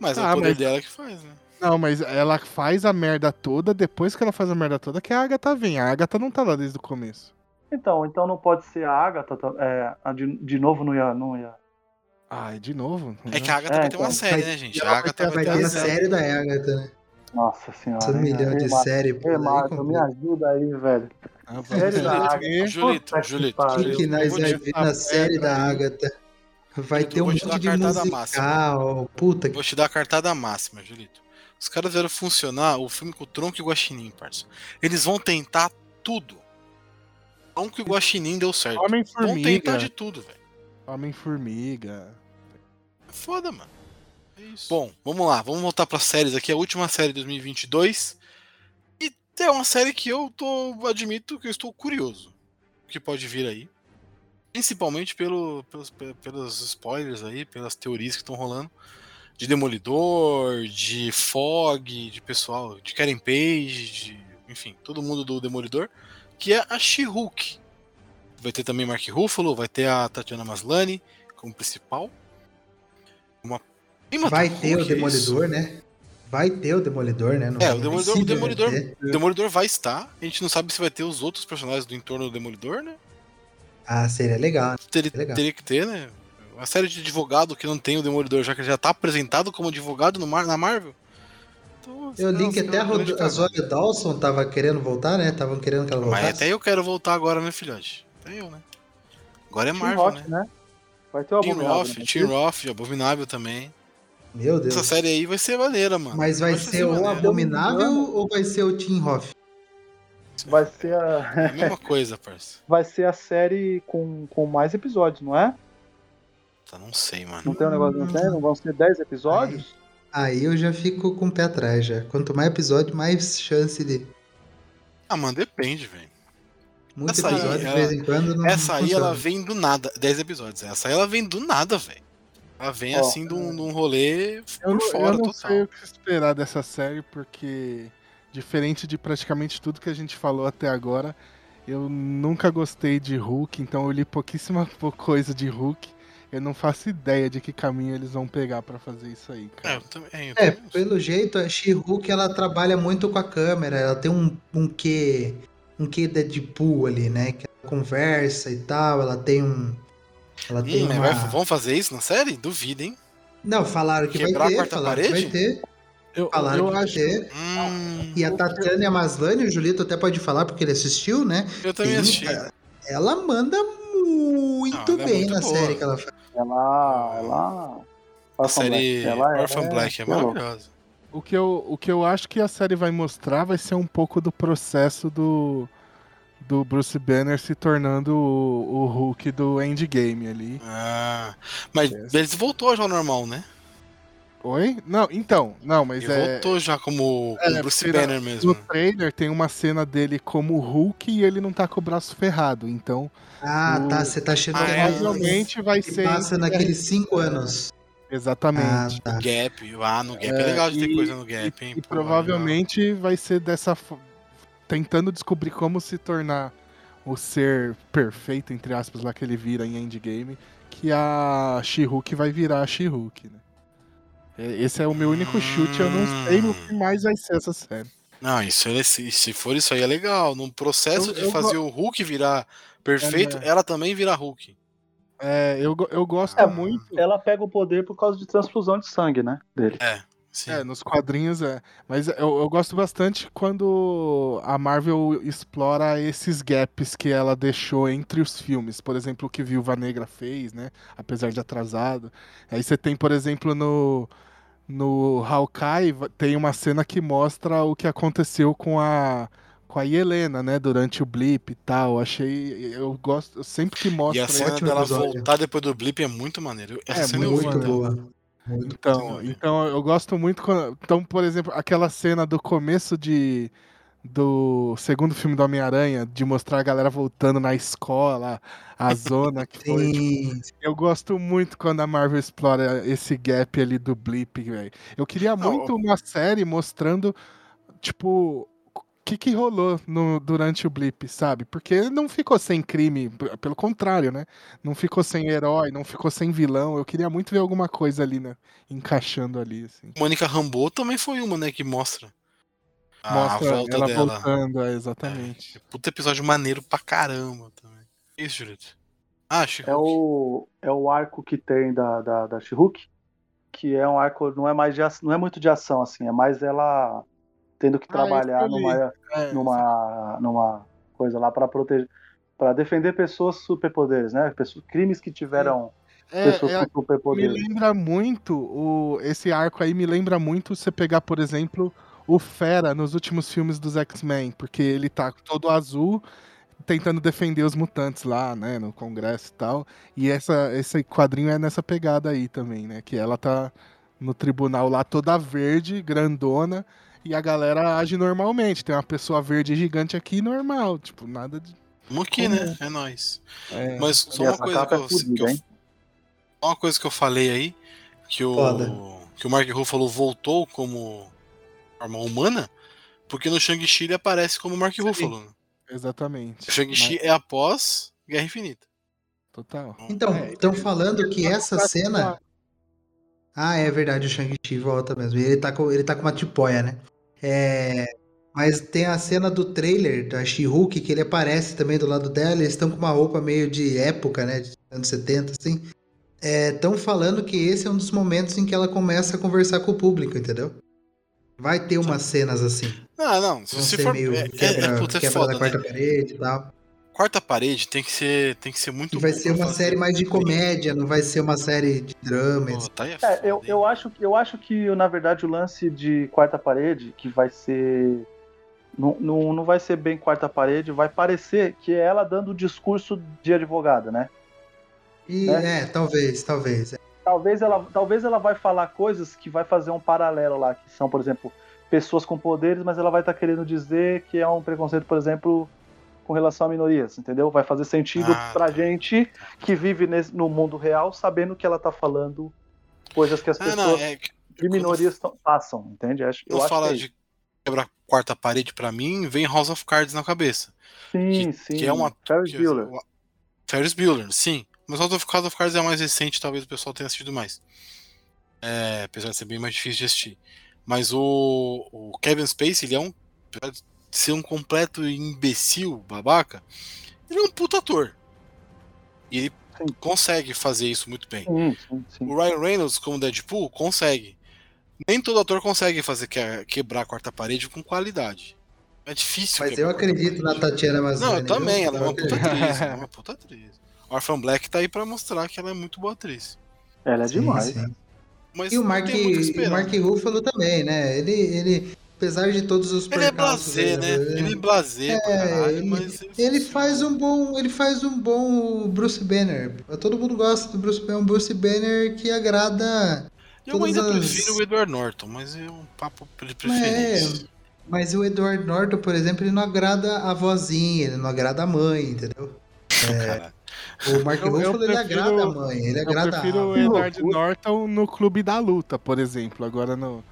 Mas é
Ah,
o poder
mas-
dela que faz, né?
Não, mas ela faz a merda toda, depois que ela faz a merda toda, que a Agatha vem. A Agatha não tá lá desde o começo.
Então, então não pode ser a Agatha. É, a de, de novo não ia, não ia.
Ai, de novo?
É que a Agatha
É,
vai ter uma
então,
série,
vai-
né, gente? A Agatha
Vai
vai
ter
ter
a
série.
da Agatha, né?
Nossa senhora.
Essa milhão de série, pô.
Ei, me ajuda aí, velho.
Ah, vamos
Série da. Agatha.
Julito,
Puta
Julito.
O que, nós
te-
ver
a
na série da. Agatha? Vai
Eu
ter um
vou te dar
monte
a
de
cartada
musical. Puta que
Vou te dar a cartada máxima, Julito. Os caras vieram funcionar o filme com o Tronco e o Guaxinim, parça. Eles vão tentar tudo. Tronco e o Guaxinim deu certo. Vão tentar
Homem-Formiga.
de tudo, velho.
Homem-Formiga.
É foda, mano. É isso. Bom, vamos lá. Vamos voltar pra séries aqui. A última série de 2022. É uma série que eu tô, admito que eu estou curioso. O que pode vir aí. Principalmente pelo, pelos, pe- pelos spoilers aí, pelas teorias que estão rolando. De Demolidor, de Fog, de pessoal, de Karen Page, de, enfim, todo mundo do Demolidor. Que é a She-Hulk. Vai ter também Mark Ruffalo, vai ter a Tatiana Maslany como principal. Uma...
Vai ter o
é
Demolidor, né? Vai ter o Demolidor, né? Não-
É, o Demolidor- o Demolidor-
ter.
O Demolidor vai estar. A gente não sabe se vai ter os outros personagens do entorno do Demolidor, né?
Ah, seria legal.
Teria,
Legal.
teria que ter, né? Uma série de advogado que não tem o Demolidor, já que ele já tá apresentado como advogado no Mar- na Marvel. Então,
Eu li que até a, Rod- a. Zoe Dawson tava querendo voltar, né? Estavam querendo que ela voltasse.
Mas até eu quero voltar agora, né, filhote? Até eu, né? Agora é Marvel, né?
né? Vai ter o Abominável.
Roth,
né?
Tim Roth, Abominável também.
Meu Deus.
Essa série aí vai ser maneira, mano.
Mas vai
Acho que
ser o
maneira.
Abominável ou vai ser o Tim Hoff?
Vai ser a,
É a mesma coisa, parça.
vai ser a série com, com mais episódios, não é?
Tá, não sei, mano.
Não tem um negócio, não tem? Não vão ser 10 episódios?
Aí eu já fico com o pé atrás já. Quanto mais episódio, mais chance de.
Ah, mano, depende, velho.
Muitos
Essa aí,
episódios,
ela-
de vez em quando, não
Essa aí
funciona.
ela vem do nada. 10 episódios. Essa aí ela vem do nada, velho. Ela vem
Ó,
assim de um, de um rolê
Eu,
por
não-
fora
eu não
total.
sei o que esperar dessa série, porque, diferente de praticamente tudo que a gente falou até agora, eu nunca gostei de Hulk, então eu li pouquíssima po- coisa de Hulk. Eu não faço ideia de que caminho eles vão pegar pra fazer isso aí,
É,
cara.
eu também, eu
É,
também-
pelo jeito, a She-Hulk ela trabalha muito com a câmera, ela tem um, um quê, um quê Deadpool ali, né? Que ela conversa e tal, ela tem um. Ela tem
Hum,
uma.
vai- vamos fazer isso na série? Duvido, hein?
Não, falaram que
Quebrar a
vai ter,
quarta
falaram que vai
parede?
ter,
Eu,
falaram
eu
que vai
acho.
ter.
Hum,
E a Tatiana Maslany, o Julito até pode falar porque ele assistiu, né?
eu também
Tem-
assisti.
Ela manda muito
Não, ela é
bem
muito
na
boa.
série que ela faz.
Ela. Ela.
A
Orphan
série
Black, ela
Orphan Black é maravilhosa.
O que, eu, o que eu acho que a série vai mostrar vai ser um pouco do processo do, do Bruce Banner se tornando o, o Hulk do Endgame ali.
Ah, mas
Yes.
ele voltou já ao normal, né?
Oi? Não, então, não, mas
Ele
é.
voltou já como,
É,
como Bruce
porque na-
Banner
No
mesmo.
trailer tem uma cena dele como Hulk e ele não tá com o braço ferrado, então
Ah,
O-
tá. Você tá achando
Ah,
que
é.
é
provavelmente vai
que
ser.
passa naqueles cinco anos. Ah,
Exatamente.
tá.
Gap. Ah, no Gap é,
É,
legal de ter
e-
coisa no Gap, hein?
E
Pô,
provavelmente vai ser dessa. fo- Tentando descobrir como se tornar o ser perfeito, entre aspas, lá que ele vira em Endgame, que a She-Hulk vai virar a She-Hulk, né? É, Esse é o meu único chute, eu não sei o que mais vai ser essa série.
Não, isso é, se, se for isso aí é legal. No processo
Eu-
de
eu
fazer o Hulk virar perfeito,
É.
ela também vira Hulk.
É, eu, go- eu gosto
É,
muito.
Ela pega o poder por causa de transfusão de sangue, né? Dele.
Sim.
É, nos quadrinhos é. Mas eu, eu gosto bastante quando a Marvel explora esses gaps que ela deixou entre os filmes. Por exemplo, o que Viúva Negra fez, né? Apesar de atrasado. Aí você tem, por exemplo, no, no Hawkeye, tem uma cena que mostra o que aconteceu com a. Com a Helena, né? Durante o blip e tal. Achei. Eu gosto. Sempre que
E
mostra
a cena dela
episódio.
voltar depois do blip é muito maneiro. Essa
É,
cena eu
Muito
vi, né?
Muito
Então,
Sim,
então eu gosto muito quando, então, por exemplo, aquela cena do começo de do segundo filme do Homem-Aranha, de mostrar a galera voltando na escola, a zona que foi. tipo, eu gosto muito quando a Marvel explora esse gap ali do blip, velho. Eu queria muito uma série mostrando tipo que, que rolou no, durante o blip, sabe? Porque não ficou sem crime, pelo contrário, né? Não ficou sem herói, não ficou sem vilão. Eu queria muito ver alguma coisa ali, né? Encaixando ali, assim.
Mônica Rambeau também foi uma, né, que mostra a
Mostra
volta
ela
dela.
voltando, é, exatamente.
Puta episódio maneiro pra caramba também. Isso, Julito. Ah, Chico.
É o, é o arco que tem da, da, da She-Hulk, que é um arco, não é mais de, não é muito de ação, assim, é mais ela tendo que
Ah,
trabalhar numa,
É,
numa, numa coisa lá para proteger, para defender pessoas superpoderes, né? Pessoas, crimes que tiveram
é,
pessoas
é,
com
me
superpoderes.
lembra muito o esse arco aí me lembra muito você pegar, por exemplo, o Fera nos últimos filmes dos X-Men, porque ele tá todo azul tentando defender os mutantes lá, né, no congresso e tal. E essa esse quadrinho é nessa pegada aí também, né, que ela tá no tribunal lá toda verde, grandona, e a galera age normalmente. Tem uma pessoa verde gigante aqui normal, tipo, nada de
Vamos aqui, né? É nóis.
é,
Mas só uma
essa
coisa que
é
eu, que
fodida,
eu- uma coisa que eu falei aí, que o,
Foda.
que o Mark Ruffalo voltou como forma humana, porque no Shang-Chi ele aparece como Mark Ruffalo. né?
exatamente.
O Shang-Chi é após Guerra Infinita.
Total.
Então,
É,
estão falando que essa
pra
cena. Ah, é verdade, o Shang-Chi volta mesmo. E ele tá com, ele tá com uma tipóia, né? É, Mas tem a cena do trailer da She-Hulk, que ele aparece também do lado dela. Eles estão com uma roupa meio de época, né? De anos 70, assim. Estão falando que esse é um dos momentos em que ela começa a conversar com o público, entendeu? Vai ter umas cenas assim.
Não, não. Se, se for.
meio
é, é,
quebra,
é, é foda,
da quarta
né?
parede e tal.
Quarta parede tem que ser, tem que ser muito
vai ser uma série mais de comédia, não vai ser uma série de drama. Etc.
tá é
É, eu, eu, acho, que- eu acho que, na verdade, o lance de quarta parede, que vai ser. Não, não, não vai ser bem quarta parede, vai parecer que é ela dando o discurso de advogada, né?
E
É.
é, talvez, talvez.
Talvez ela, talvez ela vai falar coisas que vai fazer um paralelo lá, que são, por exemplo, pessoas com poderes, mas ela vai estar querendo dizer que é um preconceito, por exemplo, com relação a minorias, entendeu? Vai fazer sentido
Ah.
pra gente que vive nesse- no mundo real, sabendo que ela tá falando coisas que as
Ah,
pessoas
não, é
de minorias passam, entende? Eu
não
acho
fala
que é
de quebrar quarta parede pra mim, vem House of Cards na cabeça.
Sim,
que-
sim.
que é uma-
Ferris
Que-
Bueller.
Ferris Bueller, sim. Mas House of, House of Cards é a mais recente, talvez o pessoal tenha assistido mais. É, apesar de ser bem mais difícil de assistir. Mas o, o Kevin Spacey, ele é um. Ser um completo imbecil, babaca, ele é um puta ator. E ele
Sim.
consegue fazer isso muito bem.
Sim, sim, sim.
O Ryan Reynolds, como Deadpool, consegue. Nem todo ator consegue fazer que- quebrar a quarta parede com qualidade. É difícil.
Mas eu acredito na. Tatiana Maslany.
Não, eu também, ela é uma puta atriz. ela é uma puta atriz. Orphan Black tá aí pra mostrar que ela é muito boa atriz.
Ela é
Sim,
demais.
sim.
Mas
E o Mark,
o.
Mark Ruffalo também, né? Ele, ele, apesar de todos os
Ele é blasé,
aí,
né? Ele é blasé pra
É,
caralho,
ele,
mas
ele faz um bom, ele faz um bom Bruce Banner. Todo mundo gosta do Bruce Banner, um Bruce Banner que agrada.
Eu ainda
as-
prefiro o Edward Norton, mas é um papo de
É,
preferência.
mas o Edward Norton, por exemplo, ele não agrada a vozinha, ele não agrada a mãe, entendeu?
Cara,
O Mark
Eu- eu
Ruffalo ele
prefiro-
agrada a mãe, ele
Eu
agrada
prefiro
a
o
Que
Edward
loucura.
Norton no Clube da Luta, por exemplo. Agora no,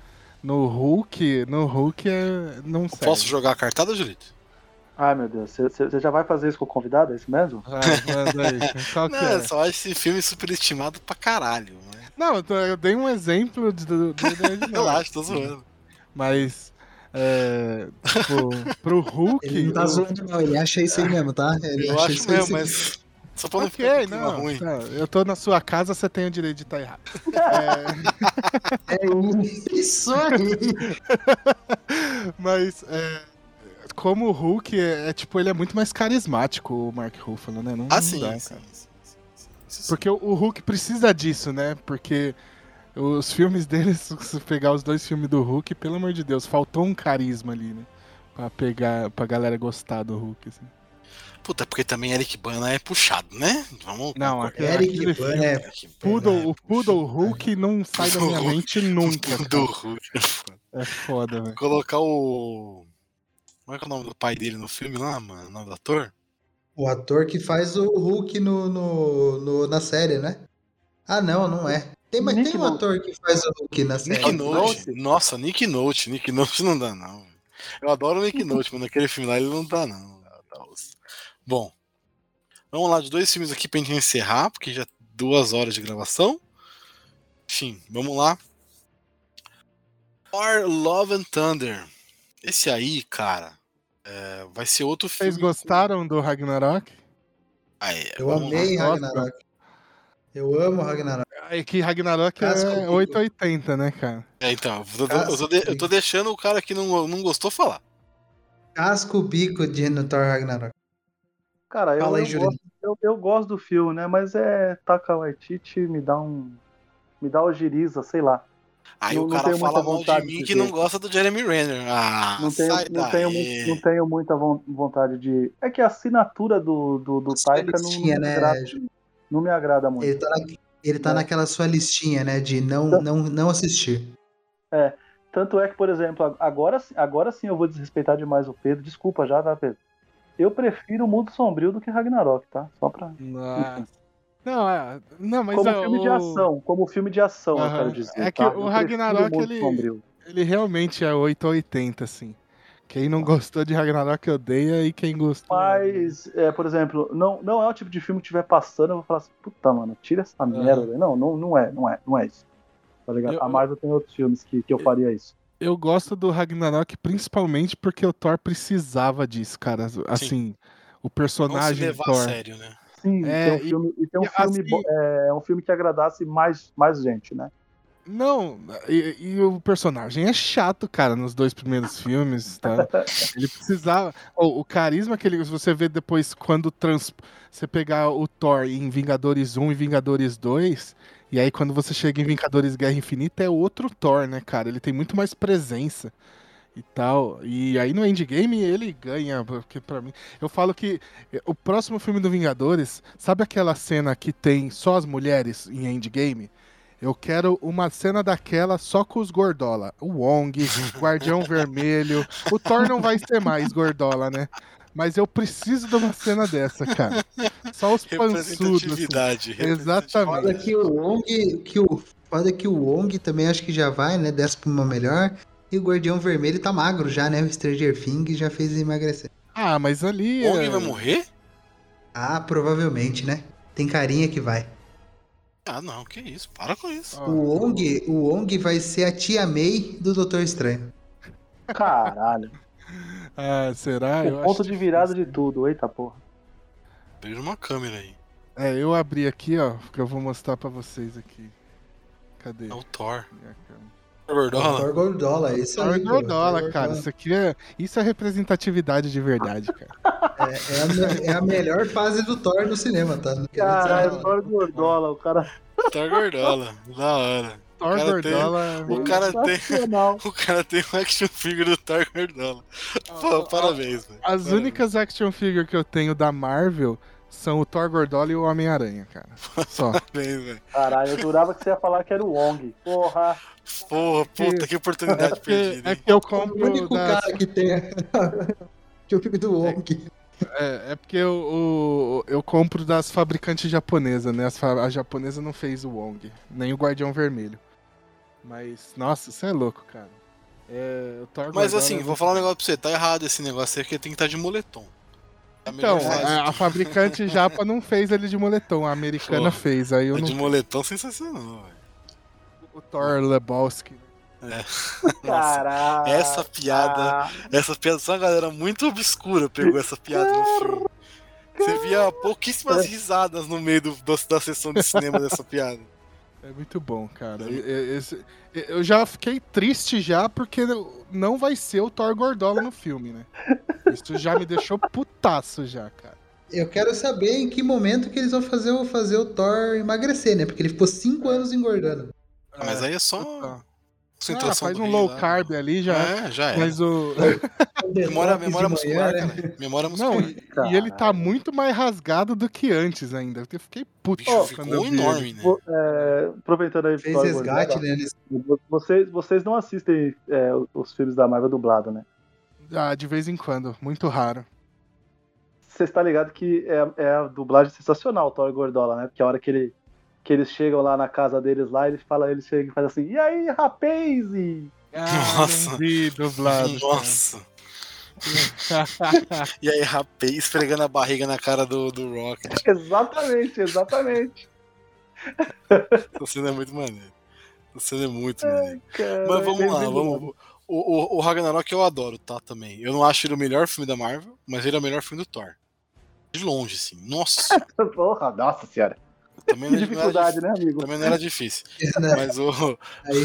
no Hulk, no Hulk é, não serve.
posso jogar a cartada, Julito?
Ai, meu Deus. Você- já vai fazer isso com o convidado? É isso mesmo?
Manda aí.
Não,
é?
é só esse filme superestimado pra caralho. Né?
Não, eu tô- eu dei um exemplo de- do.
Relaxa, tô zoando.
Mas é, tipo, pro Hulk.
Ele não tá zoando, não, ele acha isso aí mesmo, tá? Ele
Eu
acha
acho mesmo, mas. Só pra não ficar
não.
ruim.
tá, eu tô na sua casa, você tem o direito de estar errado. É,
É isso aí.
mas é, como o Hulk é, é, tipo, ele é muito mais carismático, o Mark Ruffalo, né? Não,
Ah,
não
sim,
dá,
sim,
cara.
sim, sim, sim. Isso sim.
Porque o, o Hulk precisa disso, né? Porque os filmes dele, se você pegar os dois filmes do Hulk, pelo amor de Deus, faltou um carisma ali, né? Pra pegar, pra galera gostar do Hulk, assim.
Puta, porque também Eric Bana é puxado, né? Vamos
Não,
concordar.
aquele,
Eric Bana é
Poodle,
é
o Poodle Hulk não sai da minha mente nunca.
do
cara.
Hulk.
É foda, velho.
Colocar o. Como é que é o nome do pai dele no filme lá, mano? O nome do ator?
O ator que faz o Hulk no, no, no- na série, né? Ah, não, não é. Tem, mas
Nick
tem um ator que faz o Hulk na série.
Nick Note. Nossa, Nick Note. Nick Note não dá, não. Eu adoro o Nick Note, mas naquele filme lá ele não dá, não. Bom, vamos lá de dois filmes aqui pra gente encerrar, porque já duas horas de gravação. Enfim, vamos lá. Thor Love and Thunder. Esse aí, cara, é, vai ser outro filme.
Vocês gostaram do Ragnarok?
Ah, é,
Eu
lá.
amei
Nossa.
Ragnarok. Eu amo Ragnarok.
É que Ragnarok
Casca
é
Bico.
880, né, cara?
É, então, eu tô, eu tô de- eu tô deixando o cara que não, não gostou falar.
Casca o bico de no Thor Ragnarok.
Cara, eu,
aí,
eu, gosto, eu, eu gosto do filme, né? Mas é Taka Waititi me dá um. Me dá ogiriza, sei lá.
Aí
Não-
o cara fala mal de mim
de
que
ver.
não gosta do Jeremy Renner. Ah,
Não tenho, não, tenho, não tenho muita von- vontade de. É que a assinatura do, do, do Taika não, me
né,
agrada, não me agrada muito.
Ele tá, na- ele tá
É.
naquela sua listinha, né? De não,
Então-
não, não assistir.
Tanto é que, por exemplo, agora, agora sim eu vou desrespeitar demais o Pedro. Desculpa já, tá, Pedro? Eu prefiro o Mundo Sombrio do que Ragnarok, tá? Só pra.
Não, é, não, mas
como
é,
filme de
o-
como filme de ação, eu
Aham.
quero dizer.
É que
tá?
o
Eu
Ragnarok,
Mundo
ele-
Sombrio.
ele realmente é 880, assim. Quem não gostou de Ragnarok odeia e quem gostou.
Mas, é, por exemplo, não, não é o tipo de filme que estiver passando, eu vou falar assim, puta, mano, tira essa merda. velho. Não, não, não é, não é, não é isso. Tá ligado?
Eu-
A Marvel tem outros filmes que, que eu faria isso.
Eu gosto do Ragnarok principalmente porque o Thor precisava disso, cara. Assim, o
Não se
personagem
levar a
Thor.
sério, né?
Sim,
É,
tem um
e-
filme, e tem um
e
filme,
assim-
é, é um filme que agradasse mais, mais gente, né?
Não, e, e o personagem é chato, cara, nos dois primeiros filmes, tá? Ele precisava. O, o carisma que ele, você vê depois quando trans, você pegar o Thor em Vingadores 1 e Vingadores 2, e aí quando você chega em Vingadores Guerra Infinita é outro Thor, né, cara? Ele tem muito mais presença e tal. E aí no Endgame ele ganha, porque para mim, eu falo que o próximo filme do Vingadores, sabe aquela cena que tem só as mulheres em Endgame? Eu quero uma cena daquela só com os Gordola. O Wong, Guardião Vermelho. O Thor não vai ser mais Gordola, né? Mas eu preciso de uma cena dessa, cara. Só os pançudos. Assim. Exatamente.
Foda que o Wong, que o, foda que o Wong também acho que já vai, né? Desce pra uma melhor. E o Guardião Vermelho tá magro já, né? O Stranger Things já fez emagrecer.
Ah, mas ali.
O Wong é... vai morrer?
Ah, provavelmente, né? Tem carinha que vai.
Ah, não, que isso, para com isso.
O Wong, o Wong vai ser a tia May do Doutor Estranho.
Caralho.
Ah, será?
O eu ponto de virada de tudo, eita porra.
Veja uma câmera aí.
É, eu abri aqui, ó, que eu vou mostrar pra vocês aqui. Cadê?
É o Thor.
Gordola? Thor Gordola, isso
Thor aí. Gordola, cara. Isso aqui é. Isso é representatividade de verdade, cara.
É, é, a, é a, melhor fase do Thor no cinema, tá?
Caralho, Thor Gordola, o cara.
Thor Gordola, da hora.
Thor o Gordola.
Tem, o, cara tem, o cara tem um action figure do Thor Gordola. Pô, parabéns, velho.
As
parabéns.
únicas action figures que eu tenho da Marvel são o Thor Gordola e o Homem-Aranha, cara. Só.
Parabéns, velho.
Caralho, eu jurava que você ia falar que era o Wong. Porra.
Porra, puta, que oportunidade é perdida.
É que eu compro.
O único das... cara que tem. que eu fico do Wong.
É, é porque eu, eu, eu, compro das fabricantes japonesas, né? A, a japonesa não fez o Wong, nem o Guardião Vermelho. Mas, nossa, isso é louco, cara. É,
Mas assim, é vou falar um negócio pra você, tá errado esse negócio aí, porque tem que estar tá de moletom.
É então, a, a, fabricante japa não fez ele de moletom, a americana Pô, fez. Aí eu
não...
De
moletom sensacional, velho.
O Thor Lebowski.
É. Caralho. Essa piada. Essa piada, só uma galera muito obscura pegou essa piada no filme. Você via pouquíssimas risadas no meio do, da sessão de cinema dessa piada.
É muito bom, cara. Esse, eu já fiquei triste já porque não vai ser o Thor Gordola no filme, né? Isso já me deixou putaço já, cara.
Eu quero saber em que momento que eles vão fazer, fazer o Thor emagrecer, né? Porque ele ficou cinco anos engordando.
Ah, mas aí é só.
Ah, faz um low carb ali já.
É, já é.
Mas o.
memória, memória muscular, manhã, né? cara. Memória muscular. Não,
e, e, ele tá muito mais rasgado do que antes ainda. Eu fiquei puto.
Bicho, ficou enorme, né?
É, aproveitando aí.
Fez resgate, né?
Vocês, vocês não assistem é, os filmes da Marvel dublado, né?
Ah, de vez em quando. Muito raro.
Você está ligado que é, é a dublagem sensacional, o Thor Gordola, né? Porque a hora que ele que eles chegam lá na casa deles lá, eles falam, eles chegam e fazem assim, e aí, rapaz? E...
Ah, Nossa.
Vi, dublado.
Nossa. e aí, rapaz, esfregando a barriga na cara do, do Rocket.
Exatamente, exatamente.
Essa cena é muito maneiro. Essa cena é muito maneiro. Mas vamos lá, vamos. O, o, o, Ragnarok eu adoro, tá? Também. Eu não acho ele o melhor filme da Marvel, mas ele é o melhor filme do Thor. De longe, assim. Nossa.
Porra, nossa senhora.
Também que dificuldade, né, amigo? Também não era difícil. É, Mas o. Aí,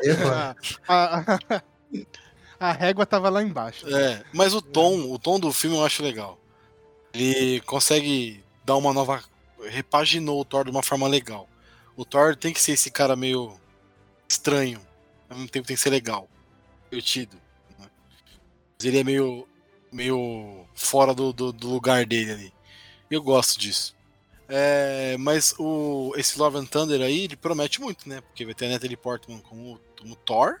aí é a, a, a, régua tava lá embaixo.
É, mas o tom, o tom do filme eu acho legal. Ele consegue dar uma nova. Repaginou o Thor de uma forma legal. O Thor tem que ser esse cara meio estranho. Ao mesmo tempo tem que ser legal. Divertido. Né? Mas ele é meio. meio fora do, do, do lugar dele ali. Eu gosto disso. É, mas o, esse Love and Thunder aí, ele promete muito, né? Porque vai ter a Natalie Portman como, como Thor.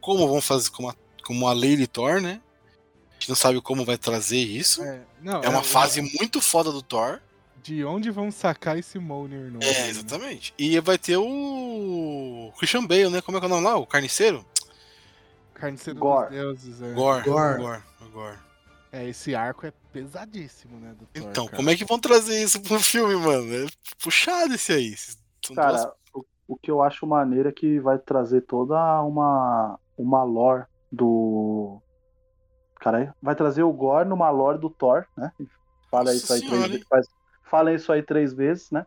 Como vão fazer como a, como a Lady Thor, né? A gente não sabe como vai trazer isso. É, não, é uma é, fase é... muito foda do Thor.
De onde vão sacar esse Mjolnir novo?
É, né? exatamente. Né? E vai ter o Christian Bale, né? Como é que é o nome lá? O Carniceiro?
Carniceiro Gore. dos deuses, é.
Gore. Gore. Gore. Gore.
É, esse arco é pesadíssimo, né?
Thor, então, cara. como é que vão trazer isso pro filme, mano? É puxado esse aí.
São cara, duas... o, o, que eu acho maneiro é que vai trazer toda uma, uma lore do. Cara, vai trazer o Gore numa lore do Thor, né? Fala Nossa isso aí três vezes. Fala isso aí três vezes, né?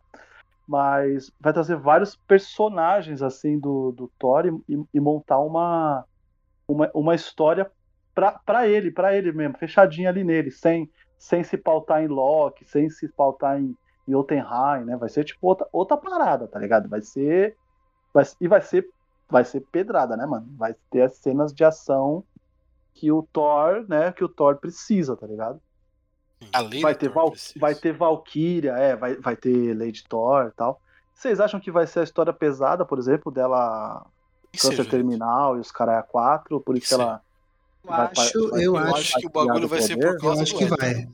Mas vai trazer vários personagens assim do, do Thor e, e montar uma, uma, uma história para ele, para ele mesmo, fechadinho ali nele, sem, sem se pautar em Loki, sem se pautar em, em Jotunheim, né? Vai ser tipo outra, outra parada, tá ligado? Vai ser vai, e vai ser vai ser pedrada, né, mano? Vai ter as cenas de ação que o Thor, né, que o Thor precisa, tá ligado? Vai ter, Val, vai ter Valkyria, é, vai, vai ter Lady Thor e tal. Vocês acham que vai ser a história pesada, por exemplo, dela câncer terminal e os caras 4, por isso que ela
acho,
vai-
eu
Eu
acho,
que o bagulho vai ser por
eu
causa
acho
do
que
éter.
vai.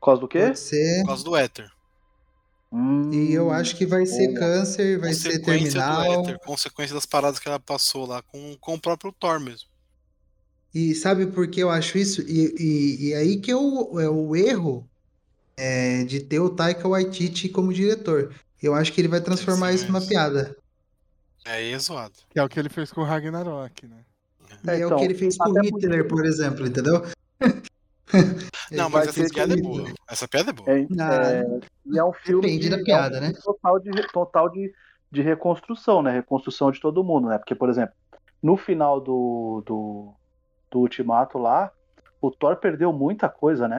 Por causa do quê?
Pode ser.
Por causa do éter.
Hum,
E eu acho que vai ser
boa.
câncer, vai ser
Consequência do
terminal.
éter. Consequência das paradas que ela passou lá com, com o próprio Thor mesmo.
E sabe por que eu acho isso? E, e, e aí que é o, é o erro é, de ter o Taika Waititi como diretor. Eu acho que ele vai transformar isso numa piada.
É zoado.
Que é o que ele fez com o Ragnarok, né?
É,
é, o
então,
que ele fez com Hitler, por exemplo, entendeu?
Não, mas essa piada é boa. Essa piada é boa.
É,
Ah,
é, e é um filme
Depende
de,
da
é um
piada,
filme
né?
total de total de, de reconstrução, né? Reconstrução de todo mundo, né? Porque, por exemplo, no final do, do, do Ultimato lá, o Thor perdeu muita coisa, né?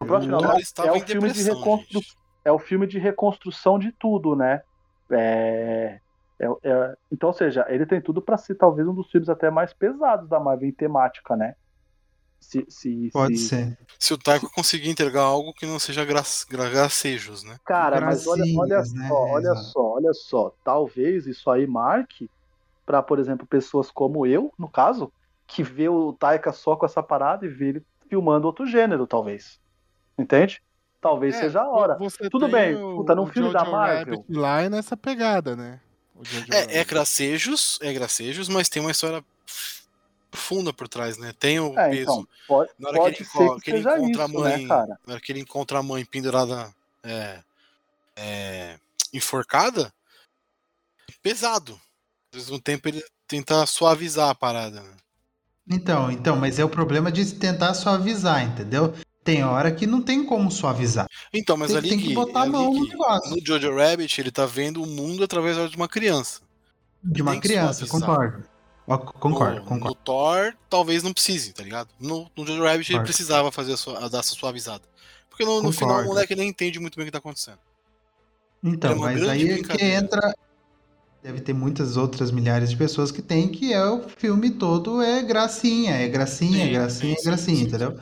O próximo
O
final
Thor
é
estava
o
em
filme de reconstru...
gente.
é o filme de reconstrução de tudo, né? É, é- é- Então, ou seja, ele tem tudo pra ser talvez um dos filmes até mais pesados da Marvel em temática, né? Se, se,
Pode
se-
ser.
Se o Taiko conseguir entregar algo que não seja gra... gra- gracejos, né?
Cara, mas olha, olha
Gracinhas, né?
só, olha
Exato.
só, olha só. Talvez isso aí marque pra, por exemplo, pessoas como eu, no caso, que vê o Taika só com essa parada e vê ele filmando outro gênero, talvez. Entende? Talvez
É,
seja a hora. Tudo bem,
o-
puta, num filme da Marvel.
Rabbit lá é nessa pegada, né?
É, é gracejos, é gracejos, mas tem uma história profunda por trás, né? Tem o
É,
peso.
então, pode,
Na hora
pode
que ele, enco-
que
que ele encontra
isso,
a mãe,
né, cara?
na hora que ele encontra a mãe pendurada, é, é, enforcada, pesado. Ao mesmo tempo ele tenta suavizar a parada. né?
Então, então, mas é o problema de tentar suavizar, entendeu? Tem hora que não tem como suavizar.
Então, mas
Tem-
ali
tem que
Gui,
botar a
ali,
mão no negócio.
no Jojo Rabbit ele tá vendo o mundo através de uma criança.
De uma
que
criança, concordo. Concordo,
no,
concordo.
no Thor, talvez não precise, tá ligado? No, no Jojo Rabbit ele
Concordo.
precisava fazer a, sua, a dar essa suavizada. Porque no, no final o moleque nem entende muito bem o que tá acontecendo.
Então,
é
mas aí é que entra. Deve ter muitas outras milhares de pessoas que tem, que é o filme todo é gracinha, é gracinha,
Sim,
gracinha,
sim, sim,
gracinha,
sim,
entendeu?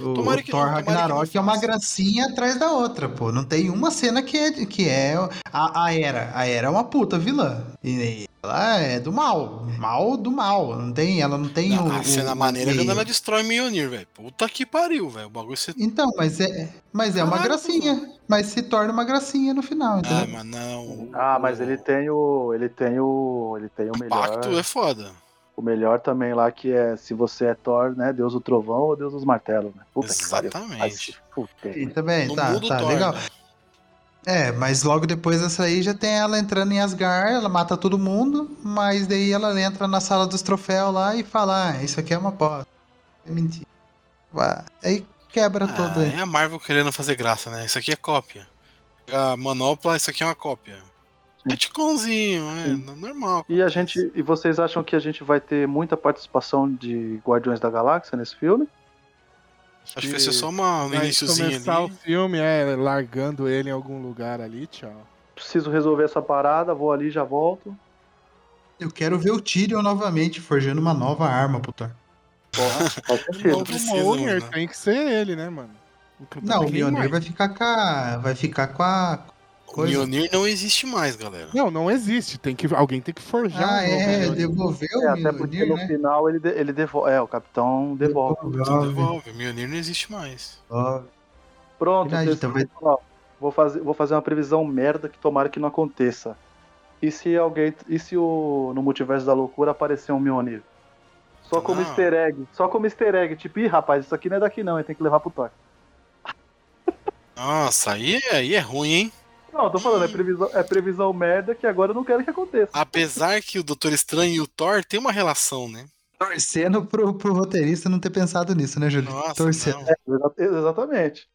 O,
Tomara
o
que
Thor
não- tomara que não
Ragnarok é uma gracinha atrás da outra, pô. Não tem uma cena que é, que é a, a Era. A Era é uma puta vilã. E ela é do mal. Mal do mal. Não tem, ela não tem
Não,
o.
a cena
o-
maneira é
o
quando ela destrói Mjolnir, velho. Puta que pariu, velho. O bagulho você.
Então, mas é, mas é uma
Caralho,
gracinha. Mas se torna uma gracinha no final,
Ah,
entendeu?
mas não.
Ah, mas ele tem o. Ele tem o. Ele tem o
O
melhor.
pacto é foda.
O melhor também lá que é se você é Thor, né? Deus do trovão ou Deus dos martelos, né? Puta
Exatamente.
fuder.
E também,
No
tá, tá,
Thor,
legal.
né?
É, mas logo depois dessa aí já tem ela entrando em Asgard, ela mata todo mundo, mas daí ela entra na sala dos troféus lá e fala, ah, isso aqui é uma bosta. É mentira. Vá. Aí quebra tudo
Ah,
aí.
é a Marvel querendo fazer graça, né? Isso aqui é cópia. A manopla, isso aqui é uma cópia. É ticonzinho, é
Sim.
normal.
E a gente. E vocês acham que a gente vai ter muita participação de Guardiões da Galáxia nesse filme?
Acho que vai ser só uma, um
Vai
iniciozinho
começar o
ali.
filme, é, largando ele em algum lugar ali, tchau.
Preciso resolver essa parada, vou ali já volto.
Eu quero ver o Tyrion novamente forjando uma nova arma pro Thor.
Porra, faz
Não
sentido.
O Mjolnir
né?
tem que ser ele, né, mano?
Não, o Mjolnir vai ficar com a... vai ficar com a
O
coisa.
Mjolnir não existe mais, galera.
Não, não existe. Tem que, alguém tem que forjar
Ah,
um
é,
Mjolnir.
devolveu
É,
o
até porque no
né?
final ele, de- ele devolve. É, o capitão devolve.
Então
Devolve.
devolve. O Mjolnir não existe mais.
Devolve.
Pronto,
Verdade, então vai-
vou, fazer, vou fazer uma previsão merda que tomara que não aconteça. E se alguém. E se o, no multiverso da loucura aparecer um Mjolnir? Só como
Não.
easter egg. Só como easter egg. Tipo, ih, rapaz, isso aqui não é daqui não? Tem que levar pro Thor.
Nossa, aí, aí é ruim, hein?
Não, eu tô falando, é previsão, é previsão merda que agora eu não quero que aconteça.
Apesar que o Doutor Estranho e o Thor tem uma relação, né?
Torcendo pro, pro roteirista não ter pensado nisso, né, Júlio?
Nossa,
Torcendo.
não.
Exa- Exatamente.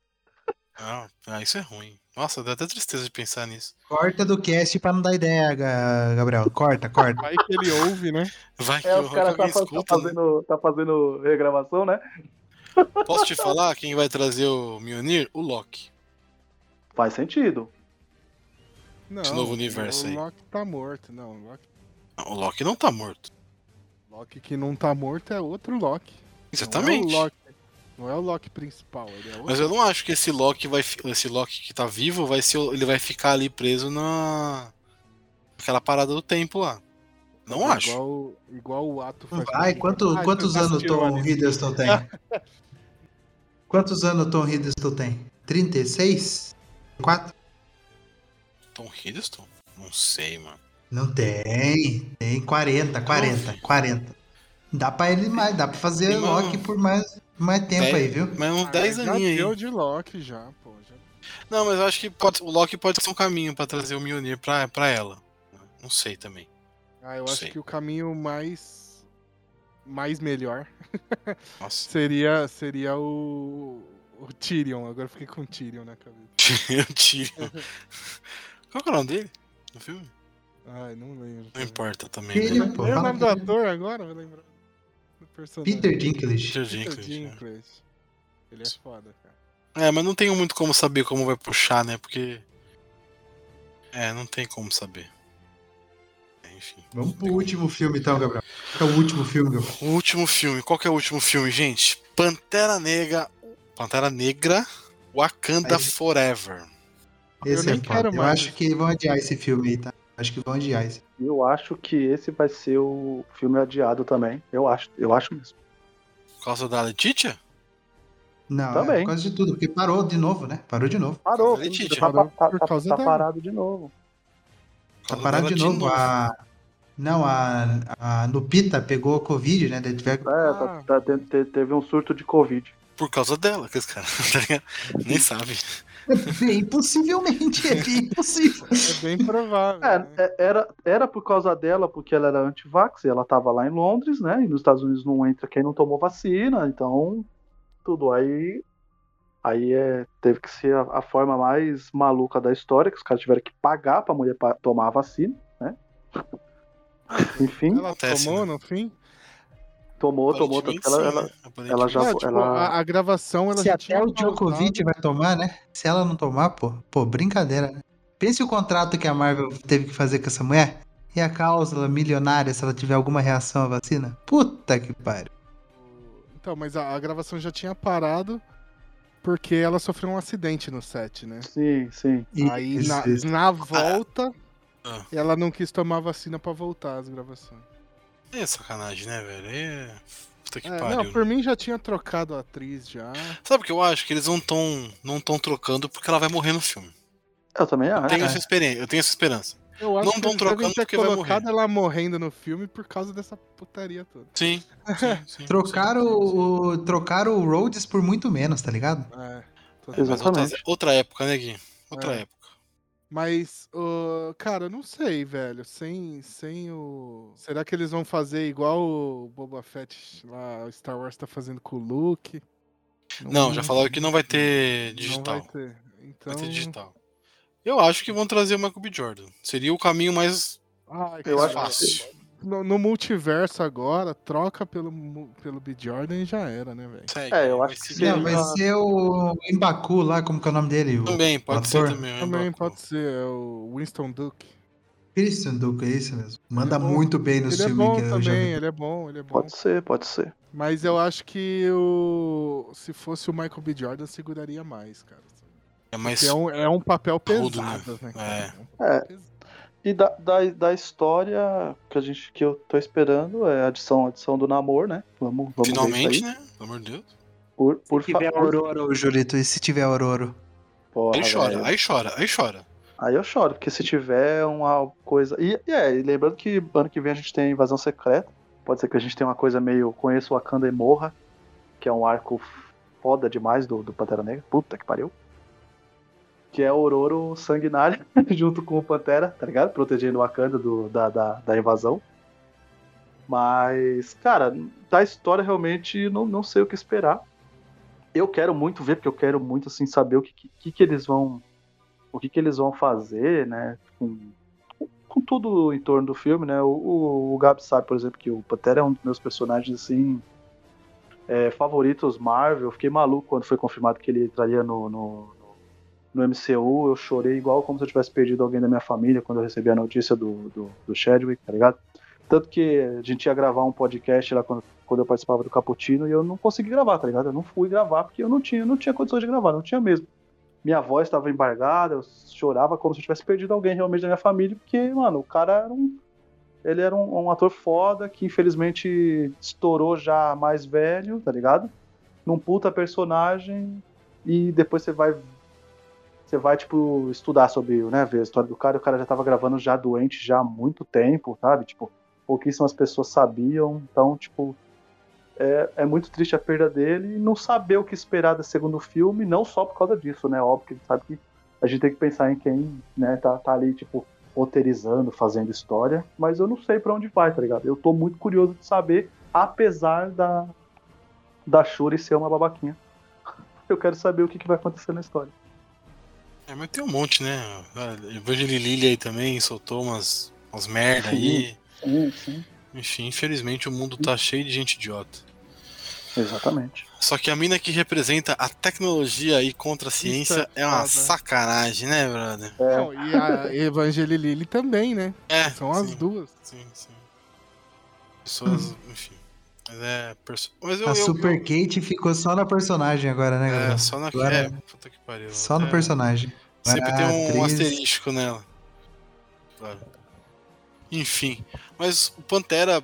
Não, ah, isso é ruim. Nossa, dá até tristeza de pensar nisso.
Corta do cast pra não dar ideia, Ga- Gabriel. Corta, corta.
Vai que ele ouve, né?
Vai que
É,
eu
os caras tá, tá
escuta, né?
fazendo, tá fazendo regravação, né?
Posso te falar quem vai trazer o Mjolnir? O Loki.
Faz sentido.
Não,
Esse novo universo
o
aí.
Loki tá morto. Não, o Loki,
Não, o Loki não tá morto.
Loki que não tá morto é outro Loki.
Exatamente.
Não é o Loki, não é o Loki principal, ele é outro.
Mas eu não acho que esse Loki vai esse Loki que tá vivo vai ser o- ele vai ficar ali preso na aquela parada do tempo lá. Não acho.
Igual, igual o ato faz.
Vai, quanto,
Ah,
quantos anos o Tom? Hiddleston tem? quantos anos o Tom Hiddleston tem? 36? 4?
Tom Hiddleston? Não sei, mano.
Não tem. Tem 40, 40, 40. Dá pra ele mais, dá pra fazer
Tem
Loki por mais, mais tempo aí, viu?
Mas uns
Ah,
10
já
aninhos
deu
aí.
de Loki já, pô. Já...
Não, mas eu acho que pode- o Loki pode ser um caminho pra trazer o Mjolnir pra, pra ela. Não sei também.
Ah, eu
Sei.
acho que o caminho mais. mais melhor
Nossa.
seria, seria o. o Tyrion. Agora eu fiquei com o Tyrion na cabeça.
Eu tiro. Qual que é o nome dele? No filme?
Ai, não lembro.
Não importa também.
Tyrion,
Né?
Lembra o nome do ator agora? Vou lembrar. Do personagem.
Peter Dinklage.
Peter
Peter
Dinklage, né?
Dinklage. Ele é foda, cara.
É, mas não tenho muito como saber como vai puxar, né? Porque. É, não tem como saber. É, Enfim.
Vamos pro último filme então, Gabriel. Qual é o último filme, Gabriel?
O último filme. Qual que é o último filme, gente? Pantera Negra. Pantera Negra. Wakanda
Aí.
Forever.
Esse
nem
é foda.
quero
Eu
mais.
acho que vão adiar esse filme aí, tá? Acho que vão adiar esse.
Eu acho que esse vai ser o filme adiado também. Eu acho, eu acho mesmo.
Por causa da Letitia?
Não, é
Também.
por causa de tudo, porque parou de novo, né? Parou de novo.
Parou,
Causa da Letitia.
tá,
Parou
tá-
por
tá-
causa
tá
dela.
parado de novo.
Tá parado de novo. A... Não, a, a Lupita pegou a Covid, né? Daí tiver-
É, tá- tá- te- teve um surto de Covid.
Por causa dela, que esse cara tá ligado? nem sabe.
Bem, possivelmente, é bem possível.
É bem provável.
É,
né?
é, era, era por causa dela, porque ela era anti-vax, e ela tava lá em Londres, né? E nos Estados Unidos não entra quem não tomou vacina, então tudo aí. Aí é, teve que ser a, a forma mais maluca da história, que os caras tiveram que pagar pra mulher pa- tomar a vacina, né? Enfim,
Ela tomou no fim?
Tomou, tomou. tanto que Ela, ela,
né?
ela já-
Não, tipo,
ela-
a, a gravação ela
Se
já
até
tinha
o Djokovic vai tomar, né? Se ela não tomar, pô, pô, brincadeira, né? Pense o contrato que a Marvel teve que fazer com essa mulher e a cláusula milionária se ela tiver alguma reação à vacina. Puta que pariu.
Então, mas a, a gravação já tinha parado porque ela sofreu um acidente no set, né?
Sim, sim.
Aí
Isso,
na,
isso.
na volta
Ah.
ela não quis tomar vacina pra voltar as gravações.
É sacanagem, né, velho? É. Puta que
É,
pariu.
não, por mim já tinha trocado a atriz já.
Sabe o que eu acho? Que eles não estão não tão trocando porque ela vai morrer no filme.
Eu também
Eu
acho.
tenho
é.
essa experiência, eu tenho essa esperança.
Eu acho
Não
que
tão
eles devem
trocando porque vai
colocado
morrer.
ela morrendo no filme por causa dessa putaria toda.
Sim. sim, sim,
Trocaram, o, trocaram o Rhodes por muito menos, tá ligado?
É,
Mas outra,
Exatamente.
outra época, né, Gui? Outra
É.
época.
Mas, ô, cara, eu não sei, velho. Sem, sem o. Será que eles vão fazer igual o Boba Fett lá, o Star Wars tá fazendo com o Luke?
Não, já falaram que não vai ter digital.
Não vai ter. Então.
Vai ter digital. Eu acho que vão trazer o Michael B. Jordan. Seria o caminho mais
cara,
acho
fácil.
No, no multiverso agora, troca pelo, pelo B. Jordan e já era, né, velho?
É, eu acho que.
Não, vai ser o Embaku lá, como que é o nome dele? O
Também, pode
ator?
ser também. o
Também
Mbaku.
pode ser, é o Winston Duke.
Christian Duke, é isso mesmo. Manda
Ele é
muito bem nos
Ele é
filmes
bom
que eu já
também,
vi.
ele é bom, ele é bom.
Pode ser, pode ser.
Mas eu acho que o. Se fosse o Michael B. Jordan, seguraria mais, cara.
É mais.
É um, é um papel
Rudo,
pesado, né? cara?
É.
É. E da, da, da história que, a gente, que eu tô esperando é a adição, a adição do namoro, né? Vamos, vamos ver
Finalmente,
isso aí.
né? Pelo amor de Deus.
Por, por
Se tiver
favor.
Aurora, ô, Jurito, e se tiver Aurora?
Porra,
Aí chora,
velho.
aí chora, aí chora.
Aí eu choro, porque se tiver uma coisa. E, e é, e lembrando que ano que vem a gente tem invasão secreta. Pode ser que a gente tenha uma coisa meio. Conheço o Wakanda e Morra, que é um arco foda demais do, do Pantera Negra. Puta que pariu. Que é o Ororo sanguinário, junto com o Pantera, tá ligado? Protegendo o Wakanda do, da, da, da invasão. Mas, cara, da história realmente não, não sei o que esperar. Eu quero muito ver, porque eu quero muito assim saber o que, que, que eles vão o que, que eles vão fazer, né? Com, com tudo em torno do filme, né? O, o, o Gabi sabe, por exemplo, que o Pantera é um dos meus personagens assim é, favoritos Marvel. Fiquei maluco quando foi confirmado que ele entraria no, no, no MCU. Eu chorei igual como se eu tivesse perdido alguém da minha família quando eu recebi a notícia do, do, do Chadwick, tá ligado? Tanto que a gente ia gravar um podcast lá quando, quando eu participava do Caputino e eu não consegui gravar, tá ligado? Eu não fui gravar porque eu não tinha, não tinha condições de gravar, não tinha mesmo minha voz estava embargada, eu chorava como se eu tivesse perdido alguém realmente da minha família, porque, mano, o cara era um, ele era um, um, ator foda que infelizmente estourou já mais velho, tá ligado? Num puta personagem e depois você vai você vai tipo estudar sobre, né, ver a história do cara, e o cara já tava gravando já doente já há muito tempo, sabe? Tipo, pouquíssimas pessoas sabiam, então, tipo, é, é muito triste a perda dele e não saber o que esperar do segundo filme, não só por causa disso, né? Óbvio que a gente sabe que a gente tem que pensar em quem, né, tá, tá ali, tipo, roteirizando, fazendo história, mas eu não sei para onde vai, tá ligado? Eu tô muito curioso de saber, apesar da, da Shuri ser uma babaquinha. Eu quero saber o que, que vai acontecer na história.
É, mas tem um monte, né? Evangeline Lily aí também soltou umas, umas merda aí.
Sim, sim.
Enfim, infelizmente o mundo tá cheio de gente idiota.
Exatamente.
Só que a mina que representa a tecnologia aí contra a ciência é, é uma sacanagem, né, brother?
É. Não, e a Evangeline Lilly também, né?
É.
São sim, as duas.
Sim, sim. Pessoas, hum. enfim. Mas é. Perso... Mas
eu, a eu, Super eu... Kate ficou só na personagem agora, né, galera?
É, só na. Agora, é, puta que pariu.
Só no personagem.
Sempre tem um atriz... asterisco nela. Claro. Enfim. Mas o Pantera.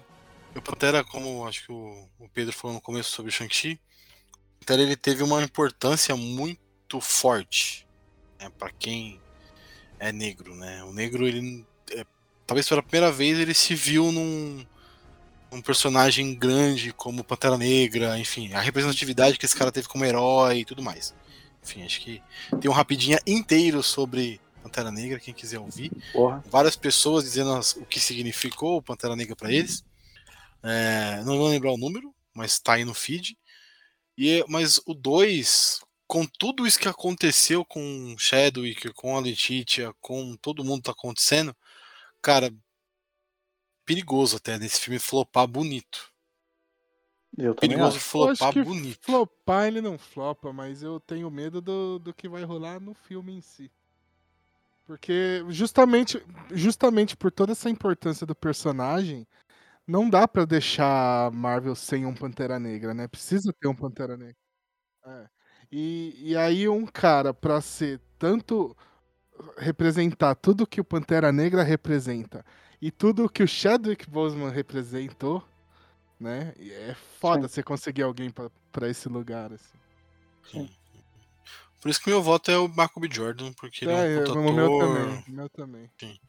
O Pantera, como acho que o, o Pedro falou no começo sobre o Shang-Chi, o Pantera ele teve uma importância muito forte né, para quem é negro, né? O negro, ele. É, talvez pela primeira vez ele se viu num, num personagem grande como Pantera Negra, enfim, a representatividade que esse cara teve como herói e tudo mais. Enfim, acho que tem um rapidinha inteiro sobre Pantera Negra, quem quiser ouvir.
Porra.
Várias pessoas dizendo o que significou o Pantera Negra para eles. É, não vou lembrar o número, mas está aí no feed. E, mas o 2, com tudo isso que aconteceu com Chadwick, com a Letitia, com todo mundo tá acontecendo, cara, perigoso até desse filme flopar bonito.
Eu
perigoso acho. flopar
eu
bonito.
Flopar ele não flopa, mas eu tenho medo do, do que vai rolar no filme em si. Porque justamente, justamente por toda essa importância do personagem, não dá para deixar a Marvel sem um Pantera Negra, né? Precisa ter um Pantera Negra. É. E, e aí um cara para ser tanto representar tudo que o Pantera Negra representa e tudo que o Chadwick Boseman representou, né? É foda Sim. você conseguir alguém para esse lugar assim.
Sim. Por isso que meu voto é o Marco B. Jordan, porque ele é, um puta
o meu também, meu também.
Sim.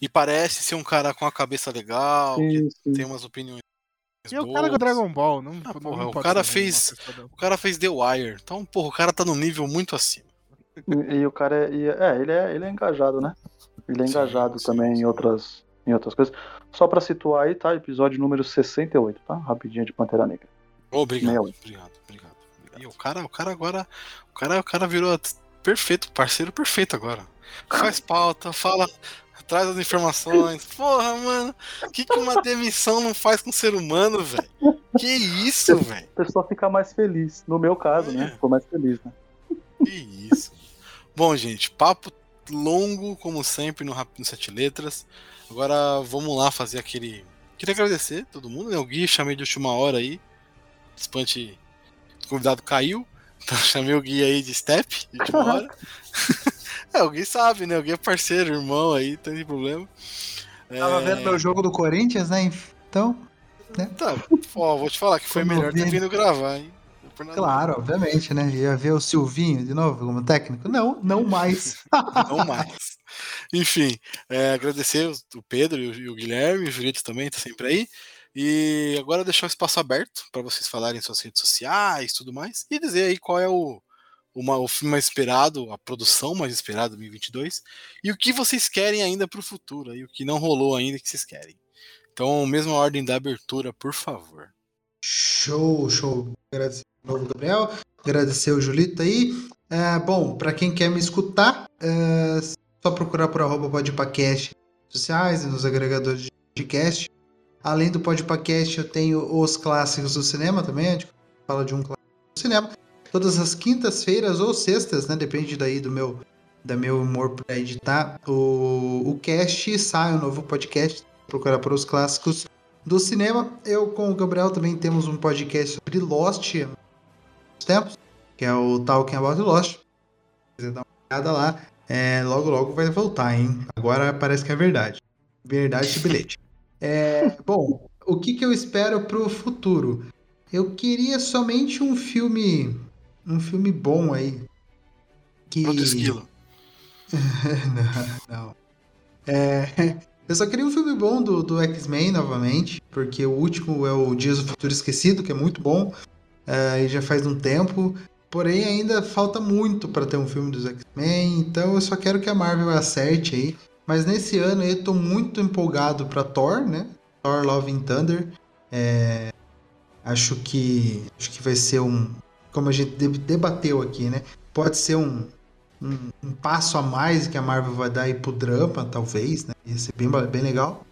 E parece ser um cara com a cabeça legal, sim, que sim. tem umas opiniões.
E boas. o cara do Dragon Ball, não,
ah,
não,
porra,
não
o cara fez, o cara fez The Wire. Então, porra, o cara tá num nível muito acima.
E, e o cara é, é, ele é, ele é engajado, né? Ele é engajado sim, também em outras em outras coisas. Só para situar aí, tá? Episódio número 68, tá? Rapidinho de Pantera Negra.
Obrigado, obrigado, obrigado, obrigado. E o cara, o cara agora, o cara, o cara virou perfeito, parceiro perfeito agora. Faz pauta, fala, traz as informações. Porra, mano, o que, que uma demissão não faz com o ser humano, velho? Que isso, velho?
A pessoa fica mais feliz. No meu caso, né? é. né? Ficou mais feliz, né?
Que isso. Bom, gente, papo longo, como sempre, no, no Sete Letras. Agora vamos lá fazer aquele. Queria agradecer todo mundo, né? O Gui chamei de última hora aí. O Spante o convidado caiu. Então chamei o Gui aí de step, de última hora. é, o Gui sabe, né? O Gui é parceiro, irmão aí, não tem problema.
Tava é... vendo meu jogo do Corinthians, né? Então. Né?
Tá, ó, vou te falar que foi melhor ter vindo gravar, hein?
Claro, obviamente, né? Ia ver o Silvinho de novo como técnico? Não, não mais.
não mais. Enfim, é, agradecer o Pedro e o, Guilherme, o Julito também tá sempre aí. E agora deixar o espaço aberto para vocês falarem suas redes sociais tudo mais. E dizer aí qual é o, uma, o filme mais esperado, a produção mais esperada de 2022. E o que vocês querem ainda para o futuro. E o que não rolou ainda que vocês querem. Então, mesma ordem da abertura, por favor.
Show, show. Agradecer de novo, Gabriel. Agradecer o Julito aí. É, bom, para quem quer me escutar, é só procurar por arroba podpacast sociais e nos agregadores de podcast. Além do podpacast, eu tenho os clássicos do cinema também, a gente fala de um clássico do cinema. Todas as quintas-feiras ou sextas, né? Depende daí do meu, da meu humor para editar. O, o cast sai um novo podcast. Procurar por os clássicos do cinema. Eu com o Gabriel também temos um podcast sobre Lost tempos, que é o Talking About Lost. Se quiser dar uma olhada lá, é, logo logo vai voltar, hein? Agora parece que é verdade. Verdade esse bilhete. É, bom, o que, que eu espero pro futuro? Eu queria somente um filme. Um filme bom aí. Que.
esquilo.
não, não. É, eu só queria um filme bom do, do X-Men novamente, porque o último é o Dias do Futuro Esquecido, que é muito bom, é, e já faz um tempo. Porém, ainda falta muito para ter um filme dos X-Men, então eu só quero que a Marvel acerte aí. Mas nesse ano eu tô muito empolgado para Thor, né? Thor Love and Thunder. É, acho que acho que vai ser um, como a gente debateu aqui, né? Pode ser um, um, um, passo a mais que a Marvel vai dar aí pro drama, talvez, né? Ia ser bem, bem legal.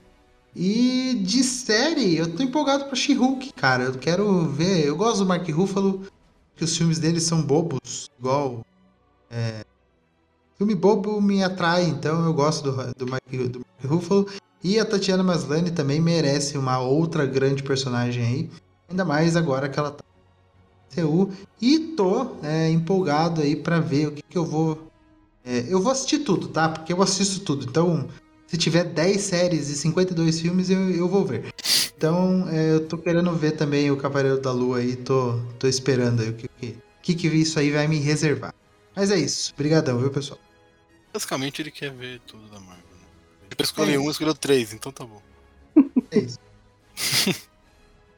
E de série, eu tô empolgado pra She-Hulk, cara. Eu quero ver. Eu gosto do Mark Ruffalo, que os filmes dele são bobos, igual. É, filme bobo me atrai, então eu gosto do, do, Mark, do Mark Ruffalo. E a Tatiana Maslany também merece uma outra grande personagem aí. Ainda mais agora que ela tá CU. E tô é, empolgado aí para ver o que, que eu vou. É, eu vou assistir tudo, tá? Porque eu assisto tudo. Então, se tiver 10 séries e 52 filmes, eu, eu vou ver. Então, é, eu tô querendo ver também o Cavaleiro da Lua aí. Tô, tô esperando aí o que, que, que, que isso aí vai me reservar. Mas é isso. Obrigadão, viu, pessoal?
Basicamente, ele quer ver tudo da Marvel. Né? Ele escolheu é um, escolheu três, então tá bom.
É isso.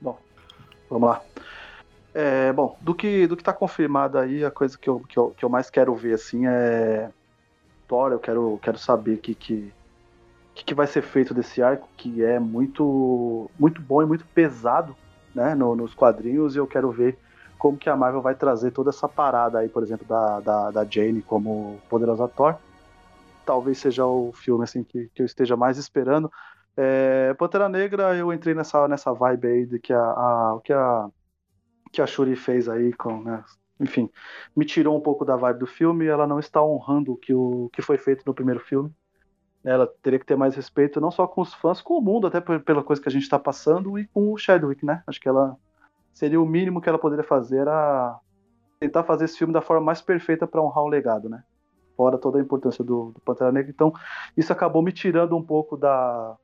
bom, vamos lá. É, bom, do que do que tá confirmado aí, a coisa que eu, que eu, que eu mais quero ver assim é Thor, eu quero, quero saber que que que, que vai ser feito desse arco que é muito muito bom e muito pesado, né, no, nos quadrinhos e eu quero ver como que a Marvel vai trazer toda essa parada aí, por exemplo, da, da, da Jane como poderosa Thor. Talvez seja o filme assim que, que eu esteja mais esperando. É, Pantera Negra, eu entrei nessa, nessa vibe aí de que a, a, que a que a Shuri fez aí com, né, enfim, me tirou um pouco da vibe do filme. Ela não está honrando o que, o que foi feito no primeiro filme. Ela teria que ter mais respeito não só com os fãs, com o mundo, até pela coisa que a gente está passando, e com o Chadwick, né? Acho que ela seria o mínimo que ela poderia fazer era tentar fazer esse filme da forma mais perfeita para honrar o legado, né? Fora toda a importância do, do Pantera Negra. Então, isso acabou me tirando um pouco da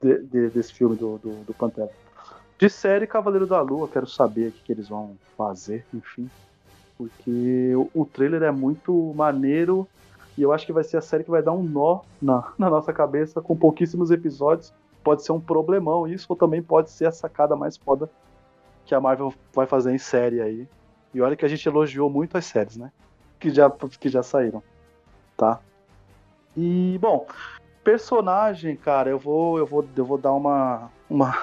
de, de, desse filme do, do, do Pantera. De série Cavaleiro da Lua, quero saber o que, que eles vão fazer, enfim. Porque o, o, trailer é muito maneiro e eu acho que vai ser a série que vai dar um nó na, na nossa cabeça com pouquíssimos episódios. Pode ser um problemão isso, ou também pode ser a sacada mais foda que a Marvel vai fazer em série aí. E olha que a gente elogiou muito as séries, né? Que já, que já saíram, tá? E, bom, personagem, cara, eu vou, eu vou, eu vou dar uma, uma,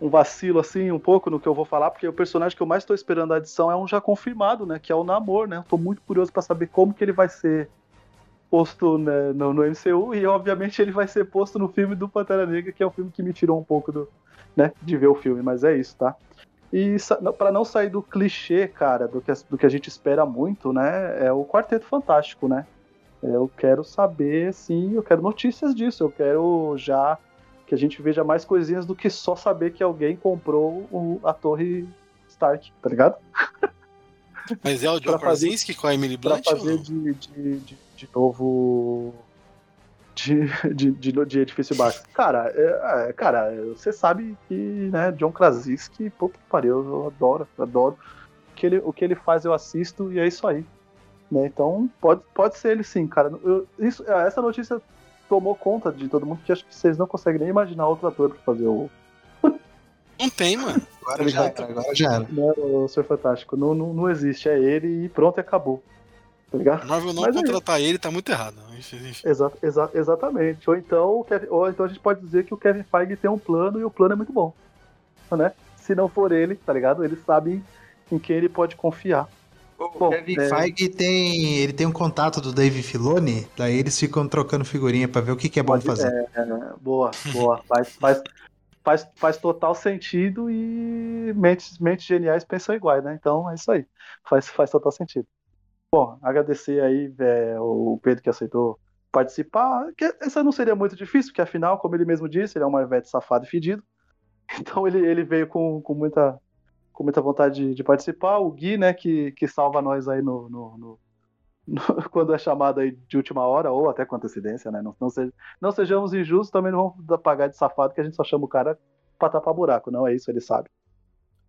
um vacilo assim um pouco no que eu vou falar, porque o personagem que eu mais estou esperando a edição é um já confirmado, né? Que é o Namor, né? Estou muito curioso para saber como que ele vai ser posto né, no, no, MCU e obviamente ele vai ser posto no filme do Pantera Negra, que é o filme que me tirou um pouco do, né, de ver o filme, mas é isso, tá? E para não sair do clichê, cara, do que, do que a gente espera muito, né? É o Quarteto Fantástico, né? Eu quero saber, sim, eu quero notícias disso, eu quero já que a gente veja mais coisinhas do que só saber que alguém comprou o, a torre Stark, tá ligado?
Mas é o John Krasinski com a Emily Blunt?
Pra fazer de, de, de, de, novo. De, de, de, de edifício baixo. Cara, é, é, cara, você sabe que, né, John Krasinski, pô, que pariu, eu adoro, adoro. O que, ele, o que ele faz eu assisto e é isso aí. Né? Então, pode, pode ser ele sim, cara. Eu, isso, essa notícia tomou conta de todo mundo que acho que vocês não conseguem nem imaginar outro ator pra fazer o.
Não tem, mano.
Agora já era, agora já era.
Não, o Senhor Fantástico. Não, não, não existe, é ele e pronto e acabou. Tá ligado?
Marvel não Mas é contratar é ele tá muito errado.
Exa exa exatamente. Ou então, Kevin, ou então a gente pode dizer que o Kevin Feige tem um plano e o plano é muito bom. Né? Se não for ele, tá ligado? Eles sabem em quem ele pode confiar.
O Bom, Kevin é... Feige tem, ele tem um contato do Dave Filoni, daí eles ficam trocando figurinha para ver o que, que é bom Pode, fazer.
É, é, boa, boa. faz, faz, faz, faz total sentido e mentes, mentes geniais pensam iguais, né? Então é isso aí. Faz, faz total sentido. Bom, agradecer aí é, o Pedro que aceitou participar. Que essa não seria muito difícil, porque afinal, como ele mesmo disse, ele é um Marvete safado e fedido. Então ele, ele veio com, com muita com muita vontade de, de, participar. O Gui, né, que, que salva nós aí no, no, no, quando é chamado aí de última hora, ou até com antecedência, né? Não, não, não sejamos injustos, também não vamos pagar de safado que a gente só chama o cara pra tapar buraco. Não é isso, ele sabe.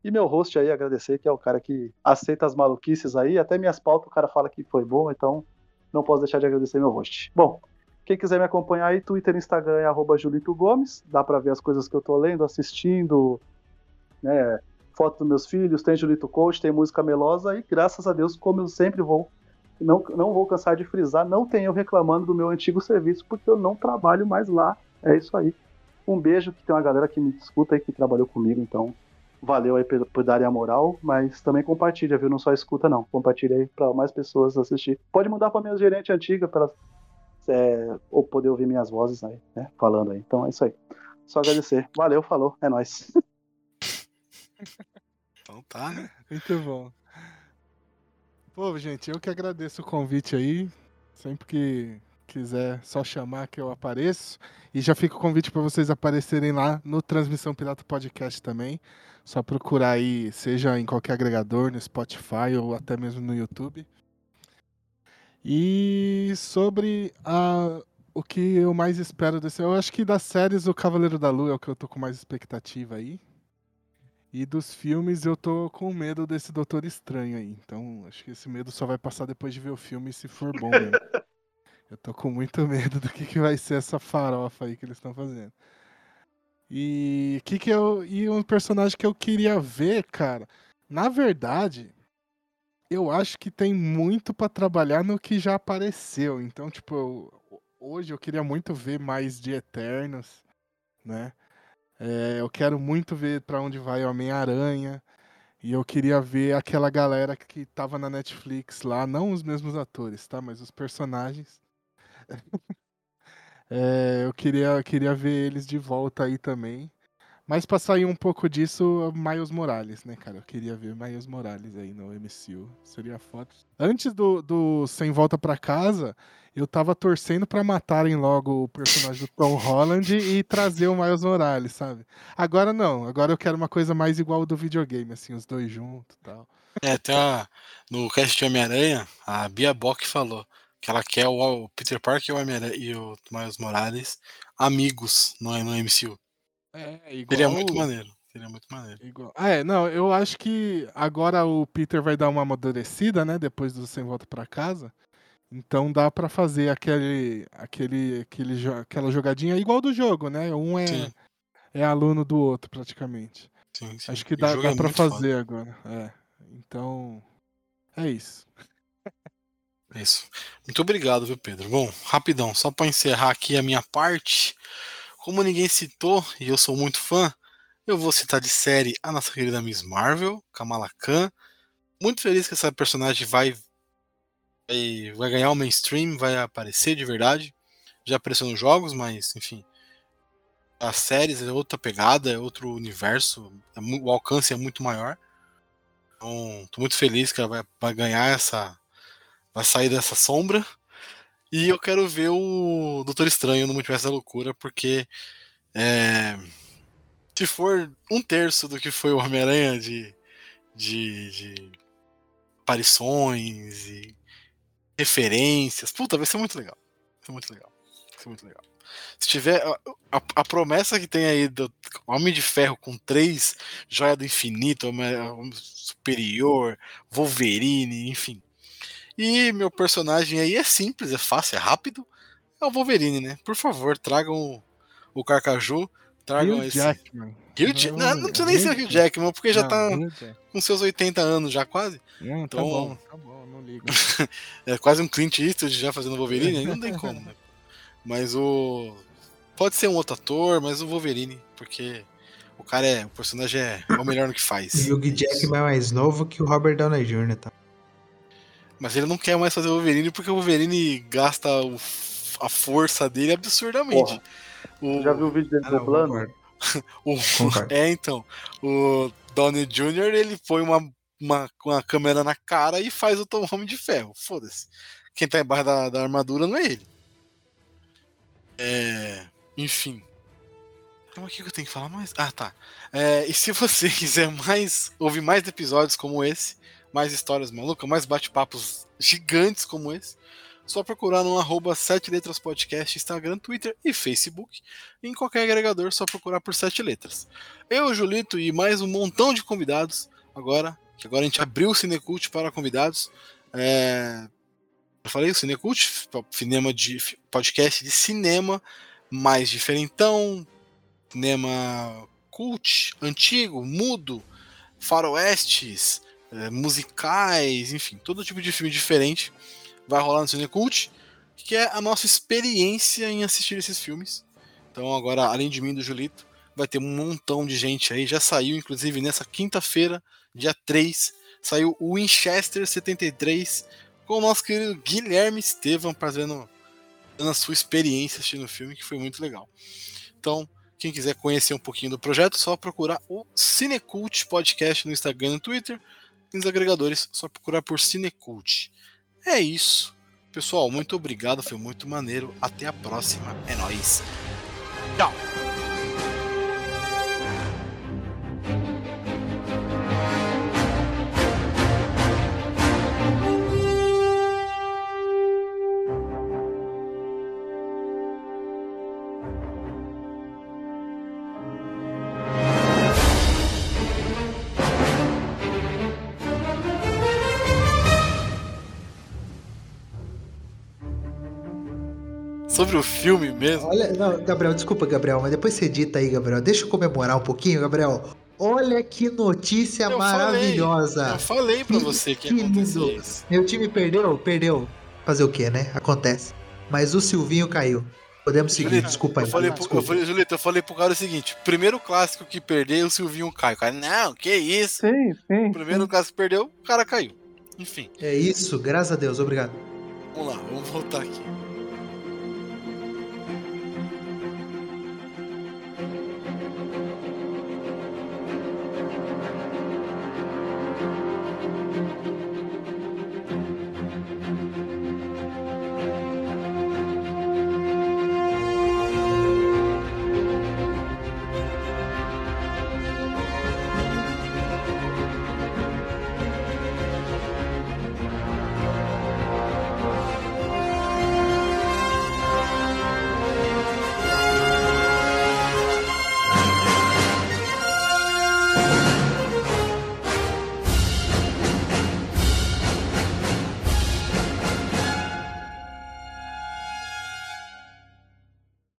E meu host aí, agradecer, que é o cara que aceita as maluquices aí. Até minhas pautas o cara fala que foi bom, então não posso deixar de agradecer meu host. Bom, quem quiser me acompanhar aí, Twitter Instagram é arroba Julito Gomes. Dá pra ver as coisas que eu tô lendo, assistindo, né? Foto dos meus filhos, tem Julito Coach, tem música melosa e graças a Deus, como eu sempre vou, não, não vou cansar de frisar, não tenho reclamando do meu antigo serviço, porque eu não trabalho mais lá. É isso aí. Um beijo, que tem uma galera que me escuta aí que trabalhou comigo, então valeu aí por, por darem a moral, mas também compartilha, viu? Não só escuta, não. Compartilha aí para mais pessoas assistir. Pode mudar para minha gerente antiga para é, ou poder ouvir minhas vozes aí, né? Falando aí. Então é isso aí. Só agradecer. Valeu, falou. É nóis.
Então tá, né?
Muito bom. Pô, gente, eu que agradeço o convite aí. Sempre que quiser só chamar que eu apareço. E já fica o convite para vocês aparecerem lá no Transmissão Pirata Podcast também. Só procurar aí, seja em qualquer agregador, no Spotify ou até mesmo no YouTube. E sobre a, o que eu mais espero desse. Eu acho que das séries O Cavaleiro da Lua é o que eu tô com mais expectativa aí. E dos filmes eu tô com medo desse Doutor Estranho aí. Então acho que esse medo só vai passar depois de ver o filme se for bom mesmo. eu tô com muito medo do que, que vai ser essa farofa aí que eles estão fazendo. E que que eu e um personagem que eu queria ver, cara. Na verdade, eu acho que tem muito para trabalhar no que já apareceu. Então, tipo, eu, hoje eu queria muito ver mais de Eternos, né? É, eu quero muito ver para onde vai o Homem-Aranha. E eu queria ver aquela galera que tava na Netflix lá, não os mesmos atores, tá? Mas os personagens. É, eu queria, queria ver eles de volta aí também. Mas pra sair um pouco disso, Miles Morales, né, cara? Eu queria ver Miles Morales aí no MCU. Seria foto. Antes do, do Sem Volta para Casa, eu tava torcendo para matarem logo o personagem do Tom Holland e trazer o Miles Morales, sabe? Agora não. Agora eu quero uma coisa mais igual do videogame, assim, os dois juntos e tal.
É, até a, no cast de Homem-Aranha, a Bia Bock falou que ela quer o, o Peter Parker e o, e o Miles Morales amigos no, no MCU. É, igual... Seria muito maneiro. Seria muito maneiro.
Igual... Ah, é, não, eu acho que agora o Peter vai dar uma amadurecida, né? Depois do Sem Volta para Casa. Então dá para fazer aquele, aquele, aquele, aquela jogadinha igual do jogo, né? Um é, é aluno do outro, praticamente. Sim, sim. Acho que dá, dá é para fazer foda. agora. É. Então, é isso.
Isso. Muito obrigado, viu, Pedro? Bom, rapidão, só para encerrar aqui a minha parte. Como ninguém citou, e eu sou muito fã, eu vou citar de série a nossa querida Miss Marvel, Kamala Khan. Muito feliz que essa personagem vai, vai, vai ganhar o mainstream, vai aparecer de verdade. Já apareceu nos jogos, mas enfim. As séries é outra pegada, é outro universo, é, o alcance é muito maior. Então, tô muito feliz que ela vai, vai ganhar essa, vai sair dessa sombra. E eu quero ver o Doutor Estranho no Multiverso da Loucura, porque é, se for um terço do que foi o Homem-Aranha de, de, de, aparições e referências, puta, vai ser muito legal. Vai ser muito legal. Vai ser muito legal. Se tiver a, a, a, promessa que tem aí do Homem de Ferro com três Joia do Infinito, Homem Superior, Wolverine, enfim. E meu personagem aí é simples, é fácil, é rápido. É o Wolverine, né? Por favor, tragam o, o Carcaju. Tragam Hugh esse. Jackman. Hugh Jack... Não, não precisa nem ser o Hugh Jackman, porque já tá com seus 80 anos já quase.
Não, tá então... tá bom, tá bom, não ligo.
é quase um Clint Eastwood já fazendo Wolverine, aí não tem como, né? Mas o. Pode ser um outro ator, mas o Wolverine, porque o cara é. O personagem é, é o melhor no que faz.
E o Hugh Jackman é mais novo que o Robert Downey Jr., tá?
Mas ele não quer mais fazer o Wolverine porque o Wolverine gasta o, a força dele absurdamente.
O... Já viu o vídeo dele ah, dublando?
o... É, então. O Downey Jr. ele põe uma, uma, uma câmera na cara e faz o Tom Homem de ferro. Foda-se. Quem tá embaixo da, da armadura não é ele. É. Enfim. Então, o que eu tenho que falar mais? Ah, tá. É, e se você quiser mais ouvir mais episódios como esse, mais histórias malucas, mais bate-papos gigantes como esse, só procurar no arroba 7 Letras Podcast, Instagram, Twitter e Facebook. Em qualquer agregador, só procurar por 7 Letras. Eu, Julito e mais um montão de convidados, agora, que agora a gente abriu o Cinecult para convidados. É... Eu falei o Cinecult, cinema de podcast de cinema mais diferentão, cinema cult, antigo, mudo, faroestes, é, musicais, enfim, todo tipo de filme diferente vai rolar no Cinecult, que é a nossa experiência em assistir esses filmes. Então agora, além de mim e do Julito, vai ter um montão de gente aí. Já saiu, inclusive, nessa quinta-feira, dia 3, saiu o Winchester 73 com o nosso querido Guilherme Estevam fazendo a sua experiência assistindo o filme, que foi muito legal. Então, quem quiser conhecer um pouquinho do projeto, só procurar o Cinecult Podcast no Instagram e no Twitter. Nos agregadores, só procurar por Cinecult. É isso. Pessoal, muito obrigado, foi muito maneiro. Até a próxima. É nóis. Tchau. Sobre o filme mesmo.
Olha, não, Gabriel, desculpa, Gabriel, mas depois você edita aí, Gabriel. Deixa eu comemorar um pouquinho, Gabriel. Olha que notícia
eu
maravilhosa.
Falei, eu falei pra você que, que lindo. Isso.
Meu time perdeu? Perdeu. Fazer o quê, né? Acontece. Mas o Silvinho caiu. Podemos seguir, Julito, desculpa aí.
Eu falei, desculpa. eu falei, Julito, eu falei pro cara o seguinte: primeiro clássico que perdeu, o Silvinho cai. O cara, não, que isso?
Sim, sim.
Primeiro sim. clássico que perdeu, o cara caiu. Enfim.
É isso, graças a Deus, obrigado.
Vamos lá, vamos voltar aqui.